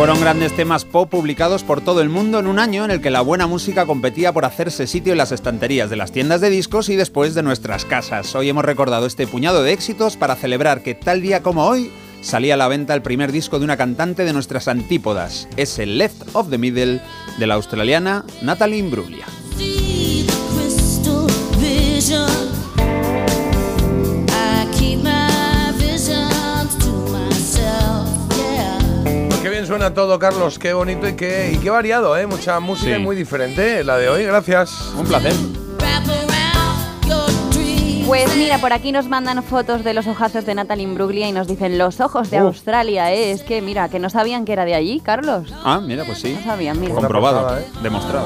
Fueron grandes temas pop publicados por todo el mundo en un año en el que la buena música competía por hacerse sitio en las estanterías de las tiendas de discos y después de nuestras casas. Hoy hemos recordado este puñado de éxitos para celebrar que tal día como hoy salía a la venta el primer disco de una cantante de nuestras antípodas. Es el Left of the Middle de la australiana Natalie Imbruglia. Suena todo, Carlos. Qué bonito y qué, y qué variado, ¿eh? Mucha música Sí. y muy diferente la de hoy. Gracias. Un placer. Pues mira, por aquí nos mandan fotos de los ojazos de Natalie Imbruglia y nos dicen los ojos de Uh. Australia, ¿eh? Es que mira, que no sabían que era de allí, Carlos. Ah, mira, pues sí. No sabían, mira. Comprobado, pasada, ¿eh? demostrado.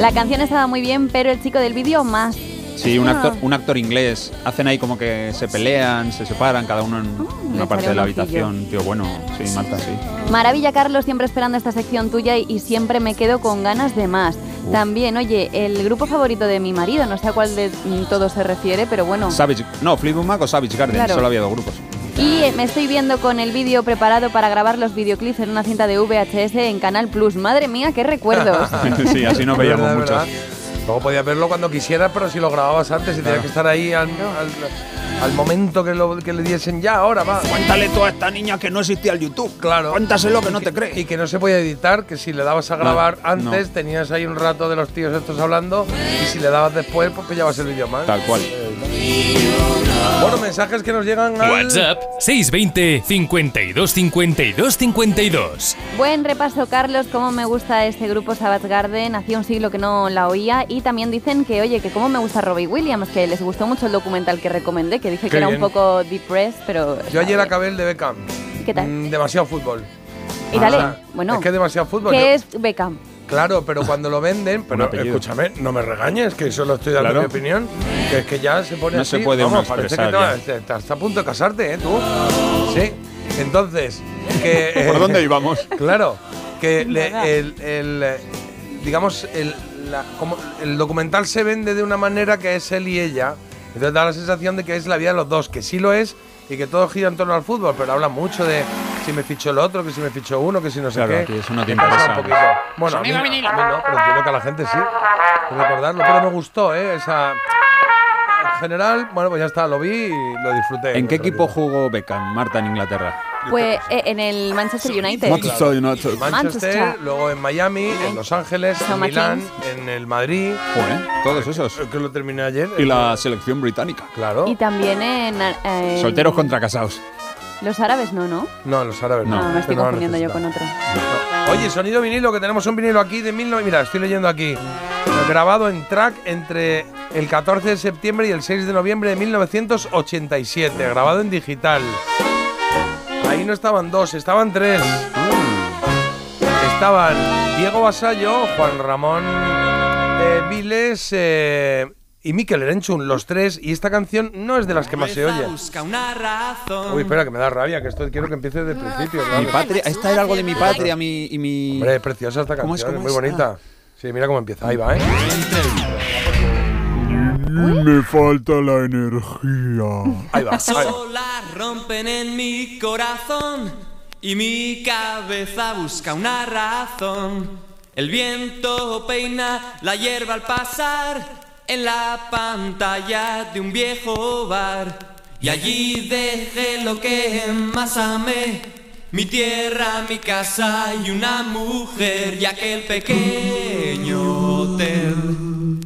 La canción estaba muy bien, pero el chico del vídeo más. Sí, un Ah. actor, un actor inglés. Hacen ahí como que se pelean, se separan, cada uno en una me parte de la habitación. Tío, bueno, sí, Marta, sí. Maravilla, Carlos, siempre esperando esta sección tuya y, y siempre me quedo con ganas de más. También, oye, el grupo favorito de mi marido, no sé a cuál de todos se refiere, pero bueno. Savage, no, Fleetwood Mac o Savage Garden, Claro. solo había dos grupos. Y eh, me estoy viendo con el vídeo preparado para grabar los videoclips en una cinta de VHS en Canal Plus. Madre mía, qué recuerdos. sí, así no Es veíamos verdad. Luego podías verlo cuando quisieras, pero si lo grababas antes y tenías que estar ahí al, al- al momento que, lo, que le diesen ya, ahora va. Cuéntale tú a esta niña que no existía el YouTube. Claro. Cuéntaselo que no te cree. Y que no se podía editar, que si le dabas a grabar No, antes, no. tenías ahí un rato de los tíos estos hablando, y si le dabas después, pues pillabas el vídeo mal. Tal cual. Bueno, mensajes que nos llegan al... WhatsApp 620 52 52 52. Buen repaso, Carlos. Cómo me gusta este grupo Savage Garden. Hacía un siglo que no la oía. Y también dicen que, oye, que cómo me gusta Robbie Williams, que les gustó mucho el documental que recomendé, que dije Qué que era bien. un poco depressed, pero. Yo ayer está acabé el de Beckham. bien. ¿Qué tal? Mm, demasiado fútbol. y dale, Ah, bueno. Es que demasiado fútbol. ¿Qué Yo- es Beckham? Claro, pero cuando lo venden, pero escúchame, no me regañes, que solo estoy dando Claro. mi opinión, que es que ya se pone No así, se puede vamos, uno parece que estás a punto de casarte, ¿eh, tú? Sí, entonces, que... ¿Por eh, dónde íbamos? Claro, que le- el, el, eh, digamos, el- la- como el documental se vende de una manera que es él y ella. Entonces da la sensación de que es la vida de los dos, que sí lo es y que todo gira en torno al fútbol, pero habla mucho de si me fichó el otro, que si me fichó uno, que si no sé Claro, qué. eso no un. Bueno, a mí, a mí no, pero entiendo que a la gente sí. recordarlo, pero me gustó, ¿eh? Esa. En general, bueno, pues ya está, lo vi y lo disfruté. ¿En qué equipo jugó Beckham, Marta, en Inglaterra? Pues eh, en el Manchester United. Manchester United. Manchester, Manchester. luego en Miami, en Los Ángeles, en Milán, en el Madrid. Joder, todos esos. Que lo terminé ayer. Y la selección británica. Claro. Y también en, en- Solteros contra casados. Los árabes no, ¿no? No, los árabes no. Ah, me estoy no confundiendo yo con otro. Oye, sonido vinilo, que tenemos un vinilo aquí de 19... Mira, estoy leyendo aquí. Grabado en track entre el 14 de septiembre y el 6 de noviembre de 1987. Grabado en digital. Ahí no estaban dos, estaban tres. Estaban Diego Basallo, Juan Ramón eh, Viles eh, y Mikel Erenchun, los tres. Y esta canción no es de las que más se oye. Busca una razón. Uy, espera, que me da rabia, que esto quiero que empiece desde el principio. Mi patria, esta era algo de mi patria mi, y mi. Hombre, es preciosa esta ¿Cómo es, canción, es, cómo muy bonita. Sí, mira cómo empieza. Ahí va, ¿eh? Me falta la energía. Ahí va, Las olas rompen en mi corazón y mi cabeza busca una razón. El viento peina la hierba al pasar en la pantalla de un viejo bar. Y allí dejé lo que más amé, mi tierra, mi casa y una mujer y aquel pequeño hotel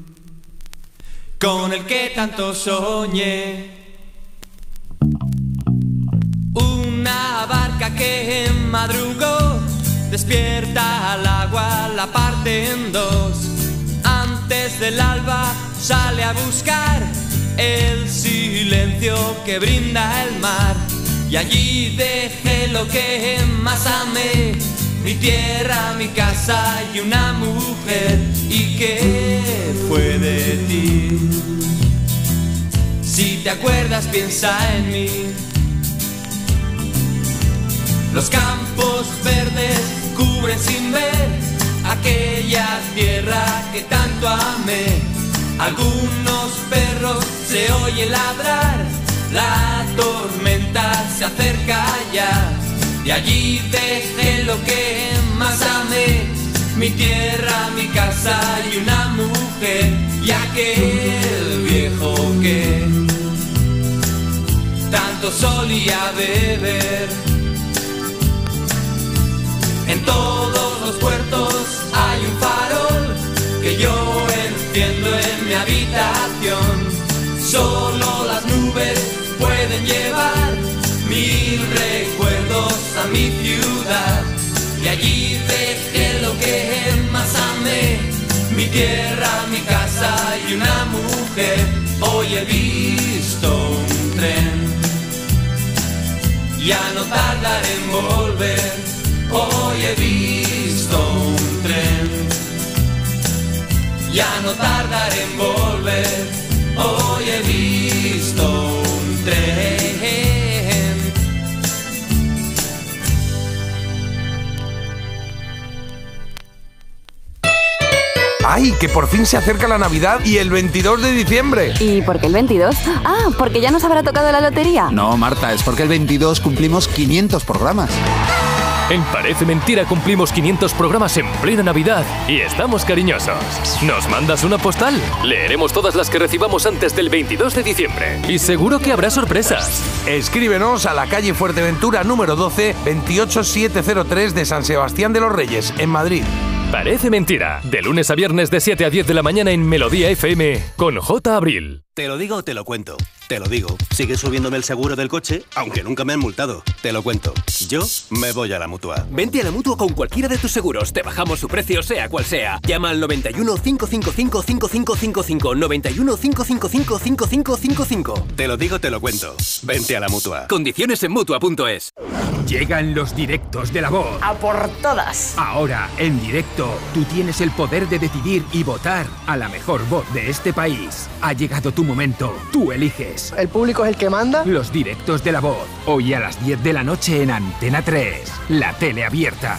con el que tanto soñé. Una barca que madrugó, despierta al agua, la parte en dos. Antes del alba sale a buscar el silencio que brinda el mar. Y allí dejé lo que más amé, mi tierra, mi casa y una mujer. ¿Y qué fue de ti? Si te acuerdas, piensa en mí. Los campos verdes cubren sin ver aquella tierra que tanto amé. Algunos perros se oye ladrar, la tormenta se acerca ya. De allí dejé lo que más amé, mi tierra, mi casa y una mujer. Y aquel viejo que tanto solía beber. En todos los puertos hay un farol que yo enciendo en mi habitación. Solo llevar mil recuerdos a mi ciudad. Y allí dejé lo que más amé, mi tierra, mi casa y una mujer. Hoy he visto un tren, ya no tardaré en volver. Hoy he visto un tren, ya no tardaré en volver. Hoy he visto un tren. ¡Ay, que por fin se acerca la Navidad y el 22 de diciembre! ¿Y por qué el 22? Ah, porque ya nos habrá tocado la lotería. No, Marta, es porque el 22 cumplimos 500 programas. En Parece Mentira cumplimos 500 programas en plena Navidad y estamos cariñosos. ¿Nos mandas una postal? Leeremos todas las que recibamos antes del 22 de diciembre. Y seguro que habrá sorpresas. Escríbenos a la calle Fuerteventura número 12, 28703 de San Sebastián de los Reyes, en Madrid. Parece Mentira. De lunes a viernes de 7 a 10 de la mañana en Melodía FM con J. Abril. Te lo digo o te lo cuento. Te lo digo. Sigue subiéndome el seguro del coche, aunque nunca me han multado. Te lo cuento. Yo me voy a la mutua. Vente a la mutua con cualquiera de tus seguros. Te bajamos su precio, sea cual sea. Llama al 91 555 5555. 91 555 5555. Te lo digo, te lo cuento. Vente a la mutua. Condiciones en mutua.es. Llegan los directos de la voz. A por todas. Ahora, en directo, tú tienes el poder de decidir y votar a la mejor voz de este país. Ha llegado tu momento. Tú eliges. ¿El público es el que manda? Los directos de la voz. Hoy a las 10 de la noche en Antena 3. La tele abierta.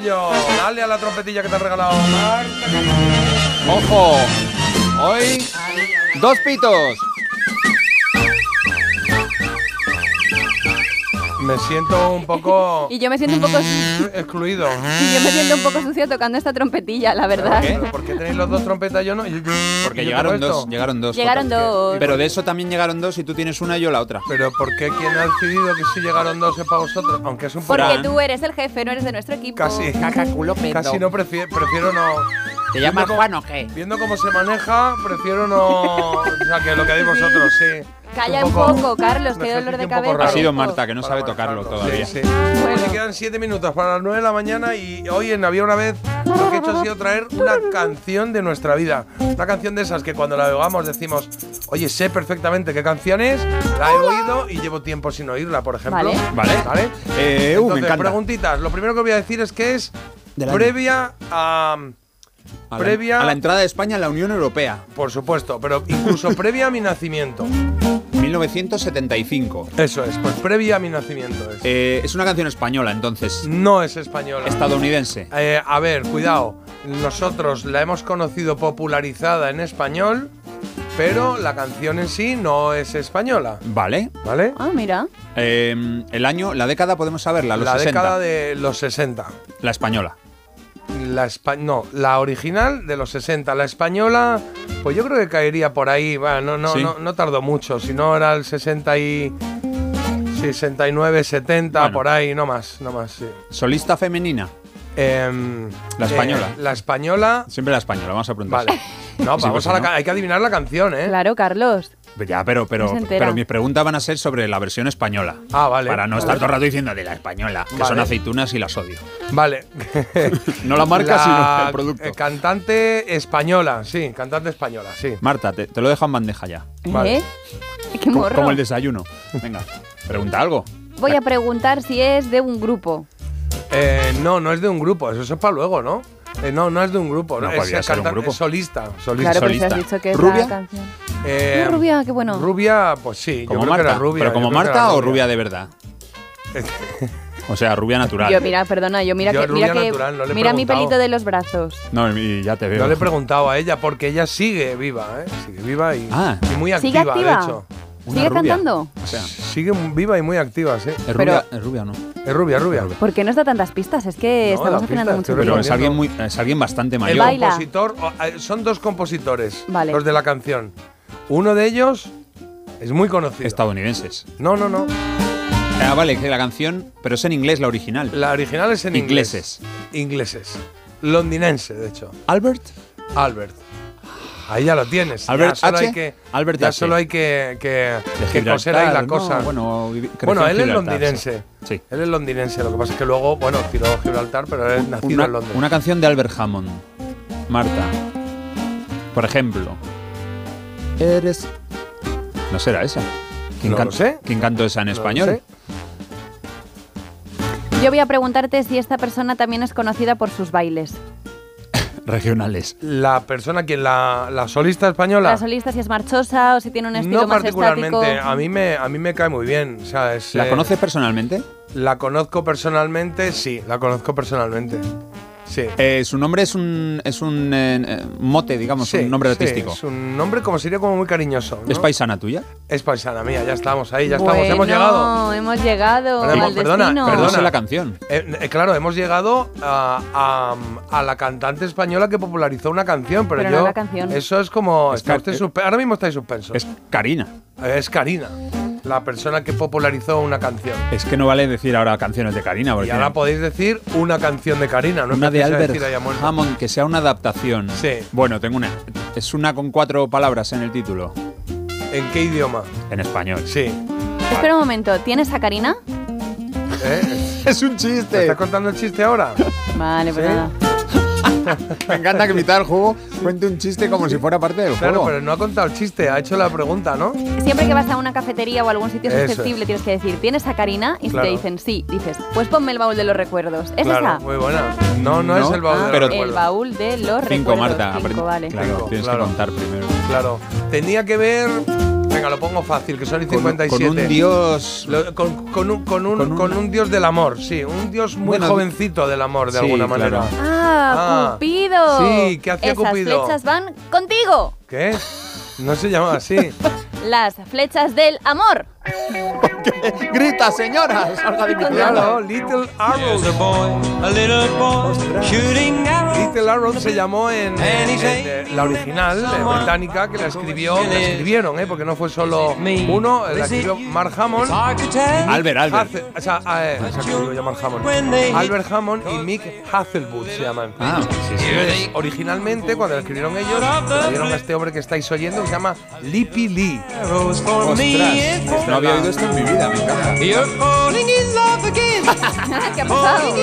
Dale a la trompetilla que te han regalado. ¡Ojo! Hoy, dos pitos. Me siento un poco Y yo me siento un poco excluido. y yo me siento un poco sucia tocando esta trompetilla, la verdad. ¿Pero ¿Por qué tenéis los dos trompetas yo no? Porque yo llegaron dos, llegaron dos. Llegaron dos. Pero de eso también llegaron dos y tú tienes una y yo la otra. Pero ¿por qué quién ha decidido que si llegaron dos es para vosotros? Aunque es un poco... Porque tú eres el jefe, no eres de nuestro equipo. Casi, casi no prefiero, prefiero no. ¿Te llamas Viendo Juan cómo- o qué? Viendo cómo se maneja, prefiero no. O sea, que lo que digáis vosotros, sí. Calla un poco- poco, Carlos, un qué dolor de un cabeza. Ha sido Marta, que no sabe tocarlo todavía. Sí, sí. Oye, quedan 7 minutos para las 9 de la mañana y hoy en Había una vez lo que he hecho ha sido traer una canción de nuestra vida. Una canción de esas que cuando la oigamos decimos, oye, sé perfectamente qué canción es, la he oído y llevo tiempo sin oírla, por ejemplo. Vale. ¿Vale? Eh, uh, me Entonces, preguntitas. Lo primero que voy a decir es que es previa a. A la- previa. a la entrada de España en la Unión Europea. Por supuesto, pero incluso previa a mi nacimiento. 1975. Eso es, pues previa a mi nacimiento es. Eh, es una canción española, entonces. No es española. Estadounidense. Eh, a ver, cuidado. Nosotros la hemos conocido popularizada en español pero la canción en sí no es española. Vale. ¿Vale? Ah, mira. Eh, el año, la década podemos saberla, los la 60. década de los 60. La española. La espa- no, la original de los 60. La española, pues yo creo que caería por ahí. Bueno, no, no, Sí. no, no tardó mucho. Si no era el 60 y 69, 70, Bueno. por ahí, no más, no más, sí. Solista femenina. Em, La española. eh, la española. Siempre la española, vamos a preguntar. Vale. No, vamos pues a la hay que adivinar la canción, ¿eh? Claro, Carlos. Ya, pero, pero, No pero mis preguntas van a ser sobre la versión española. Ah, vale. Para no Vale. estar todo el rato diciendo de la española, que Vale. son aceitunas y las odio. Vale. No la marca, sino el producto. eh, cantante española, sí, cantante española, sí. Marta, te, te lo dejo en bandeja ya. Vale. ¿Eh? Qué Como, morro. como el desayuno. Venga, pregunta algo. Voy a preguntar si es de un grupo. Eh, no, no es de un grupo, eso es para luego, ¿no? Eh, no, no es de un grupo, No es podría ser un grupo. es solista, solista. Claro, pero si has solista. dicho que es ¿Rubia? la canción. Eh, Ah, rubia, qué bueno. Rubia, pues sí, Como yo creo que Marta. era rubia. ¿Pero como que Marta o rubia de verdad? O sea, rubia natural. Yo, mira, perdona, yo mira Yo que, rubia mira, que natural, no le he mira mi pelito de los brazos. No, y ya te veo. Yo le he preguntado a ella porque ella sigue viva, ¿eh? Sigue viva y, Ah. y muy ¿Sigue activa, activa? de hecho. Una ¿Sigue rubia. cantando? O sea, Sigue viva y muy activa, sí. ¿es rubia, ¿es rubia no? Es rubia, rubia. ¿Por qué nos da tantas pistas? Es que No, estamos afinando mucho. Pero el es alguien, muy, es alguien bastante El mayor. baila. compositor, eh, son dos compositores, Vale. los de la canción. Uno de ellos es muy conocido. Estadounidenses. No, no, no. Ah, vale, que la canción, pero es en inglés la original. La original es en Ingleses. inglés. Ingleses. Londinense, de hecho. Albert. Albert. Ahí ya lo tienes. Albert ya solo H. hay que, Albert ya H. solo hay que, que, que coser ahí la cosa. no, bueno, Bueno, en él es londinense. sí. Él es londinense. Lo que pasa es que luego, bueno, tiró Gibraltar, pero él es nacido Una, en Londres. una canción de Albert Hammond. Marta. Por ejemplo. Eres. ¿No será esa? ¿Quién, No can- lo sé. ¿Quién cantó esa en No lo español? sé. Yo voy a preguntarte si esta persona también es conocida por sus bailes. Regionales. La persona, quien la, la solista española. La solista si es marchosa o si tiene un estilo no más particularmente. estático. A mí me, a mí me cae muy bien. O sea, es, ¿La eh, conoces personalmente? La conozco personalmente, sí, la conozco personalmente. Sí. Eh, su nombre es un, es un eh, eh, mote, digamos, Sí, un nombre sí, artístico. es un nombre como sería como muy cariñoso. ¿no? ¿Es paisana tuya? Es paisana mía, ya estamos ahí, ya estamos, hemos llegado. hemos llegado Bueno, hemos- al perdona, destino. perdona. La canción. Eh, eh, claro, hemos llegado a, a- a la cantante española que popularizó una canción, pero, Pero yo. no la canción. Eso es como. Es está usted ahora mismo está en suspenso. Es Karina. Eh, es Karina, la persona que popularizó una canción. Es que no vale decir ahora canciones de Karina. Porque Y ahora podéis decir una canción de Karina, no una de Albert. Hammond, que sea una adaptación. Sí. Bueno, tengo una. Es una con cuatro palabras en el título. ¿En qué idioma? En español. Sí. Espera un momento, ¿tienes a Karina? ¿Eh? Es un ¿Me chiste. estás contando el chiste ahora? Vale, pues ¿Sí? nada. Me encanta que mitad del juego cuente un chiste como si fuera parte del Claro, juego. pero no ha contado el chiste, ha hecho la pregunta, ¿no? Siempre que vas a una cafetería o algún sitio susceptible tienes que decir, ¿tienes a Karina? Y si Claro. te dicen sí, dices, pues ponme el baúl de los recuerdos. ¿Es claro, esa? muy buena. No, no, es el baúl Ah, de pero- los el baúl de los Cinco, recuerdos. Marta. Cinco, vale. Claro, Cinco, tienes claro. que contar primero. Claro. Tenía que ver. Venga, lo pongo fácil, que son y Con, 57. con un dios. Lo- con, con un, con, un, Con un- con un dios del amor, sí. Un dios muy Bueno, jovencito del amor, de sí, alguna claro. manera. Ah, Ah, Cupido. sí, ¿qué hacía Esas Cupido? flechas van contigo. ¿Qué? No se llama así. Las flechas del amor. ¡Grita, señora! ¡Salga de mi claro, Little Arrow. There's a boy, a little Arrow se llamó en, en- en, la original eh, británica que la escribió, la escribieron, eh, porque no fue solo uno, la escribió Mark Hammond. Albert, Albert. O sea, eh, Mark Hammond. Albert Hammond y Mick Hazelwood se llaman. Ah, sí, sí. Entonces, originalmente, cuando la escribieron ellos, le dieron a este hombre que estáis oyendo, que se llama Lippy Lee. Ostras, no había oído esto en mi vida, me encanta. You're falling in love again. ¿Qué ha pasado?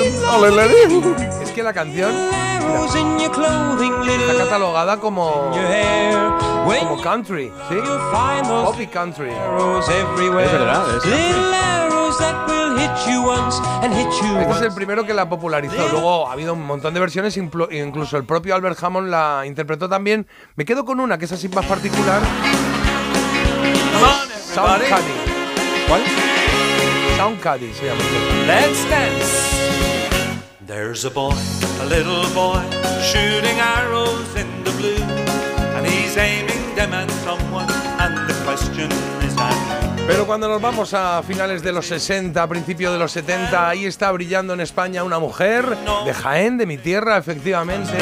Es que la canción Arrows in your clothing, está little catalogada como, como country, ¿sí? Poppy country. arrows everywhere. Es verdad, es country. Little arrows that will hit you once and hit you Este es once. el primero que la popularizó. Luego ha habido un montón de versiones, incluso el propio Albert Hammond la interpretó también. Me quedo con una que es así más particular. Sound Caddy. ¿Cuál? Sound Caddy se llama. Let's dance. There's a boy, a little boy, shooting arrows in the blue, and he's aiming them at some question is that Pero cuando nos vamos a finales de los 60, a principios de los 70, ahí está brillando en España una mujer de Jaén, de mi tierra, efectivamente.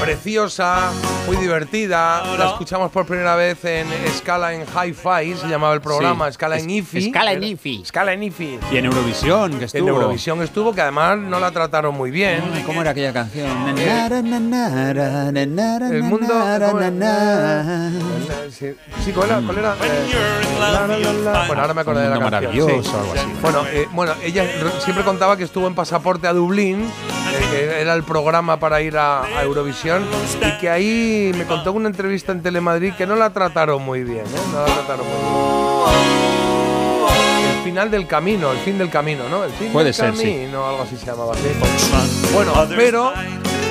Preciosa, muy divertida. La escuchamos por primera vez en Escala en Hi-Fi, se llamaba el programa, Sí. Escala en IFI. Escala en IFI. Escala en IFI. Y en Eurovisión, que estuvo. En Eurovisión estuvo, que además no la trataron muy bien. ¿Cómo era aquella canción? El mundo. Sí, ¿cuál era? Bueno, ahora me acordé de la canción. maravilloso, sí. algo así. Bueno, eh, bueno, ella re- siempre contaba que estuvo en pasaporte a Dublín, eh, que era el programa para ir a, a Eurovisión, y que ahí me contó una entrevista en Telemadrid que no la trataron muy bien, ¿eh? No la trataron muy bien. El final del camino, el fin del camino, ¿no? El fin Puede del ser, sí. algo así se llamaba así. Bueno, pero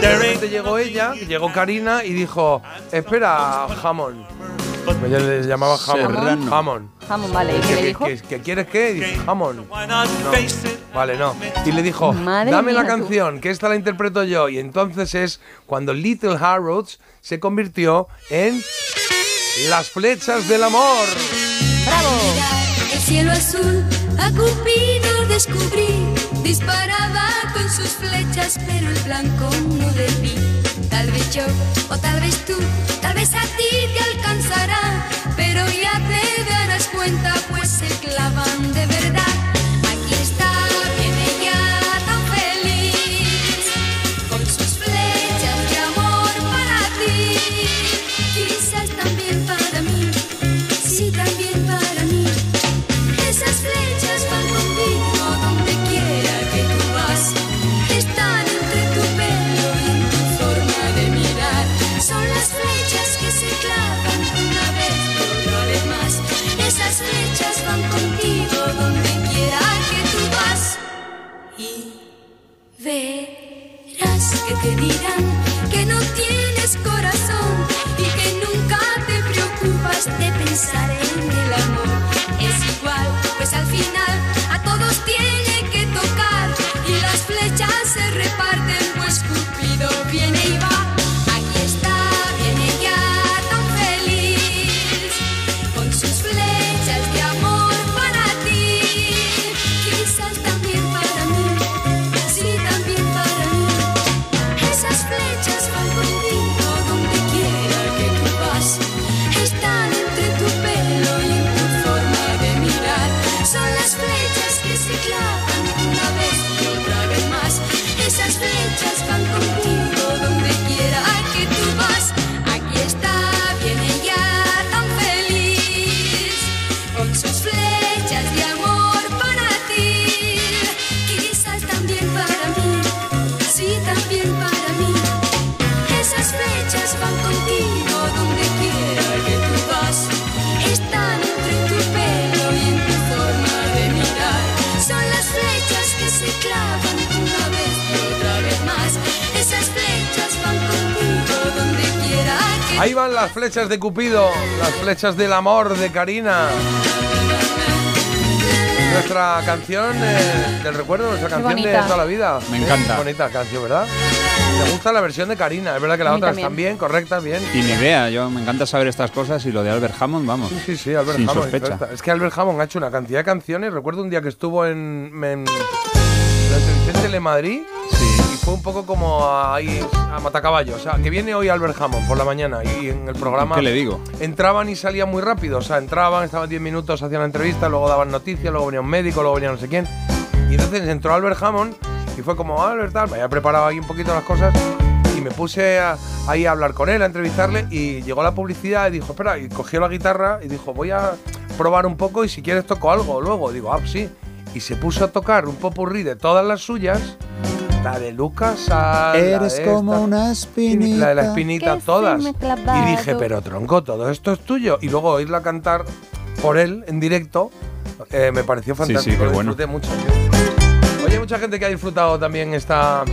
de repente llegó ella, llegó Karina y dijo, espera, jamón. Ella les llamaba jamón. Serrano. Jamón. Jamón, vale. ¿Y qué le ¿Qué, dijo? qué- qué quieres qué? Y dice, jamón. No. Vale, no. Y le dijo, Madre dame la tú. canción, que esta la interpreto yo. Y entonces es cuando Little Harrods se convirtió en Las flechas del amor. El cielo azul a Cupido descubrí, disparaba con sus flechas, pero el blanco no debí. Tal vez yo, o tal vez tú, tal vez a ti te alcanzará, cuenta, que te dirán que no tienes corazón y que nunca te preocupas de pensar en Ahí van las flechas de Cupido, las flechas del amor de Karina. Nuestra canción eh, del recuerdo, nuestra canción de bonita. toda la vida. Me Sí, encanta. bonita canción, ¿verdad? Me gusta la versión de Karina, es verdad que A las mí otras también. están bien, correctas, bien. Y ni idea, yo me encanta saber estas cosas y lo de Albert Hammond, vamos. Sí, sí, Albert Sin Hammond. sospecha. correcta. Es que Albert Hammond ha hecho una cantidad de canciones. Recuerdo un día que estuvo en. en Telemadrid. Fue un poco como ahí a matacaballo. O sea, que viene hoy Albert Hammond por la mañana y en el programa. ¿Qué le digo? Entraban y salían muy rápido. O sea, entraban, estaban 10 minutos, hacían la entrevista, luego daban noticias, luego venía un médico, luego venía no sé quién. Y entonces entró Albert Hammond y fue como, Albert, tal, me había preparado ahí un poquito las cosas. Y me puse a- ahí a hablar con él, a entrevistarle, y llegó la publicidad y dijo, espera, y cogió la guitarra y dijo, voy a probar un poco y si quieres toco algo luego. Digo, ah, sí. Y se puso a tocar un popurrí de todas las suyas, la de Lucas, la Eres de como esta, una espinita. la de la espinita, todas. Y dije, pero tronco, todo esto es tuyo. Y luego oírla cantar por él en directo eh, me pareció Sí, sí, fantástico. lo bueno. disfruté mucho. Oye, hay mucha gente que ha disfrutado también esta,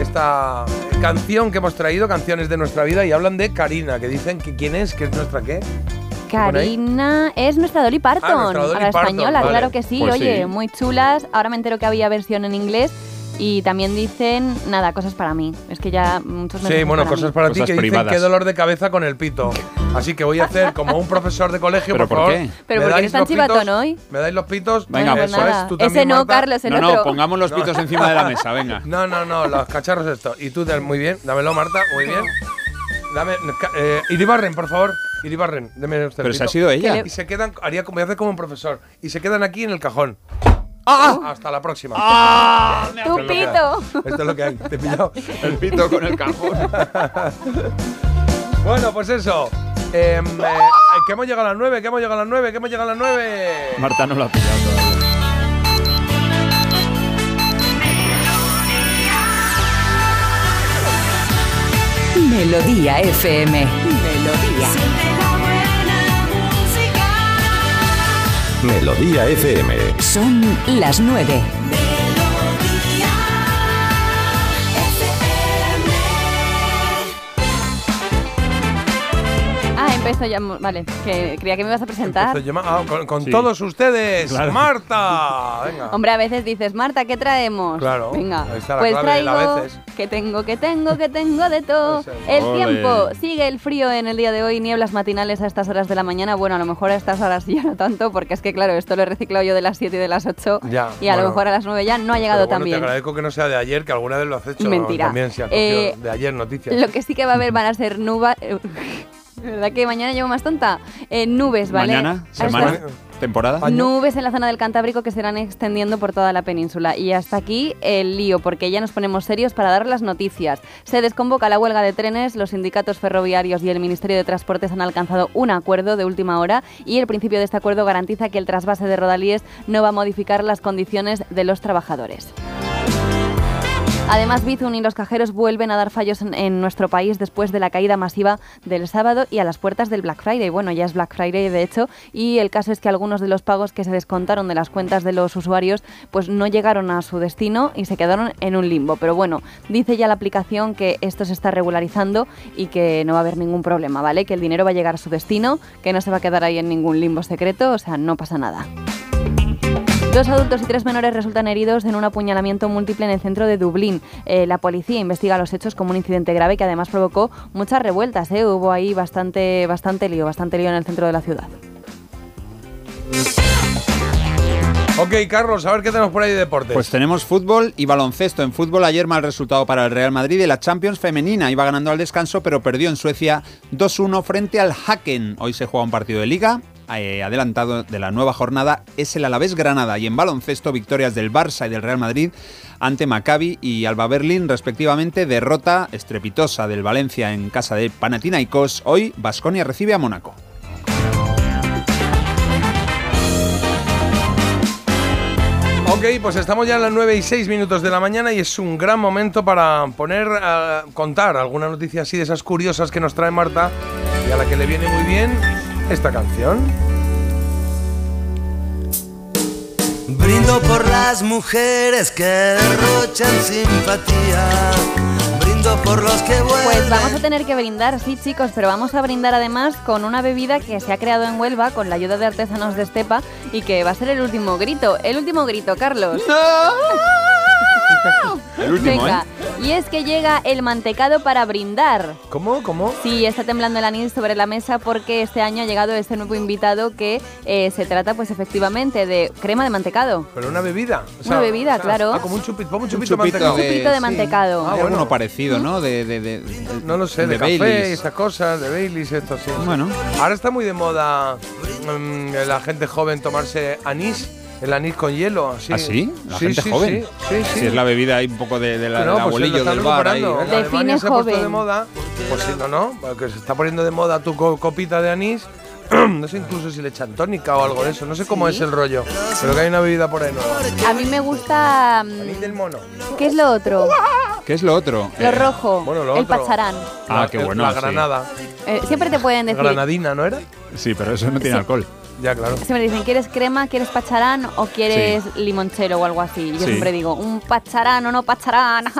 esta canción que hemos traído, canciones de nuestra vida, y hablan de Karina, que dicen que quién es, que es nuestra qué. Karina es nuestra Dolly Parton, Ah, nuestra Dolly a la Parton, española, vale. claro que sí. Pues Oye, sí. muy chulas. Ahora me entero que había versión en inglés. Y también dicen, nada, cosas para mí. Es que ya muchos Sí, mensajes bueno, para cosas mí. para ti Cosas que dicen privadas. qué dolor de cabeza con el pito. Así que voy a hacer como un profesor de colegio, ¿Pero por por favor. qué? Pero ¿Me ¿por qué dais eres tan los pitos? chivatón hoy? ¿Me dais los pitos? Venga, Bueno, pues pues nada. Tú Ese también, no, Marta. Carlos, el No, otro. no, pongamos los pitos encima de la mesa, venga. No, no, no, los cacharros esto. Y tú, muy bien, dámelo, Marta, muy bien. Dame, ca- eh, Iribarren, por favor. Iribarren, deme usted el Pero si pito. ha sido ella. Y se quedan, haría como, voy a hacer como un profesor. Y se quedan aquí en el cajón. Hasta la próxima. ¡Tu Esto es lo que hay. pito! Esto es lo que hay. Te he pillado. El pito con el cajón. bueno, pues eso. Em, eh, que hemos llegado a las 9, que hemos llegado a las 9, que hemos llegado a las 9. Marta no lo ha pillado todavía. Melodía FM. Melodía. Melodía FM. Son las 9. Empiezo ya. Vale, que creía que me ibas a presentar. Ah, con con Sí. todos ustedes, Claro. Marta. Venga. Hombre, a veces dices, Marta, ¿qué traemos? Claro, Venga, ahí está la pues clave traigo veces. que tengo, que tengo, que tengo de todo. El Ole. tiempo, sigue el frío en el día de hoy, nieblas matinales a estas horas de la mañana. Bueno, a lo mejor a estas horas ya no tanto, porque es que claro, esto lo he reciclado yo de las 7 y de las 8. Ya, y a bueno. lo mejor a las 9 ya no ha llegado tan bueno, bien. Te agradezco que no sea de ayer, que alguna vez lo has hecho. Mentira. También se ha cogido Eh, de ayer noticias. Lo que sí que va a haber van a ser nubes. ¿Verdad que mañana llevo más tonta? Eh, nubes, ¿vale? Mañana, Hasta- semana, temporada. Nubes en la zona del Cantábrico que se irán extendiendo por toda la península. Y hasta aquí el lío, porque ya nos ponemos serios para dar las noticias. Se desconvoca la huelga de trenes, los sindicatos ferroviarios y el Ministerio de Transportes han alcanzado un acuerdo de última hora y el principio de este acuerdo garantiza que el trasvase de Rodalíes no va a modificar las condiciones de los trabajadores. Además, Bizum y los cajeros vuelven a dar fallos en, en nuestro país después de la caída masiva del sábado y a las puertas del Black Friday. Bueno, ya es Black Friday de hecho, y el caso es que algunos de los pagos que se descontaron de las cuentas de los usuarios pues no llegaron a su destino y se quedaron en un limbo. Pero bueno, dice ya la aplicación que esto se está regularizando y que no va a haber ningún problema, ¿vale? Que el dinero va a llegar a su destino, que no se va a quedar ahí en ningún limbo secreto, o sea, no pasa nada. Dos adultos y tres menores resultan heridos en un apuñalamiento múltiple en el centro de Dublín. Eh, la policía investiga los hechos como un incidente grave que además provocó muchas revueltas. ¿eh? Hubo ahí bastante, bastante lío, bastante lío en el centro de la ciudad. Ok, Carlos, a ver qué tenemos por ahí de deportes. Pues tenemos fútbol y baloncesto. En fútbol ayer mal resultado para el Real Madrid y la Champions femenina. Iba ganando al descanso, pero perdió en Suecia 2-1 frente al Haken. Hoy se juega un partido de liga. Eh, adelantado de la nueva jornada es el Alavés Granada y en baloncesto victorias del Barça y del Real Madrid ante Maccabi y Alba Berlín respectivamente derrota estrepitosa del Valencia en casa de Panathinaikos. Hoy Basconia recibe a Mónaco. Ok, pues estamos ya en las 9 y 6 minutos de la mañana y es un gran momento para poner a contar alguna noticia así de esas curiosas que nos trae Marta y a la que le viene muy bien esta canción. Brindo por las mujeres que derrochan simpatía. Brindo por los que vuelven. Pues vamos a tener que brindar, sí chicos, pero vamos a brindar además con una bebida que se ha creado en Huelva con la ayuda de artesanos de Estepa y que va a ser el último grito. El último grito, Carlos. El último, Venga, y es que llega el mantecado para brindar. ¿Cómo? ¿Cómo? Sí, está temblando el anís sobre la mesa porque este año ha llegado este nuevo invitado que eh, se trata pues efectivamente de crema de mantecado. Pero una bebida. o Una bebida, claro. Ah, como un chupito, como un chupito, chupito mantecado. de- Chupito de mantecado. Ah, Hay bueno. alguno parecido ¿no? de, de- de- No lo sé, de, de café, Baileys. esas cosas, de Baileys, esto sí. Bueno. Ahora está muy de moda mm, la gente joven tomarse anís, el anís con hielo. Así. ¿Ah, sí? La Sí, gente sí, joven. Sí, sí, sí. Si es la bebida ahí un poco de, de la, No, del pues abuelillo del bar. ahí, recuperando. venga. En Alemania se ha puesto joven. de moda. Pues sí, no, no, porque se está poniendo de moda tu co- copita de anís. no sé incluso si le echan tónica o algo de eso. No sé cómo ¿Sí? es el rollo. Pero que hay una bebida por ahí nueva. A mí me gusta... mm, Anís del mono. ¿Qué es lo otro? ¿Qué es lo otro? Lo Eh, rojo, bueno, lo el otro. pacharán. Ah, qué La- bueno. La sí. granada. Eh, siempre te pueden decir... Granadina, ¿no era? Sí, pero eso no tiene Sí. alcohol. Ya, claro. Siempre dicen, ¿quieres crema, quieres pacharán o quieres limonchero o algo así? Yo Sí. siempre digo, un pacharán o no pacharán.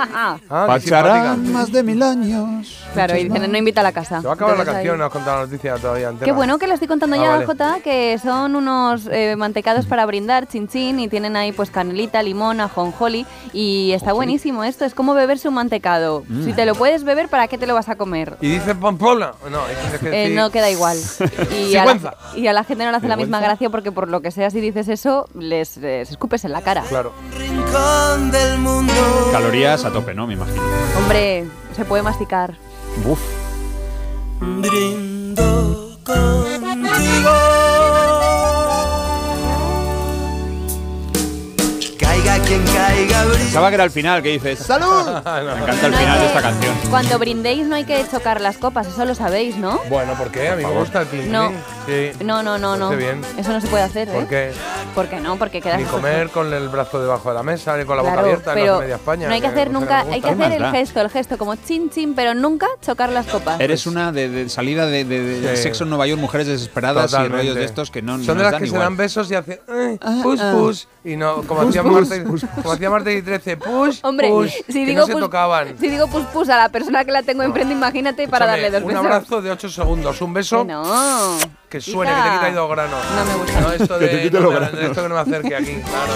Ah, Pacharán más de mil años. claro, y dicen, no invita a la casa. Se va a acabar la ahí- canción, no has contado la noticia todavía entera. Qué bueno que lo estoy contando Ah, ya, vale. Jota, que son unos eh, mantecados para brindar, chin chin, y tienen ahí pues canelita, limón, ajonjoli, y está buenísimo esto, es como beberse un mantecado. Mm. Si te lo puedes beber, ¿para qué te lo vas a comer? ¿Y dice Pamplona? No, que Eh, no queda igual. Y a, la, y a la gente no le hace la misma gracia porque por lo que sea, si dices eso, les, les escupes en la cara. Claro. rincón del mundo. Calorías a tope, ¿no? Me imagino. Hombre, se puede masticar. Uf. Brindo contigo. Quien caiga. Pensaba que era el final, que dices ¡Salud! Me encanta el No final de esta canción. Cuando brindéis no hay que chocar las copas, eso lo sabéis, ¿no? Bueno, ¿por qué? A mí me gusta el clink No. Sí. No, no, no, no. Hace bien. Eso no se puede hacer, ¿Por ¿eh? qué? ¿Por qué no? Porque quedas Ni comer con el brazo debajo de la mesa, ni con la boca Claro, abierta, pero en media España. no hay que hacer nunca, me hay que gusta. hacer el gesto, el gesto como chin chin, pero nunca chocar las copas. Eres una de, de salida de, de- de Sí. sexo en Nueva York, mujeres desesperadas Totalmente. y rollos de estos que no Son nos de las dan que se igual. dan besos y hacen "Ay, pus ah. pus y no como hacía pus, como hacía Marta y 13 push Hombre, push, si que digo no se pus- tocaban. Si digo pus pus a la persona que la tengo enfrente, imagínate para Escúchame, darle dos un besos. abrazo de 8 segundos, un beso Que no. Que suene, que te quita ahí dos granos. No me gusta. No, esto Que de, te quite no los granos. esto que no me acerque aquí, claro.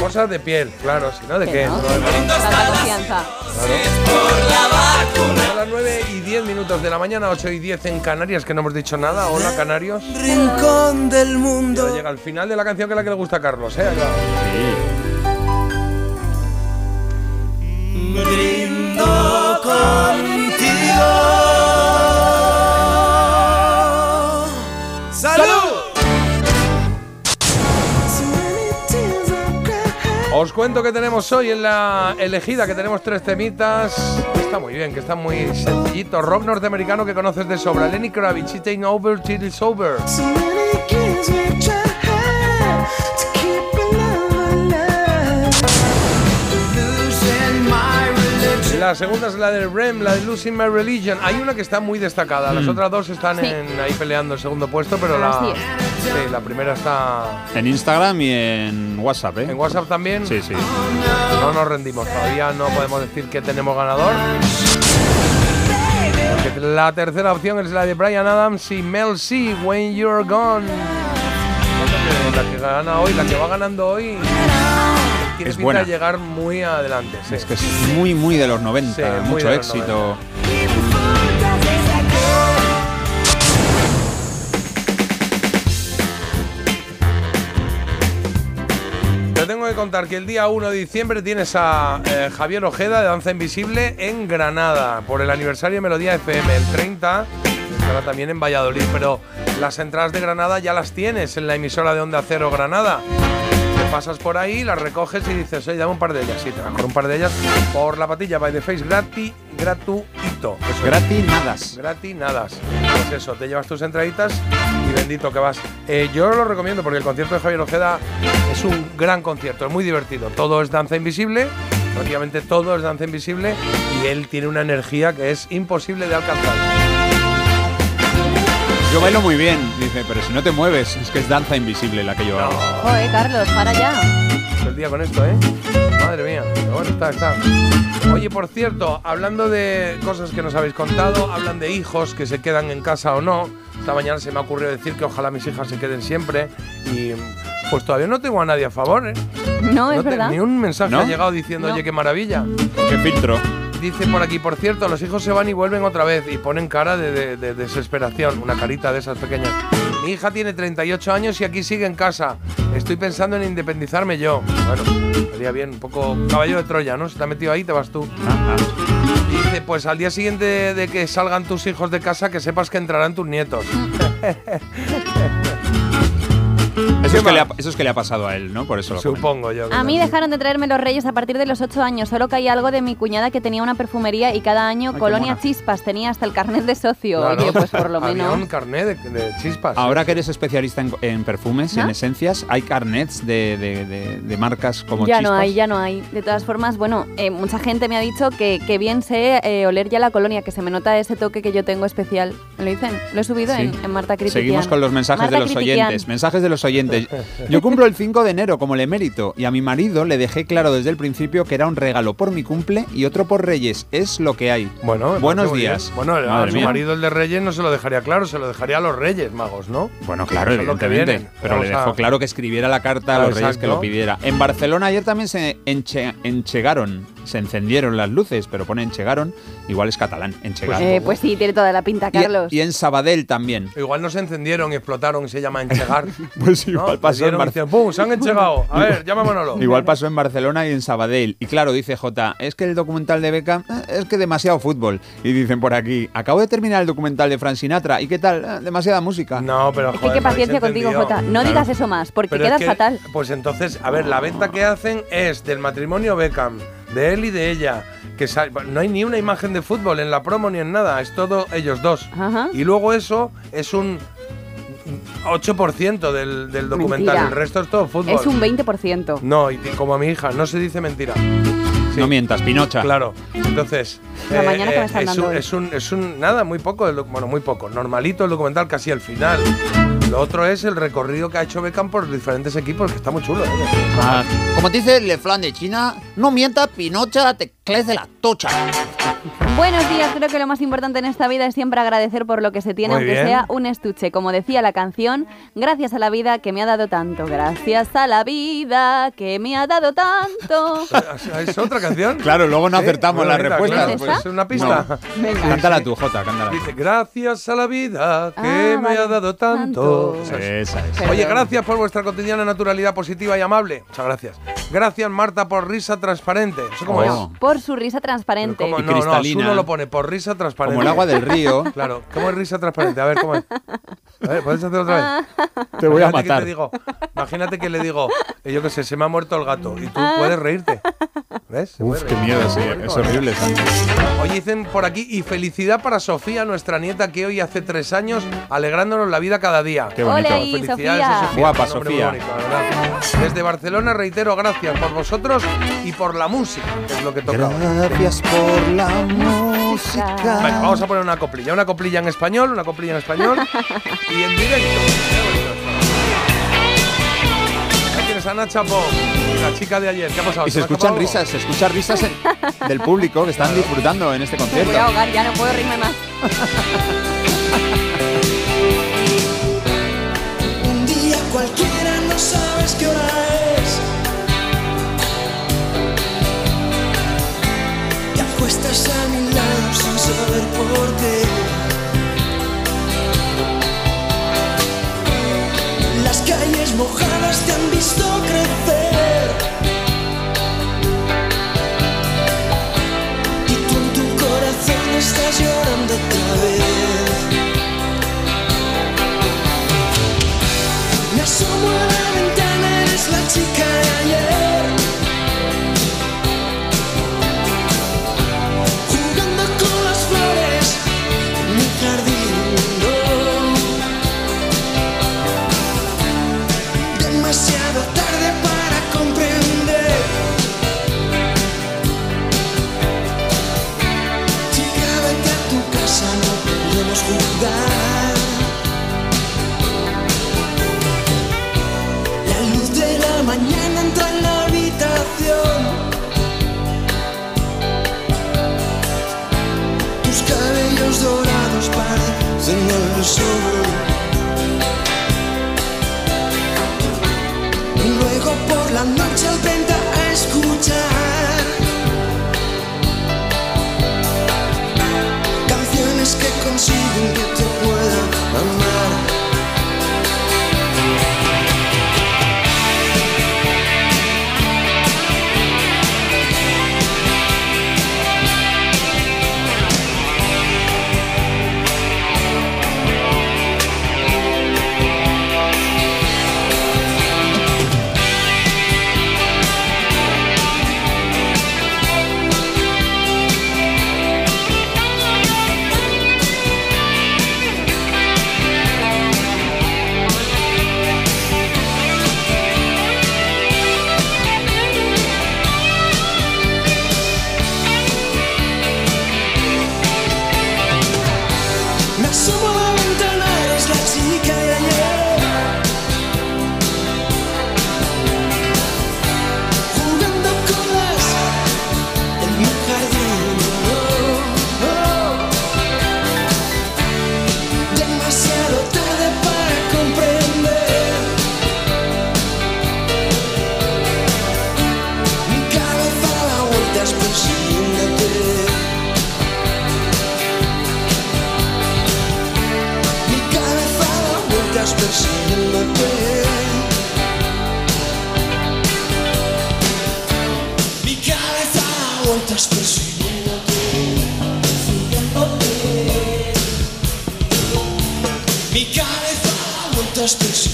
Cosas de piel, claro, si no, ¿de qué? no. Tanta confianza. A las 9 y 10 minutos de la mañana, 8 y 10 en Canarias, que no hemos dicho nada. Hola, Canarios. Rincón del Ya mundo. llega el final de la canción que es la que le gusta a Carlos, ¿eh? Va. Brindo contigo. Os cuento que tenemos hoy en la elegida, que tenemos tres temitas. Está muy bien, que está muy sencillito. Rock norteamericano que conoces de sobra. Lenny Kravitz, Eating Over Till It's Over. La segunda es la del Rem, la de Losing My Religion. Hay una que está muy destacada. Las Mm. otras dos están Sí. en- ahí peleando el segundo puesto, pero Así la, es. sí, la primera está En Instagram y en WhatsApp, ¿eh? en WhatsApp también. Sí, sí. No nos rendimos, todavía no podemos decir que tenemos ganador. Porque la tercera opción es la de Brian Adams y Mel C, When You're Gone. La que gana hoy, la que va ganando hoy, tiene Es pinta buena. de llegar muy adelante. sí. Es que es muy, muy de los 90, Sí, muy mucho los éxito. Te tengo que contar que el día 1 de diciembre tienes a eh, Javier Ojeda de Danza Invisible en Granada por el aniversario de Melodía FM. El 30 estará también en Valladolid, pero las entradas de Granada ya las tienes en la emisora de Onda Cero Granada. Te pasas por ahí, las recoges y dices, oye, dame un par de ellas. Sí, te vas con un par de ellas por la patilla by the face gratis, gratuito. Eso es. Gratis, nadas. Gratis, nada. Pues eso, te llevas tus entraditas y bendito que vas. Eh, yo lo recomiendo porque el concierto de Javier Ojeda es un gran concierto, es muy divertido. Todo es danza invisible, prácticamente todo es danza invisible y él tiene una energía que es imposible de alcanzar. Yo bailo muy bien, dice, pero si no te mueves, es que es danza invisible la que yo hago. Joder, Carlos, para ya. Todo el día con esto, ¿eh? Madre mía, pero bueno, está, está. Oye, por cierto, hablando de cosas que nos habéis contado, hablan de hijos que se quedan en casa o no. Esta mañana se me ha ocurrido decir que ojalá mis hijas se queden siempre y pues todavía no tengo a nadie a favor, ¿eh? No, es te- verdad. Ni un mensaje ¿No? ha llegado diciendo, No. oye, qué maravilla. ¿Qué filtro? Dice por aquí, por cierto, los hijos se van y vuelven otra vez y ponen cara de, de- de desesperación, una carita de esas pequeñas. Mi hija tiene 38 años y aquí sigue en casa. Estoy pensando en independizarme yo. Bueno, estaría bien, un poco caballo de Troya, ¿no? Se te ha metido ahí, te vas tú. Dice, pues al día siguiente de que salgan tus hijos de casa, que sepas que entrarán tus nietos. Eso es, ¿Qué que le ha, más? eso es que le ha pasado a él, ¿no? Por eso lo comento. Supongo yo. que A mí no. dejaron de traerme los reyes a partir de los 8 años. Solo caía algo de mi cuñada que tenía una perfumería y cada año Colonia. Chispas tenía hasta el carnet de socio. Claro. Oye, pues por lo Había menos. un carnet de, de chispas. Ahora que eres especialista en, en perfumes y en esencias, hay carnets de, de- de- de marcas como ya Chispas. no hay, ya no hay. De todas formas, bueno, eh, mucha gente me ha dicho que, que bien sé eh, oler ya la colonia, que se me nota ese toque que yo tengo especial. ¿Me lo dicen? Lo he subido Sí. en, en Marta Critiquian. Seguimos con los mensajes Marta de los Critiquian. oyentes. Mensajes de los oyentes. Yo cumplo el 5 de enero como el emérito y a mi marido le dejé claro desde el principio que era un regalo por mi cumple y otro por Reyes. Es lo que hay. Bueno, buenos días. bien. Bueno, a su marido el de Reyes no se lo dejaría claro, se lo dejaría a los Reyes Magos, ¿no? Bueno, claro, Eso es lo que evidentemente. vienen. Pero le a- dejó claro que escribiera la carta a los reyes que lo pidiera. En Barcelona ayer también se enche- enchegaron, se encendieron las luces, pero pone enchegaron, igual es catalán, enchegar. Eh, pues sí, tiene toda la pinta, Carlos. Y, y en Sabadell también. Igual no se encendieron y explotaron y se llama enchegar. Pues igual ¿no? pasó en dieron y Bar- dicen, ¡Pum! Se han enchegado. A ver, llamámonoslo. Igual pasó en Barcelona y en Sabadell. Y claro, dice J, es que el documental de Beckham eh, es que demasiado fútbol. Y dicen por aquí, acabo de terminar el documental de Frank Sinatra. ¿Y qué tal? "Eh, demasiada música. No, pero Es que qué paciencia contigo, Jota. No digas eso más, porque Pero es quedas que, fatal. Pues entonces, a ver, la venta que hacen es del matrimonio Beckham, de él y de ella. Que no hay ni una imagen de fútbol en la promo ni en nada, es todo ellos dos. Ajá. Y luego eso es un 8% del, del documental, Mentira. el resto es todo fútbol. Es un 20%. No, y como a mi hija, no se dice mentira. No mientas, Pinocha. Claro. Entonces, La mañana que me están es, dando un, hoy. es un es un nada muy poco, el doc- bueno, muy poco, normalito el documental casi al final. Lo otro es el recorrido que ha hecho Beckham por diferentes equipos, que está muy chulo. ¿eh? Como dice Le Flan de China, no mienta, Pinocha, te crece la tocha. Buenos días, creo que lo más importante en esta vida es siempre agradecer por lo que se tiene, Muy aunque bien. sea un estuche. Como decía la canción, gracias a la vida que me ha dado tanto, gracias a la vida que me ha dado tanto. ¿Es otra canción? Claro, luego no Sí, acertamos la respuesta. claro, pues es una pista. No. Venga. Cántala tú, Jota, cántala. Dice, gracias a la vida que Ah, me vale. ha dado tanto. Esa es. Oye, gracias por vuestra cotidiana naturalidad positiva y amable. Muchas gracias. Gracias, Marta, por risa transparente. ¿Eso cómo Oh. Por su risa transparente. ¿Cómo? Y No, no. Su no lo pone por risa transparente. Como el agua del río. Claro, ¿cómo es risa transparente? A ver, ¿cómo es? A ver, ¿puedes hacer otra vez? Te voy a Imagínate que matar. te digo, imagínate que le digo, eh, yo qué sé, se me ha muerto el gato y tú Ah. puedes reírte. ¿Ves? Se Uf, qué miedo, sí. Es ¿eh? horrible, Santi. Oye, dicen por aquí, y felicidad para Sofía, nuestra nieta, que hoy hace tres años, alegrándonos la vida cada día. Qué bonito. Ahí, Felicidades Sofía. a Sofía. Guapa, Sofía. bonito. Desde Barcelona, reitero, gracias por vosotros y por la música, que es lo que toca. Gracias por la música. Venga, vamos a poner una coplilla. Una coplilla en español, una coplilla en español y en directo. Ahí tienes a Nacha Pop, la chica de ayer. ¿Qué ha pasado? Y se me ha escuchan risas, se escuchan risas en- del público que están disfrutando en este Me concierto. voy a ahogar, ya no puedo reírme más. Un día cualquiera no sabes qué hora es. Te acuestas a mi lado sin saber por qué. Calles mojadas te han visto crecer. Y tú en tu corazón estás llorando La luz de la mañana entra en la habitación. Tus cabellos dorados parecen el sol. Luego por la noche. que te pueda amar. Vueltas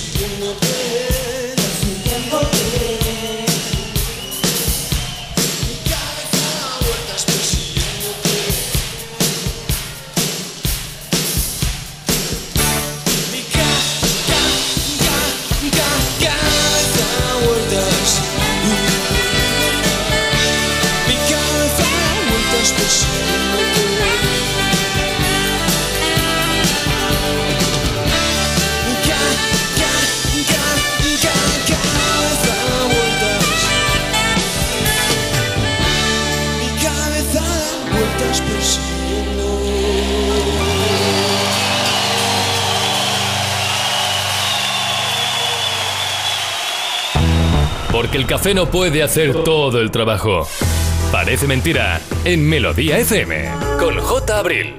Porque el café no puede hacer todo el trabajo. Parece mentira en Melodía FM con J. Abril.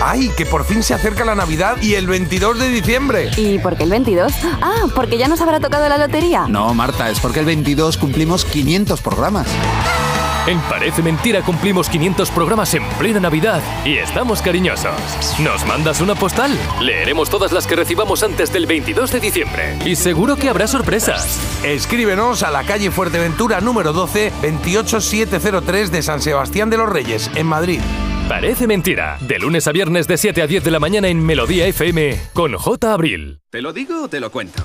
¡Ay, que por fin se acerca la Navidad y el 22 de diciembre! ¿Y por qué el 22? Ah, porque ya nos habrá tocado la lotería. No, Marta, es porque el 22 cumplimos 500 programas. En Parece Mentira cumplimos 500 programas en plena Navidad y estamos cariñosos. ¿Nos mandas una postal? Leeremos todas las que recibamos antes del 22 de diciembre. Y seguro que habrá sorpresas. Escríbenos a la calle Fuerteventura número 12, 28703 de San Sebastián de los Reyes, en Madrid. Parece Mentira. De lunes a viernes de 7 a 10 de la mañana en Melodía FM con J. Abril. ¿Te lo digo o te lo cuento?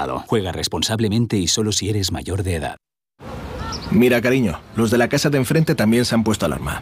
Juega responsablemente y solo si eres mayor de edad. Mira, cariño, los de la casa de enfrente también se han puesto alarma.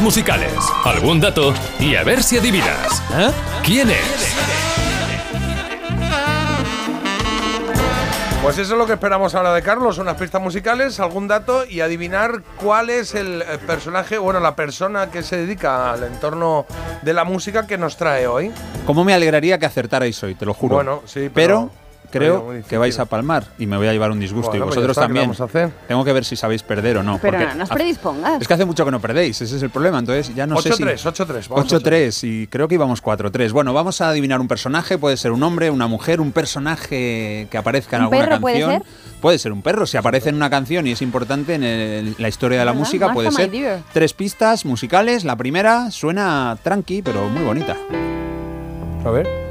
Musicales, algún dato y a ver si adivinas. ¿Eh? ¿Quién es? Pues eso es lo que esperamos ahora de Carlos, unas pistas musicales, algún dato y adivinar cuál es el personaje, bueno, la persona que se dedica al entorno de la música que nos trae hoy. ¿Cómo me alegraría que acertarais hoy? Te lo juro. Bueno, sí, pero, pero- creo que vais a palmar y me voy a llevar un disgusto. Bueno, y pues vosotros está, ¿qué también. vamos a hacer? Tengo que ver si sabéis perder o no. Pero no hace- predispongas. Es que hace mucho que no perdéis, ese es el problema. Entonces ya no sé si. 8-3, 8-3, vamos 8-3 y creo que íbamos 4-3. Bueno, vamos a adivinar un personaje, puede ser un hombre, una mujer, un personaje que aparezca en ¿Un alguna perro puede canción. ser? Puede ser un perro, si aparece en una canción y es importante en el- la historia de la ¿Verdad? música, puede Martha, ser. dear. Tres pistas musicales. La primera suena tranqui, pero muy bonita. A ver.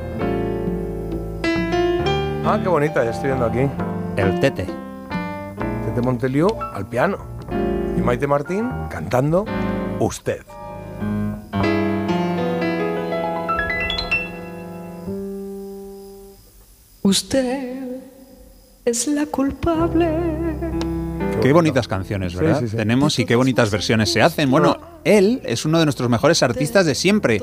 Ah, qué bonita, ya estoy viendo aquí. El Tete. Tete Monteliu al piano. Y Maite Martín cantando Usted. Usted es la culpable. Qué bonitas canciones, ¿verdad? Sí, sí, sí. Tenemos y qué bonitas versiones se hacen. Bueno, él es uno de nuestros mejores artistas de siempre.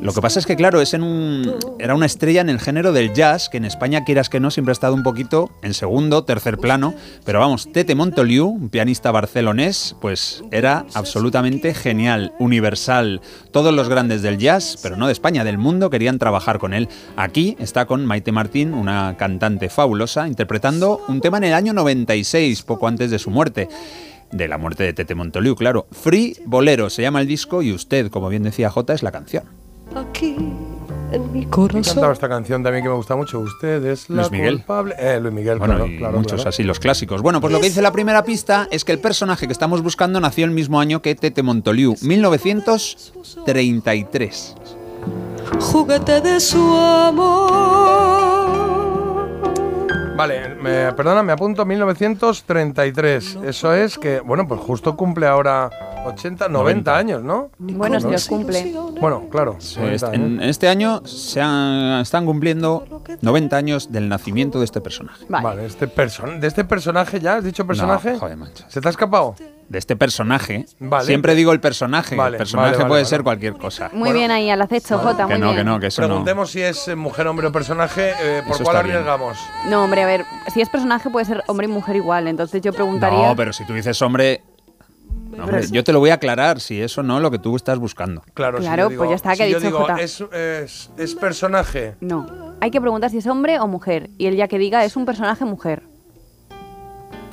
Lo que pasa es que, claro, es en un, era una estrella en el género del jazz, que en España, quieras que no, siempre ha estado un poquito en segundo, tercer plano. Pero vamos, Tete Montoliu, un pianista barcelonés, pues era absolutamente genial, universal. Todos los grandes del jazz, pero no de España, del mundo, querían trabajar con él. Aquí está con Maite Martín, una cantante fabulosa, interpretando un tema en el año 96, poco antes de su muerte. De la muerte de Tete Montoliu, claro. Free Bolero se llama el disco y usted, como bien decía Jota, es la canción. Aquí en mi corazón. esta canción también que me gusta mucho. Usted es la Luis Miguel. culpable. Eh, Luis Miguel, Bueno, claro, y claro, muchos claro. así, los clásicos. Bueno, pues lo que dice la primera pista es que el personaje que estamos buscando nació el mismo año que Tete Montoliu, 1933. Juguete de su amor. Vale, me, perdona, me apunto 1933. Eso es que, bueno, pues justo cumple ahora 80, 90 años, ¿no? Bueno, si los cumple. Bueno, claro. Sí, 90 este- en, este año se han- están cumpliendo 90 años del nacimiento de este personaje. Vale, este person de este personaje ya, ¿has dicho personaje? No, joder, macho. ¿Se te ha escapado? De este personaje. Vale. Siempre digo el personaje. Vale, el personaje vale, vale, puede vale. ser cualquier cosa. Muy bien ahí, al acecho, Jota, que muy no, bien. que no, que eso no. Preguntemos si es eh, mujer, hombre o personaje. eh, ¿Por Eso cuál bien. arriesgamos? No, hombre, a ver, si es personaje puede ser hombre y mujer igual, entonces yo preguntaría... No, pero si tú dices hombre. no, hombre, yo te lo voy a aclarar si eso no es lo que tú estás buscando. Claro, Claro, digo- pues ya está, que si ha yo dicho digo, Jota. es, es, es personaje. No, hay que preguntar si es hombre o mujer, y él ya que diga es un personaje mujer.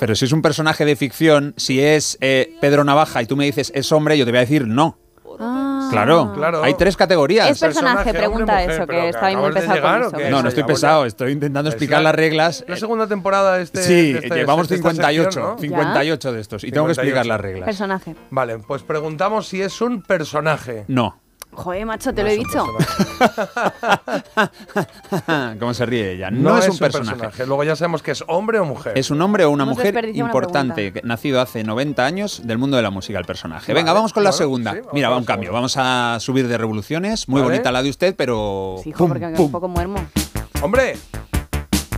Pero si es un personaje de ficción, si es eh, Pedro Navaja y tú me dices es hombre, yo te voy a decir no. Ah. Claro, hay tres categorías. Es personaje, pregunta eso, que está ahí muy pesado llegar, con ¿o eso. No, no estoy pesado, estoy intentando explicar la- las reglas. La segunda temporada de este. sí, de este- llevamos de esta 58, sección, ¿no? 58 de estos y tengo que explicar 58. las reglas. Personaje. Vale, pues preguntamos si es un personaje. No. Joder, macho, te lo he dicho. ¿Cómo se ríe ella? No, es, un personaje. Luego ya sabemos que es hombre o mujer. Es un hombre o una Hemos mujer una importante, que- nacido hace 90 años del mundo de la música, el personaje. Vale, Venga, vamos con la segunda. sí, Mira, va un cambio. Vamos a subir de revoluciones. Muy Vale. bonita la de usted, pero. Sí, hijo, pum, porque pum. un poco muermo. ¡Hombre!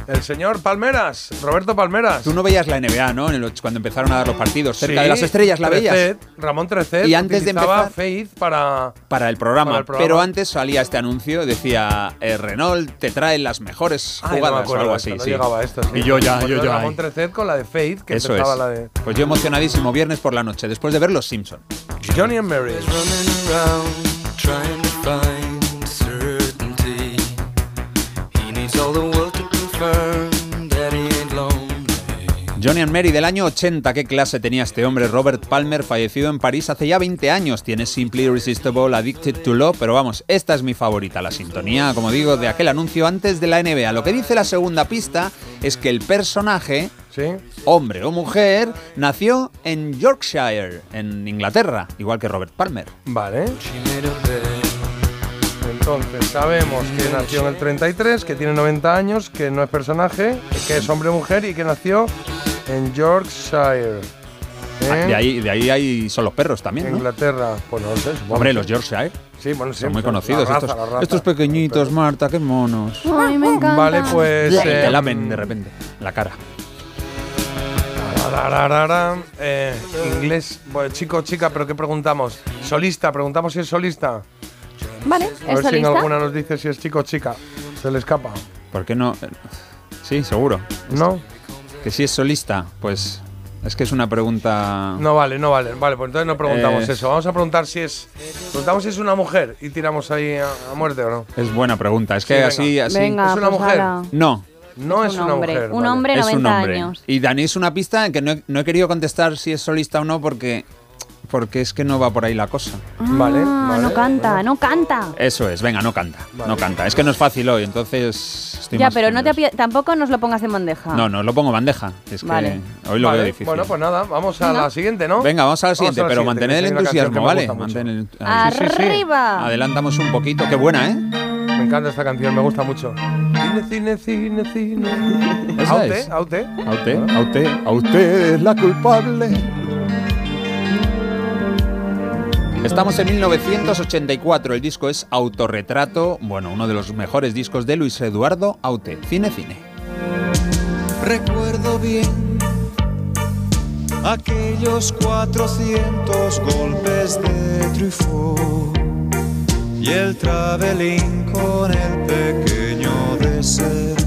El señor Palmeras, Roberto Palmeras. Tú no veías la NBA, ¿no? En el och- cuando empezaron a dar los partidos. Cerca Sí, de las estrellas, ¿la veías? Ramón Trecet. Y antes de empezar- Faith para. Para el, programa, Para el programa. Pero antes salía este anuncio, decía eh, Renault te trae las mejores Ay, no me jugadas o acuerdo algo de así. sí. llegaba a esto. sí. Y yo ya, Pues yo ya. Ramón Trecet con la de Faith, que Eso es. empezaba la de. Pues yo emocionadísimo viernes por la noche, después de ver Los Simpson. Johnny and Mary. Johnny and Mary del año 80, qué clase tenía este hombre, Robert Palmer, fallecido en París hace ya 20 años. Tiene Simply Irresistible, Addicted to Love, pero vamos, esta es mi favorita, la sintonía, como digo, de aquel anuncio antes de la NBA. Lo que dice la segunda pista es que el personaje, hombre o mujer, nació en Yorkshire, en Inglaterra, igual que Robert Palmer. Vale. Entonces sabemos que nació en el 33, que tiene 90 años, que no es personaje, que es hombre o mujer y que nació en Yorkshire. Ah, De ahí, de ahí hay son los perros también, ¿no? Inglaterra. Pues no sé, supongo Hombre, los. Yorkshire. Sí, bueno, sí. Son muy conocidos raza, estos, raza. estos pequeñitos, Marta, qué monos. Ay, me encanta. Vale, pues. Te eh, lamen de repente la cara. Eh, inglés, bueno, chico, chica, pero ¿qué preguntamos? Solista, preguntamos si es solista. Vale, A ¿es ver si en solista? alguna nos dice si es chico o chica. Se le escapa. ¿Por qué no? Sí, seguro. ¿No? Que si es solista, pues es que es una pregunta... No vale, no vale. Vale, pues entonces no preguntamos Eh. eso. Vamos a preguntar si es. Preguntamos si es una mujer y tiramos ahí a, a muerte o no. Es buena pregunta. Es que Sí, venga. así, así... Venga, ¿Es una pues mujer? No. No es, un una hombre. mujer. Un vale. hombre, es un 90 hombre. años. Y Dani es una pista en que no he, no he querido contestar si es solista o no porque, porque es que no va por ahí la cosa. Vale, Ah, vale, no canta, no canta. Eso es, venga, no canta. No canta. Es que no es fácil hoy, entonces estoy Ya, más pero no te tampoco nos lo pongas en bandeja. No, no, lo pongo en bandeja. Es que Vale. hoy lo Vale, veo difícil. Bueno, pues nada, vamos a Venga. la siguiente, ¿no? Venga, vamos a la siguiente, pero siguiente, mantened que el entusiasmo, que ¿vale? Mantén el- ahí. Sí, sí, sí. ¡Arriba! Adelantamos un poquito. Qué buena, ¿eh? Me encanta esta canción, me gusta mucho. Cine, cine, cine, cine. Esa Aute, es. aute. A usted, a usted, a usted es la culpable. Estamos en 1984, el disco es Autorretrato, bueno, uno de los mejores discos de Luis Eduardo Aute, Cine Cine. Recuerdo bien aquellos 400 golpes de trufo y el traveling con el pequeño desertor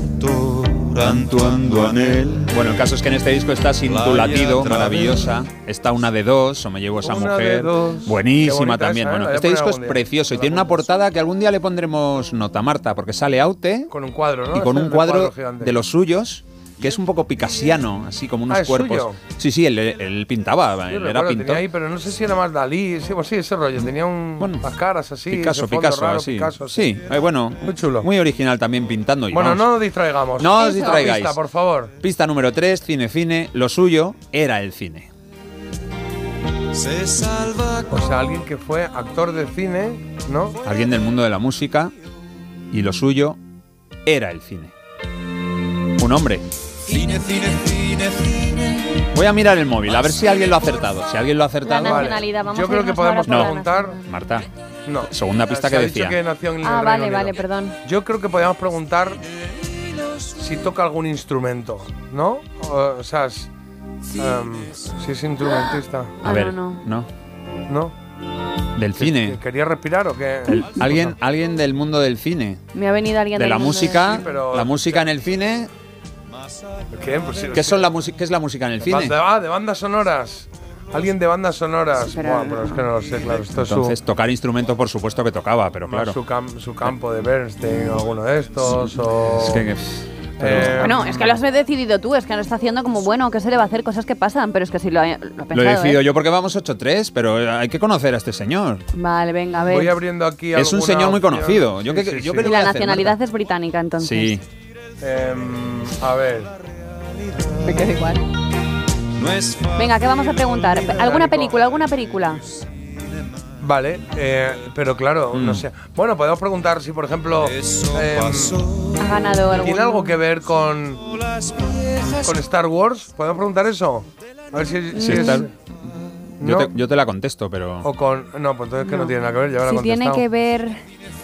Antoine Duanel. Bueno, el caso es que en este disco está Sin tu latido, maravillosa. Está una de dos, o me llevo esa Una mujer. Buenísima también. esa, ¿eh? Bueno, a este disco es día. precioso y tiene una portada que algún día le pondremos nota, Marta, porque sale Aute Con un cuadro, ¿no? y con un cuadro de los suyos que es un poco picasiano, así como unos Ah, ¿es cuerpos. suyo? Sí, sí, él, él pintaba, Sí, él era pintor. tenía ahí, pero no sé si era más Dalí, sí, pues sí, ese rollo. Tenía un, las caras así, Picasso, Picasso, raro, así. Picasso, así. Sí, eh, bueno, Muy chulo. muy original también pintando. y Bueno, vamos. no nos distraigamos. No os distraigáis. pista, por favor. Pista número 3, cine, cine. Lo suyo era el cine. Se salva O sea, alguien que fue actor de cine, ¿no? Alguien del mundo de la música y lo suyo era el cine. Un hombre. Cine, cine, cine, cine. Voy a mirar el móvil, a ver si alguien lo ha acertado. Si alguien lo ha acertado. La nacionalidad, vamos Yo creo que podemos la preguntar. Marta. No. Segunda pista Se que decía. que nació en Ah, Reino vale, Unido. vale, perdón. Yo creo que podríamos preguntar si toca algún instrumento, ¿no? O, o sea, es- em, si es instrumentista. A ver, no. ¿No? Del cine. ¿Quería respirar o qué? El- alguien, alguien del mundo del cine. Me ha venido alguien De del la mundo música. Sí, pero- la música en el cine. ¿Qué? Pues sí, ¿Qué, sí. son la ¿Qué es la música en el cine? De, ah, de bandas sonoras. Alguien de bandas sonoras. pero Buah, pero es que no lo sé, claro. Esto es su- Entonces, tocar instrumento, por supuesto que tocaba, pero claro. su, cam- su campo de Bernstein o alguno de estos. O, Es que. Eh, Bueno, es que lo has decidido tú, es que lo está haciendo como bueno, ¿qué se le va a hacer? Cosas que pasan, pero es que sí lo, ha- lo ha pensado. Lo he decidido ¿eh? yo porque vamos 8-3, pero hay que conocer a este señor. Vale, venga, a ver. Voy abriendo aquí Es un señor muy conocido. Yo Sí, que- sí, yo sí. que y la hacer, nacionalidad es británica, entonces. Sí. Em, a ver. Me queda igual. Venga, ¿qué vamos a preguntar? ¿Alguna película? ¿Alguna película? Vale, eh, pero claro, Mm. no sé. Bueno, podemos preguntar si, por ejemplo, em, ¿Ha ganado algún... ¿tiene algo que ver con, con Star Wars? ¿Podemos preguntar eso? A ver si, es- Yo, ¿No? te, yo te la contesto, pero. O con. No, pues entonces que no, No. tiene nada que ver, ya Si tiene que ver...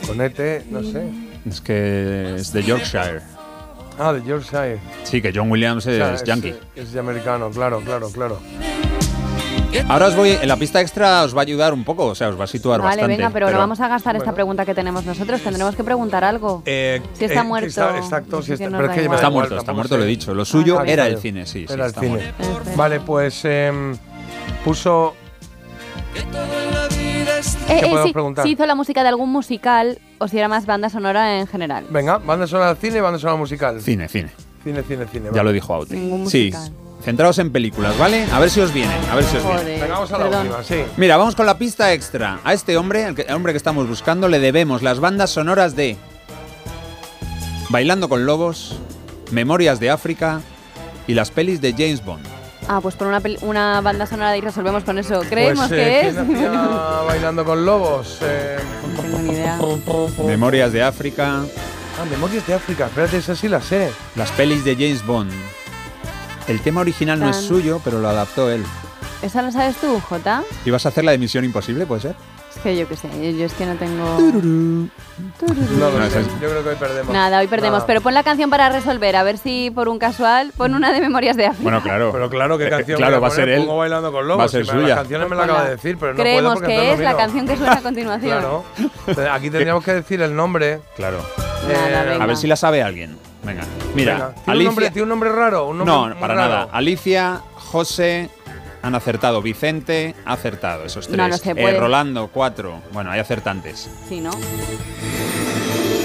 Con ET, no sé. Es que es de Yorkshire. Ah, de Yorkshire. Sí, que John Williams es O sea, yankee. Es, de americano, claro, claro, claro. Ahora os voy, en la pista extra os va a ayudar un poco, o sea, os va a situar Vale, bastante. venga, pero, no vamos a gastar esta pregunta que tenemos nosotros. Tendremos que preguntar algo. Eh, Si está eh, muerto, está- exacto, si está, pero es que Está muerto, está muerto, lo he dicho. Lo suyo Ah, era vale. el cine, sí. sí, Era el está cine. muerto. Vale, pues em, puso. Eh, ¿Qué eh, podemos sí, preguntar? si hizo la música de algún musical o si era más banda sonora en general. Venga, banda sonora al cine y banda sonora musical. Cine, cine. Cine, cine, cine. Ya vale. lo dijo Aute. Ningún Sí, centraos en películas, ¿vale? A ver si os vienen, a ver si os vienen. Venga, vamos a la perdón. última, sí. Mira, vamos con la pista extra. A este hombre, al que- al hombre que estamos buscando, le debemos las bandas sonoras de Bailando con Lobos, Memorias de África y las pelis de James Bond. Ah, pues por una, peli- una banda sonora de ahí resolvemos con eso. ¿Creemos Pues, eh, que es? ¿quién hacía bailando con lobos. Eh, no tengo ni idea. Memorias de África, Ah, Memorias de África. Espérate, esa sí la sé. las pelis de James Bond. El tema original no es suyo, pero lo adaptó él. ¿Esa la sabes tú, Jota? ¿Ibas a hacer la de Misión Imposible, puede ser? Es que yo qué sé, yo es que no tengo... No lo No, sé. eso Yo creo que hoy perdemos. Nada, hoy perdemos, Nada. pero pon la canción para resolver, a ver si por un casual pon una de Memorias de África. Bueno, claro. Pero claro, ¿qué Eh, canción claro, voy a va a ser él. Pongo bailando con lobos. Va a ser Si suya. Las canciones me la acaba de decir, pero no Creemos puedo porque que es la canción que suena a continuación. Claro. Aquí tendríamos que decir el nombre. Claro. Nada, venga. A ver si la sabe alguien. Venga. Mira, Venga. ¿Tiene, un nombre, ¿Tiene un nombre raro? Un nombre no, para raro. nada. Alicia, José han acertado. Vicente ha acertado, esos tres. No, no se Eh, puede. Rolando, cuatro. Bueno, hay acertantes. Sí, ¿no?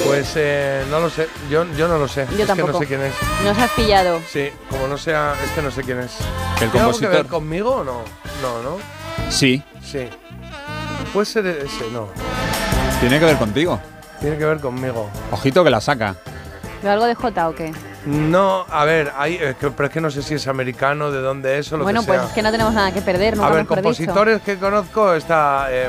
Pues eh, no lo sé. Yo, yo no lo sé. Yo es que tampoco. no sé quién es. Nos has pillado. Sí, como no sea, es que no sé quién es. Que el ¿Tiene algo que compositor. ver conmigo o no? No, ¿no? Sí, Sí. Puede ser ese, no. tiene que ver contigo. Tiene que ver conmigo. Ojito que la saca. ¿Pero algo de Jota o qué? No, a ver, hay, es que- pero es que no sé si es americano, de dónde es o lo Bueno, que pues sea. es que no tenemos nada que perder, nunca a ver, compositores que conozco está eh,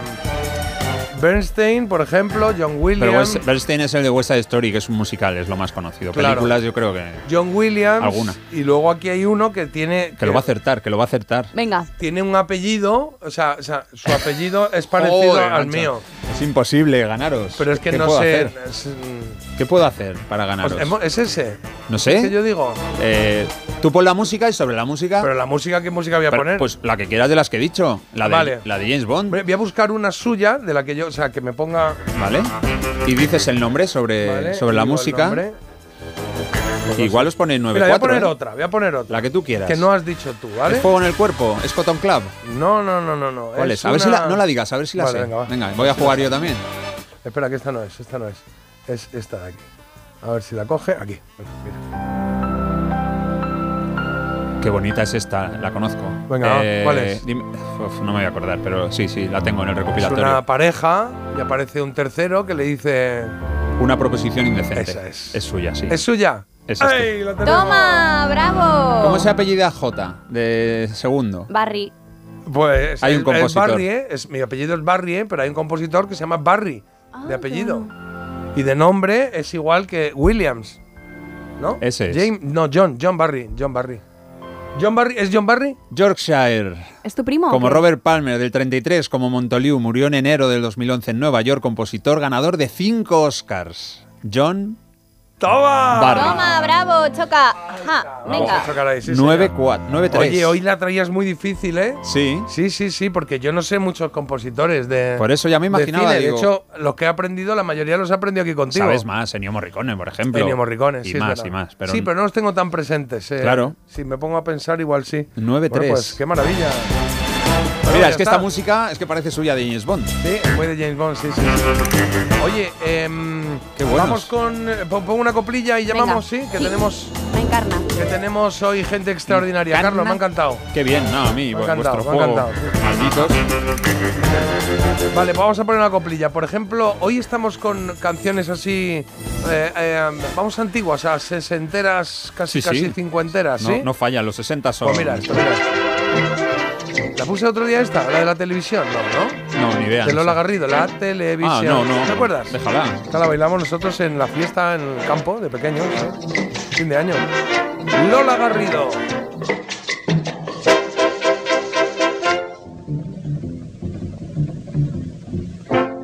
Bernstein, por ejemplo, John Pero Williams. West- Bernstein es el de West Side Story, que es un musical, es lo más conocido. Claro. Películas, yo creo que. John Williams. Alguna. Y luego aquí hay uno que tiene. Que lo va a acertar, que lo va a acertar. Venga. Tiene un apellido, o sea, o sea, su apellido es parecido Joder, al mío. Es imposible ganaros. Pero es que ¿Qué no sé. es, mm, ¿Qué puedo hacer para ganaros? es ese. no Es que sé. yo digo. Eh, tú pon la música y sobre la música. Pero la música, ¿qué música voy a Pero, poner? Pues la que quieras de las que he dicho. La de, Vale. la de James Bond. Voy a buscar una suya de la que yo, o sea, que me ponga. ¿Vale? Y dices el nombre sobre, ¿vale? sobre la música. Nombre. Igual os pone 9 Mira, voy a poner otra, voy a poner otra. La que tú quieras. Que no has dicho tú, ¿vale? ¿Es Fuego en el cuerpo? ¿Es Cotton Club? No, no, no, no, no. ¿Cuál es? A ver si una- la, no la digas, a ver si la Vale, sé. venga, va. voy a jugar yo también. Espera, que esta no es, esta no es. Es esta de aquí. A ver si la coge. Aquí. Mira. Qué bonita es esta, la conozco. Venga, va, ¿cuál es? dime- uf, no me voy a acordar, pero sí, sí, la tengo en el Es recopilatorio. una pareja y aparece un tercero que le dice. Una proposición indecente. Esa es. Es suya, sí. ¿Es suya? Es este. ¡Ay! ¡Toma! ¡Bravo! ¿Cómo se apellida J de segundo? Barry. Pues Hay un compositor. Es Barry, ¿eh? es, mi apellido es Barry, ¿eh? pero hay un compositor que se llama Barry, Ah, de apellido. Y de nombre es igual que Williams. ¿No? Ese es. James, no, John, John Barry, John Barry. John Barry, ¿es John Barry? Yorkshire. ¿Es tu primo? Como? Robert Palmer del 33, como Montoliu, murió en enero del 2011 en Nueva York, compositor ganador de cinco Oscars. John ¡Toma! Barry. Toma, bravo, choca. Ajá, Vamos venga. a sacar ahí, sí, 9-4, 9-3. Oye, hoy la traías muy difícil, ¿eh? Sí. Sí, sí, sí, porque yo no sé muchos compositores de. Por eso ya me de imaginaba, cine. digo- De hecho, los que he aprendido, la mayoría los he aprendido aquí contigo. Sabes más, Ennio Morricone, por ejemplo. Ennio Morricone, y sí, más, y más. Pero sí, pero no los tengo tan presentes. eh. Claro. Si me pongo a pensar, igual sí. 9-3. Bueno, pues qué maravilla. Bueno, Mira, es que está. esta música es que parece suya de James Bond. Sí, muy de James Bond, sí, sí. sí. Oye, Qué buenos. vamos con. eh, pon- Pongo una coplilla y llamamos, Venga. sí, que Sí. tenemos. Me encarna. Que tenemos hoy gente extraordinaria. Encarna. Carlos, me ha encantado. Qué bien, no, a mí, Me ha vu- encantado, vuestro me ha encantado. Malditos. Vale, pues vamos a poner una coplilla. Por ejemplo, hoy estamos con canciones así. eh, eh, vamos antiguas, a sesenteras, casi, Sí, sí. casi cincuenteras, No, ¿sí? no fallan, los 60 son. Pues mira, esto, mira esto. ¿La puse otro día esta? ¿La de la televisión? No, ¿no? No, ni idea. De Lola. Garrido, la televisión. Ah, no, no. ¿Te acuerdas? Déjala. Esta la bailamos nosotros en la fiesta en el campo de pequeños, ¿eh? fin de año. Lola Garrido.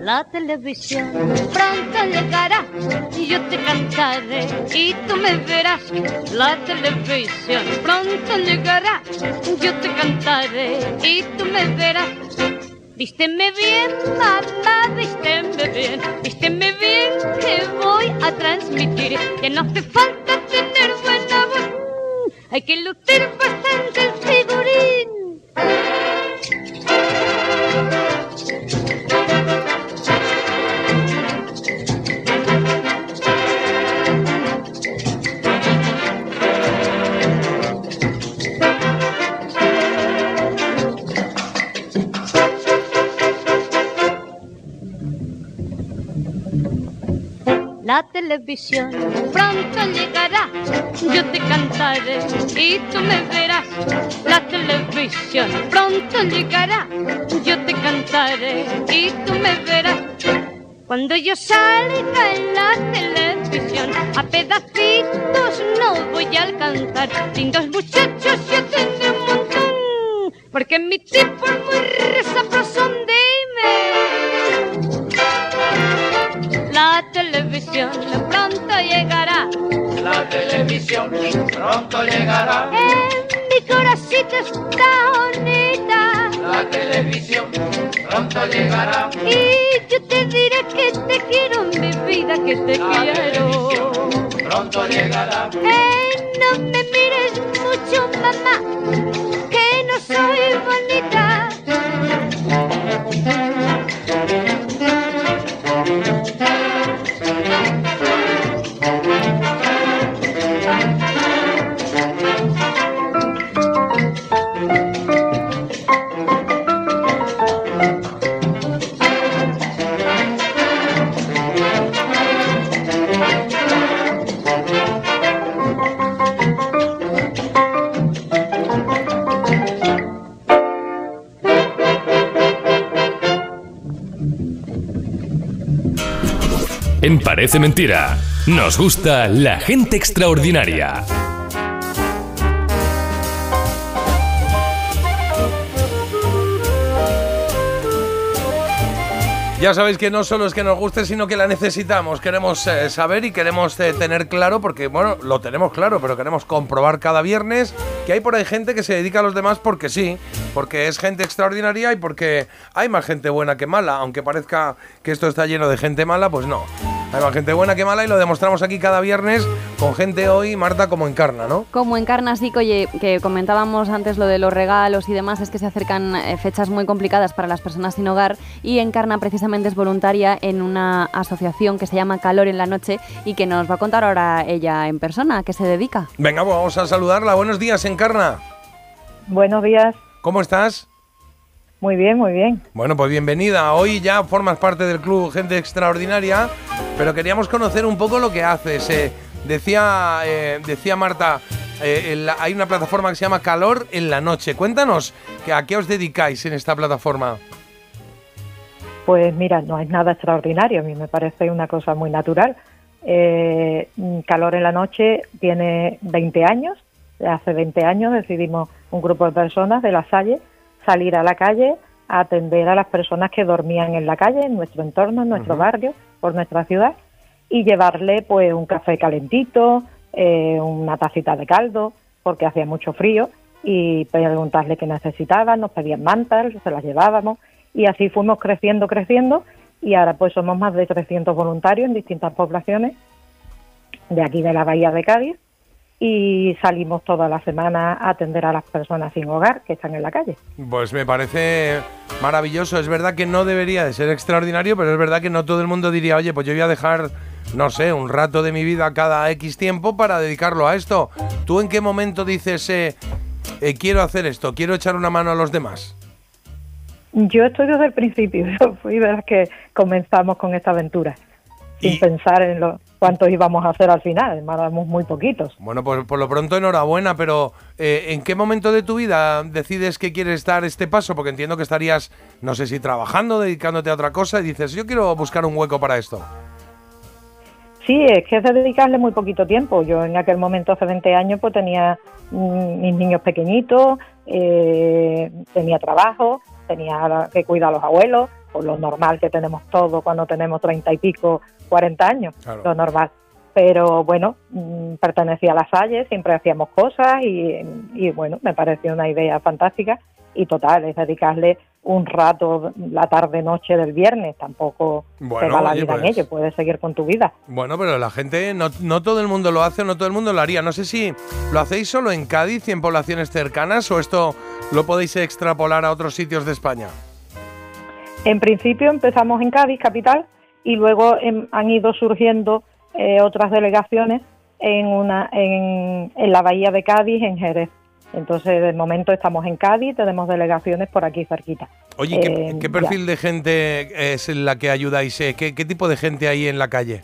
La televisión pronto llegará y yo te cantaré y tú me verás. La televisión pronto llegará, yo te cantaré y tú me verás. Vísteme bien, mamá, vísteme bien, vísteme bien que voy a transmitir que no hace falta tener buena voz, hay que lucir bastante el figurín. La televisión pronto llegará, yo te cantaré y tú me verás. La televisión pronto llegará, yo te cantaré y tú me verás. Cuando yo salga en la televisión, a pedacitos no voy a alcanzar. Lindos muchachos yo tendré un montón, porque mi tipo es muy resabroso. Dime, la televisión pronto llegará. La televisión pronto llegará. En mi corazoncito está bonita. La televisión pronto llegará. Y yo te diré que te quiero, mi vida, que te la quiero. Pronto llegará. Hey, no me mires mucho, mamá, que no soy bonita. Parece Mentira, nos gusta la gente extraordinaria. Ya sabéis que no solo es que nos guste, sino que la necesitamos. Queremos eh, saber y queremos eh, tener claro, porque bueno, lo tenemos claro, pero queremos comprobar cada viernes que hay por ahí gente que se dedica a los demás porque sí, porque es gente extraordinaria y porque hay más gente buena que mala. Aunque parezca que esto está lleno de gente mala, pues no. Hay más gente buena que mala y lo demostramos aquí cada viernes con gente hoy, Marta, como encarna, ¿no? Como encarna, sí, que, oye, que comentábamos antes lo de los regalos y demás, es que se acercan eh, fechas muy complicadas para las personas sin hogar y Encarna precisamente es voluntaria en una asociación que se llama Calor en la Noche y que nos va a contar ahora ella en persona a qué se dedica. Venga, pues vamos a saludarla. Buenos días, encarna. Buenos días. ¿Cómo estás? Muy bien, muy bien. Bueno, pues bienvenida. Hoy ya formas parte del club Gente Extraordinaria, pero queríamos conocer un poco lo que haces. Eh, decía, eh, decía Marta, eh, en la- hay una plataforma que se llama Calor en la Noche. Cuéntanos, que ¿a qué os dedicáis en esta plataforma? Pues mira, no es nada extraordinario, a mí me parece una cosa muy natural. Eh, Calor en la Noche tiene 20 años, hace 20 años decidimos un grupo de personas de la Salle salir a la calle a atender a las personas que dormían en la calle, en nuestro entorno, en nuestro barrio, por nuestra ciudad, y llevarle pues un café calentito, eh, una tacita de caldo, porque hacía mucho frío, y preguntarle qué necesitaban, nos pedían mantas, se las llevábamos, y así fuimos creciendo, creciendo, y ahora pues somos más de 300 voluntarios en distintas poblaciones de aquí de la Bahía de Cádiz, y salimos toda la semana a atender a las personas sin hogar que están en la calle. Pues me parece maravilloso. Es verdad que no debería de ser extraordinario, pero es verdad que no todo el mundo diría, oye, pues yo voy a dejar, no sé, un rato de mi vida cada X tiempo para dedicarlo a esto. ¿Tú en qué momento dices, eh, eh, quiero hacer esto, quiero echar una mano a los demás? Yo estoy desde el principio, yo fui de las que comenzamos con esta aventura, sin pensar en lo, cuántos íbamos a hacer al final, éramos muy poquitos. Bueno, pues por lo pronto enhorabuena, pero eh, ¿en qué momento de tu vida decides que quieres dar este paso? Porque entiendo que estarías, no sé si trabajando, dedicándote a otra cosa y dices, yo quiero buscar un hueco para esto. Sí, es que es de dedicarle muy poquito tiempo. Yo en aquel momento, hace 20 años, pues tenía mm, mis niños pequeñitos, eh, tenía trabajo, tenía que cuidar a los abuelos, por lo normal que tenemos todo cuando tenemos 30 y pico, 40 años, Claro. lo normal. Pero bueno, mm, pertenecía a la Salle, siempre hacíamos cosas y, y bueno, me pareció una idea fantástica y total, es dedicarle un rato la tarde-noche del viernes, tampoco Bueno, te va la oye, vida en pues- ello, puedes seguir con tu vida. Bueno, pero la gente, no, no todo el mundo lo hace, no todo el mundo lo haría. No sé si lo hacéis solo en Cádiz y en poblaciones cercanas o esto lo podéis extrapolar a otros sitios de España. En principio empezamos en Cádiz, capital, y luego em, han ido surgiendo eh, otras delegaciones en, una, en, en la bahía de Cádiz, en Jerez. Entonces, de momento estamos en Cádiz, tenemos delegaciones por aquí cerquita. Oye, ¿qué, Eh, qué ya. perfil de gente es la que ayudáis? eh? ¿Qué, qué tipo de gente hay en la calle?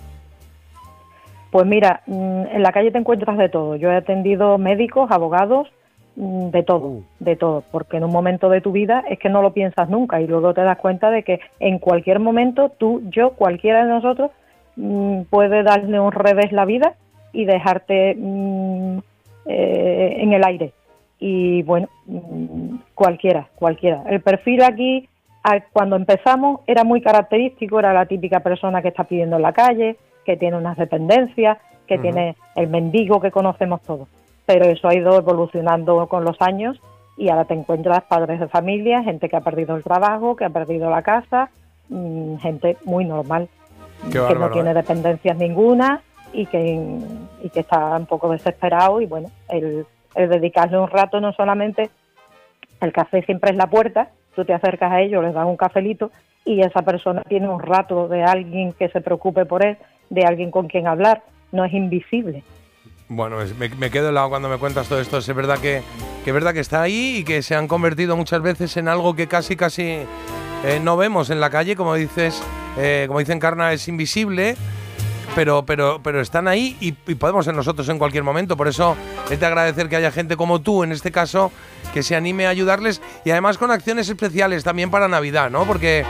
Pues mira, mm, en la calle te encuentras de todo. Yo he atendido médicos, abogados, de todo, de todo, porque en un momento de tu vida es que no lo piensas nunca y luego te das cuenta de que en cualquier momento tú, yo, cualquiera de nosotros mm, puede darle un revés la vida y dejarte mm, eh, en el aire. Y bueno, mm, cualquiera, cualquiera. El perfil aquí, cuando empezamos, era muy característico, era la típica persona que está pidiendo en la calle, que tiene unas dependencias, que tiene el mendigo que conocemos todos. Pero eso ha ido evolucionando con los años y ahora te encuentras padres de familia, gente que ha perdido el trabajo, que ha perdido la casa, mm, gente muy normal, Qué que no tiene ¿eh? dependencias ninguna y que, y que está un poco desesperado y bueno, el, el dedicarle un rato no solamente, el café siempre es la puerta, tú te acercas a ellos, les das un cafelito y esa persona tiene un rato de alguien que se preocupe por él, de alguien con quien hablar, no es invisible. Bueno, me, me quedo helado cuando me cuentas todo esto. Es verdad que, que verdad que está ahí y que se han convertido muchas veces en algo que casi casi eh, no vemos en la calle, como dices, eh, como dicen Carna, es invisible. Pero, pero, pero están ahí y, podemos ser nosotros en cualquier momento. Por eso es de agradecer que haya gente como tú, en este caso, que se anime a ayudarles y además con acciones especiales también para Navidad, ¿no? Porque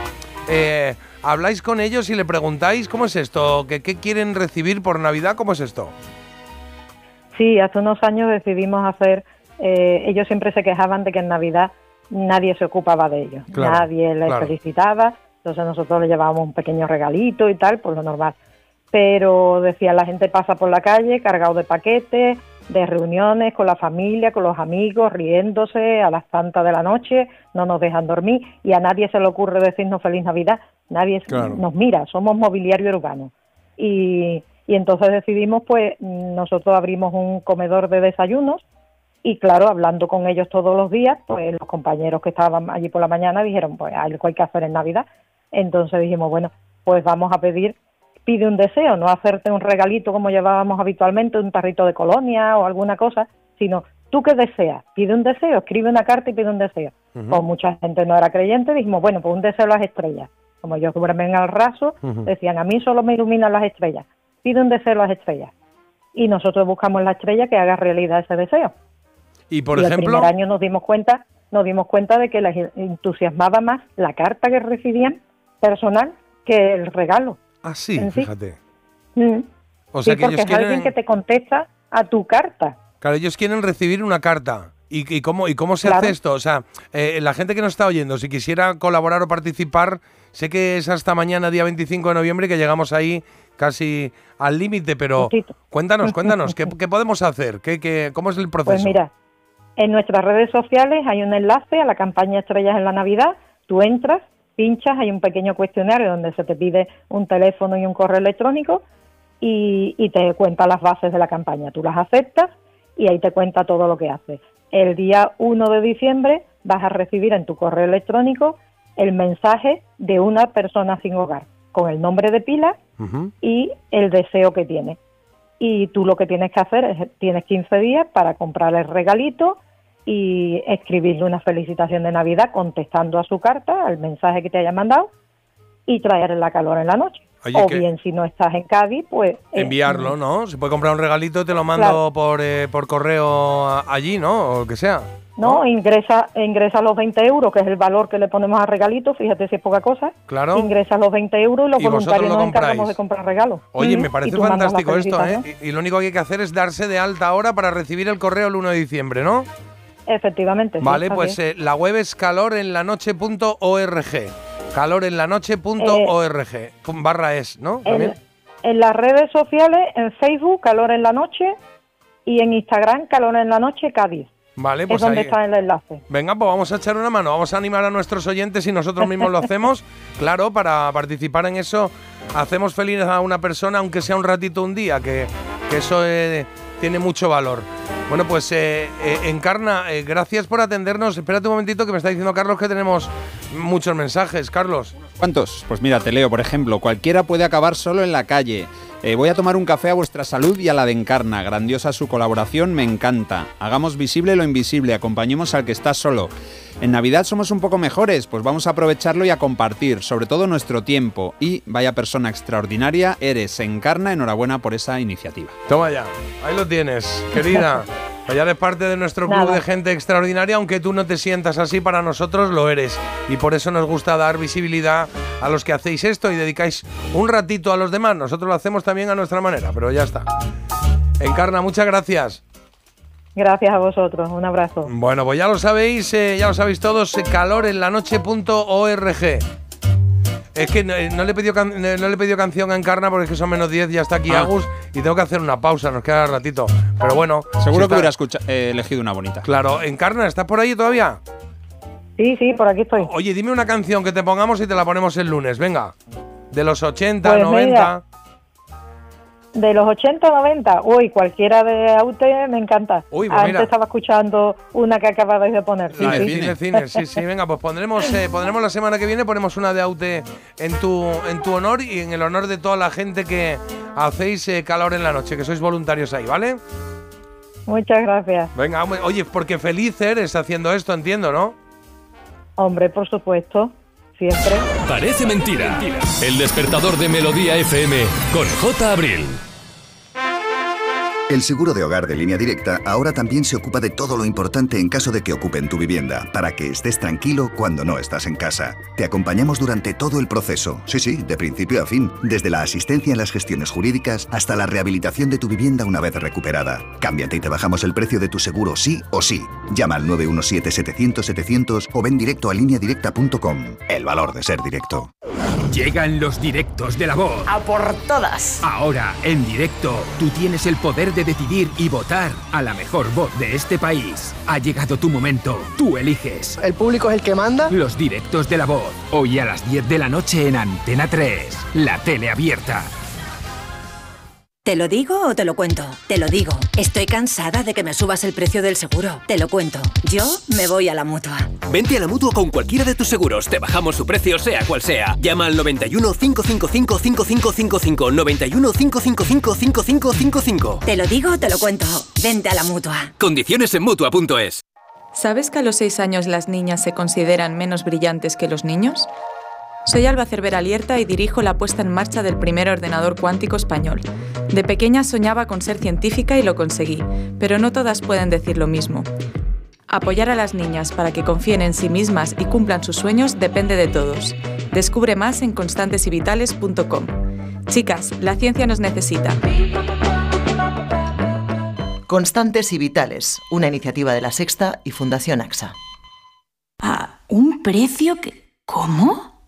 eh, habláis con ellos y le preguntáis cómo es esto, ¿Qué, qué quieren recibir por Navidad, cómo es esto. Sí, hace unos años decidimos hacer, eh, ellos siempre se quejaban de que en Navidad nadie se ocupaba de ellos, Claro, nadie les claro. felicitaba, entonces nosotros les llevábamos un pequeño regalito y tal, por lo normal. Pero decía, la gente pasa por la calle cargado de paquetes, de reuniones con la familia, con los amigos, riéndose a las tantas de la noche, no nos dejan dormir y a nadie se le ocurre decirnos feliz Navidad, nadie Claro. nos mira, somos mobiliario urbano. Y, y entonces decidimos, pues nosotros abrimos un comedor de desayunos y claro, hablando con ellos todos los días, pues los compañeros que estaban allí por la mañana dijeron, pues algo hay que hacer en Navidad. Entonces dijimos, bueno, pues vamos a pedir, pide un deseo, no hacerte un regalito como llevábamos habitualmente, un tarrito de colonia o alguna cosa, sino tú qué deseas, pide un deseo, escribe una carta y pide un deseo. Pues mucha gente no era creyente, dijimos, bueno, pues un deseo a las estrellas. Como ellos duermen al raso, decían, a mí solo me iluminan las estrellas, pide un deseo a las estrellas. Y nosotros buscamos la estrella que haga realidad ese deseo. Y por y el ejemplo, primer año nos dimos cuenta, nos dimos cuenta de que les entusiasmaba más la carta que recibían personal que el regalo. Ah, sí, fíjate. Mm. O sea Sí, que porque ellos es alguien quieren, que te contesta a tu carta. claro, ellos quieren recibir una carta. ¿Y, y cómo, y cómo se Claro. hace esto? O sea, eh, la gente que nos está oyendo, si quisiera colaborar o participar, sé que es hasta mañana, día 25 de noviembre, que llegamos ahí casi al límite, pero cuéntanos, cuéntanos, ¿qué, qué podemos hacer? ¿Qué, qué, ¿Cómo es el proceso? Pues mira, en nuestras redes sociales hay un enlace a la campaña Estrellas en la Navidad. Tú entras, pinchas, hay un pequeño cuestionario donde se te pide un teléfono y un correo electrónico y, y te cuenta las bases de la campaña. Tú las aceptas y ahí te cuenta todo lo que haces. El día 1 de diciembre vas a recibir en tu correo electrónico el mensaje de una persona sin hogar con el nombre de pila y el deseo que tiene. Y tú lo que tienes que hacer es, tienes 15 días para comprar el regalito y escribirle una felicitación de Navidad contestando a su carta, al mensaje que te haya mandado y traerle la calor en la noche. Oye, o que- bien, si no estás en Cádiz, pues... eh, Enviarlo, ¿no? Se puede comprar un regalito, te lo mando Claro. por, eh, por correo allí, ¿no? O lo que sea. No, ingresa, ingresa los 20 euros, que es el valor que le ponemos al regalito, fíjate si es poca cosa. Claro. Ingresa los 20 euros y los Y voluntarios lo nos encargamos de comprar regalos. Oye, me parece fantástico esto. ¿eh? Y, y lo único que hay que hacer es darse de alta ahora para recibir el correo el 1 de diciembre, ¿no? Efectivamente. sí, Vale, así pues es. eh, la web es calorenlanoche.org. Calorenlanoche.org. Pum, Barra es, ¿no? En, También. en las redes sociales, en Facebook, Calor en la Noche, y en Instagram, Calor en la Noche, Cádiz. Vale, es pues donde ahí. está el enlace. Venga, pues vamos a echar una mano, vamos a animar a nuestros oyentes y nosotros mismos lo hacemos. Claro, para participar en eso, hacemos feliz a una persona, aunque sea un ratito un día, que, que eso eh, tiene mucho valor. Bueno, pues eh, eh, Encarna, eh, gracias por atendernos. Espérate un momentito que me está diciendo Carlos que tenemos muchos mensajes. Carlos. ¿Cuántos? Pues mira, te leo, por ejemplo, cualquiera puede acabar solo en la calle. Eh, voy a tomar un café a vuestra salud y a la de Encarna. Grandiosa su colaboración, me encanta. Hagamos visible lo invisible, acompañemos al que está solo. En Navidad somos un poco mejores, pues vamos a aprovecharlo y a compartir, sobre todo nuestro tiempo. Y vaya persona extraordinaria eres, Encarna, enhorabuena por esa iniciativa. Toma ya, ahí lo tienes, querida. Pues ya eres parte de nuestro club Nada. de gente extraordinaria, aunque tú no te sientas así, para nosotros lo eres. Y por eso nos gusta dar visibilidad a los que hacéis esto y dedicáis un ratito a los demás. Nosotros lo hacemos también a nuestra manera, pero ya está. Encarna, muchas gracias. Gracias a vosotros. Un abrazo. Bueno, pues ya lo sabéis, eh, ya lo sabéis todos, eh, calorenlanoche.org. Es que no, eh, no le he pedido can- no le he pedido canción a Encarna porque es que son menos 10, ya está aquí Ah. Agus y tengo que hacer una pausa, nos queda ratito. Pero bueno. Seguro si que está- hubiera escucha- eh, elegido una bonita. Claro, Encarna, ¿estás por ahí todavía? Sí, sí, por aquí estoy. Oye, dime una canción que te pongamos y te la ponemos el lunes, venga. De los 80, Pues 90. mira. De los 80 90, uy, cualquiera de Aute me encanta. Uy, pues Antes mira. estaba escuchando una que acababais de poner. Sí, La de sí. cine, cine, sí, sí, venga, pues pondremos, eh, pondremos la semana que viene, ponemos una de Aute en tu, en tu honor y en el honor de toda la gente que hacéis eh, calor en la noche, que sois voluntarios ahí, ¿vale? Muchas gracias. Venga, hombre, oye, porque feliz eres haciendo esto, entiendo, ¿no? Hombre, por supuesto, Parece mentira. El despertador de Melodía FM con J. Abril. El seguro de hogar de línea directa ahora también se ocupa de todo lo importante en caso de que ocupen tu vivienda, para que estés tranquilo cuando no estás en casa. Te acompañamos durante todo el proceso, sí, sí, de principio a fin, desde la asistencia en las gestiones jurídicas hasta la rehabilitación de tu vivienda una vez recuperada. Cámbiate y te bajamos el precio de tu seguro sí o sí. Llama al 917-700-700 o ven directo a lineadirecta.com. El valor de ser directo. Llegan los directos de la voz. A por todas. Ahora, en directo, tú tienes el poder de decidir y votar a la mejor voz de este país. Ha llegado tu momento, tú eliges. ¿El público es el que manda? Los directos de la voz, hoy a las 10 de la noche en Antena 3, la tele abierta. ¿Te lo digo o te lo cuento? Te lo digo. Estoy cansada de que me subas el precio del seguro. Te lo cuento. Yo me voy a la mutua. Vente a la mutua con cualquiera de tus seguros. Te bajamos su precio, sea cual sea. Llama al 91 555 5555. 91 555 5555. Te lo digo o te lo cuento. Vente a la mutua. Condiciones en mutua.es. ¿Sabes que a los 6 años las niñas se consideran menos brillantes que los niños? Soy Alba Cervera Lierta y dirijo la puesta en marcha del primer ordenador cuántico español. De pequeña soñaba con ser científica y lo conseguí, pero no todas pueden decir lo mismo. Apoyar a las niñas para que confíen en sí mismas y cumplan sus sueños depende de todos. Descubre más en constantesyvitales.com. Chicas, la ciencia nos necesita. Constantes y Vitales, una iniciativa de La Sexta y Fundación AXA. ¿Un precio que... ¿Cómo?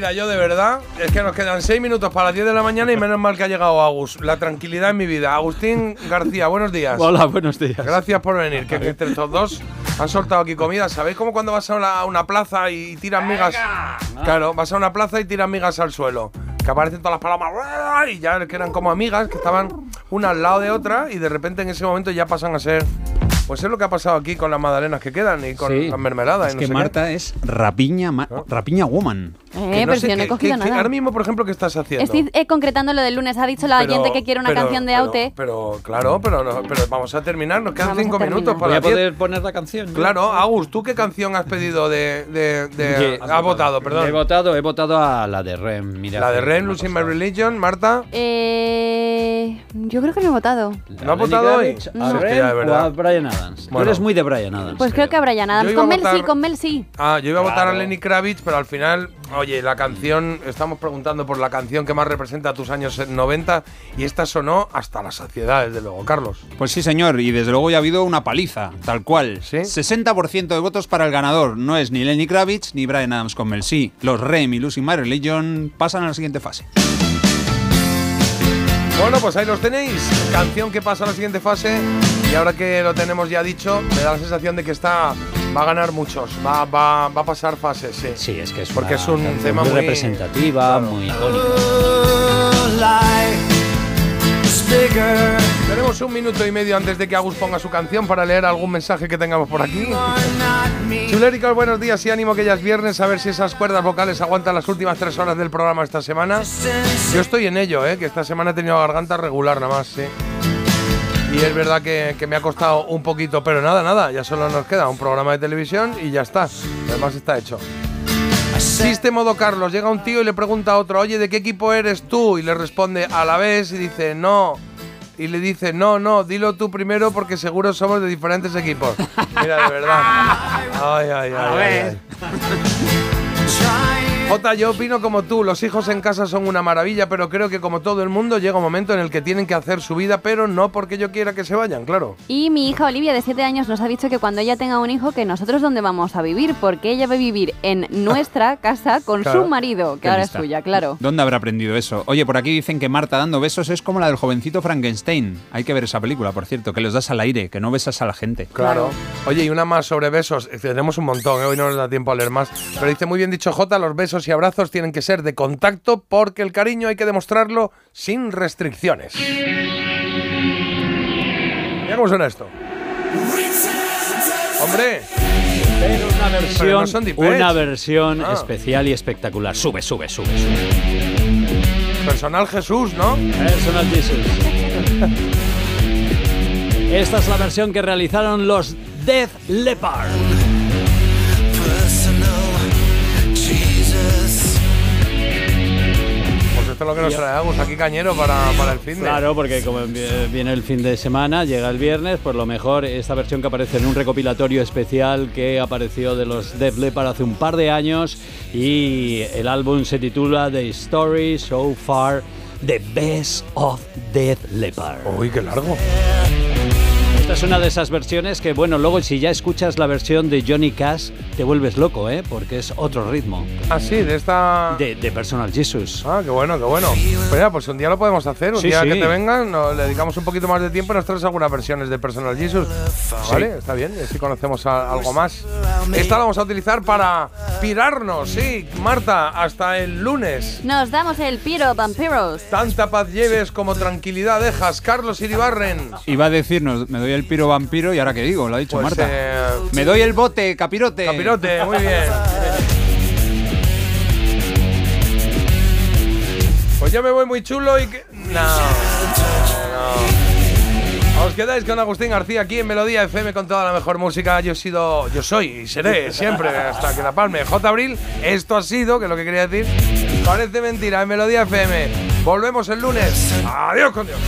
Mira, yo de verdad, es que nos quedan seis minutos para las 10 de la mañana y menos mal que ha llegado Agus. La tranquilidad en mi vida. Agustín García, buenos días. Hola, buenos días. Gracias por venir, que entre estos dos han soltado aquí comida. ¿Sabéis cómo cuando vas a una, a una plaza y tiras migas? Claro, vas a una plaza y tiras migas al suelo. Que aparecen todas las palomas y ya que eran como amigas, que estaban una al lado de otra y de repente en ese momento ya pasan a ser... Pues es lo que ha pasado aquí con las magdalenas que quedan y con Sí. las mermeladas. Es y no que sé qué. Rapiña es rapiña, ma- rapiña woman. Eh, Que pero sé si yo no he cogido nada. ahora mismo, por ejemplo, ¿qué estás haciendo? Estoy eh, concretando lo del lunes. Ha dicho la Pero- oyente que quiere una pero- canción de pero- Aute. Pero, claro, pero, no- pero vamos a terminar. Nos quedan Vamos cinco minutos para Voy a poder poner la canción. ¿no? Claro, Agus, ¿tú qué canción has pedido de. de, has votado, He perdón? votado, he votado a la de Rem. Mira, La de Ren, Losing. My Religion, Marta. Eh, yo creo que no he votado. ¿No has votado hoy? No. ¿A de o verdad. a Brian Adams? Tú eres muy de Brian Adams. Pues creo que a Brian Adams. Con Mel sí, votar- con Mel sí. Ah, yo iba a votar a. Lenny Kravitz, pero al final, oye, la canción, estamos preguntando por la canción que más representa tus años 90 y esta sonó hasta la saciedad, desde luego, Carlos. Pues sí, señor, y desde luego ya ha habido una paliza, tal cual. 60% de votos para el ganador. No es ni Lenny Kravitz ni Brian Adams con Mel C. Los Rem y Lucy My Religion pasan a la siguiente fase. Bueno, pues ahí los tenéis. Canción que pasa a la siguiente fase. Y ahora que lo tenemos ya dicho, me da la sensación de que está va a ganar muchos. Va, va, va a pasar fases, sí. Sí, es que es Porque una es un tema muy muy representativa, muy icónica. Tenemos un minuto y medio antes de que Agus ponga su canción para leer algún mensaje que tengamos por aquí. Chuléricos, buenos días y ánimo que ya es viernes, a ver si esas cuerdas vocales aguantan las últimas tres horas del programa esta semana. Yo estoy en ello, ¿eh? que esta semana he tenido garganta regular nada más, sí. Y es verdad que, que me ha costado un poquito, pero nada, nada, ya solo nos queda un programa de televisión y ya está. Además está hecho. Existe modo Carlos, llega un tío y le pregunta a otro, oye, ¿de qué equipo eres tú? Y le responde a la vez y dice, no. Y le dice, no, no, dilo tú primero porque seguro somos de diferentes equipos. Mira, de verdad. Ay, ay, ay. ay, ay. Jota, yo opino como tú, los hijos en casa son una maravilla, pero creo que como todo el mundo llega un momento en el que tienen que hacer su vida, pero no porque yo quiera que se vayan, claro. Y mi hija Olivia, de 7 años, nos ha dicho que cuando ella tenga un hijo, que nosotros dónde vamos a vivir, porque ella va a vivir en nuestra casa con Claro. su marido, que Qué ahora lista. es suya, claro. ¿Dónde habrá aprendido eso? Oye, por aquí dicen que Marta dando besos es como la del jovencito Frankenstein. Hay que ver esa película, por cierto, que los das al aire, que no besas a la gente. Claro. Oye, y una más sobre besos. Eh, Tenemos un montón, ¿eh? hoy no nos da tiempo a leer más. Pero dice muy bien dicho Jota, los besos y abrazos tienen que ser de contacto porque el cariño hay que demostrarlo sin restricciones. Mira cómo suena esto. Hombre. Pero una versión, no una versión Ah. especial y espectacular. Sube, sube, sube, sube. Personal Jesús, ¿no? Personal Jesus. Esta es la versión que realizaron los Death Leppard. Esto es lo que nos trae Agus aquí cañero para, para el fin de. Claro, porque como vi- viene el fin de semana, llega el viernes, pues lo mejor esta versión que aparece en un recopilatorio especial que apareció de los Def Leppard hace un par de años y el álbum se titula The Story So Far, The Best of Death Leppard. Uy, qué largo. Esta es una de esas versiones que, bueno, luego si ya escuchas la versión de Johnny Cash, te vuelves loco, ¿eh? Porque es otro ritmo. Ah, sí, de esta. De, de Personal Jesus. Ah, qué bueno, qué bueno. Pues ya, pues un día lo podemos hacer. Un Sí, día sí. que te vengan, nos le dedicamos un poquito más de tiempo y nos traes algunas versiones de Personal Jesus. ¿Vale? Está bien, y así conocemos a- algo más. Esta la vamos a utilizar para pirarnos, sí. Marta, hasta el lunes. Nos damos el piro, vampiros. Tanta paz lleves como tranquilidad dejas. Carlos Iribarren. Iba a decirnos, me doy el piro vampiro y ahora qué digo, lo ha dicho Pues, Marta. eh, me doy el bote, capirote. Capirote, muy bien. Pues yo me voy muy chulo y que. No. No. Os quedáis con Agustín García aquí en Melodía FM con toda la mejor música. Yo he sido, yo soy y seré siempre hasta que la palme. J. Abril, esto ha sido, que es lo que quería decir. Parece mentira en Melodía FM. Volvemos el lunes. Adiós con Dios.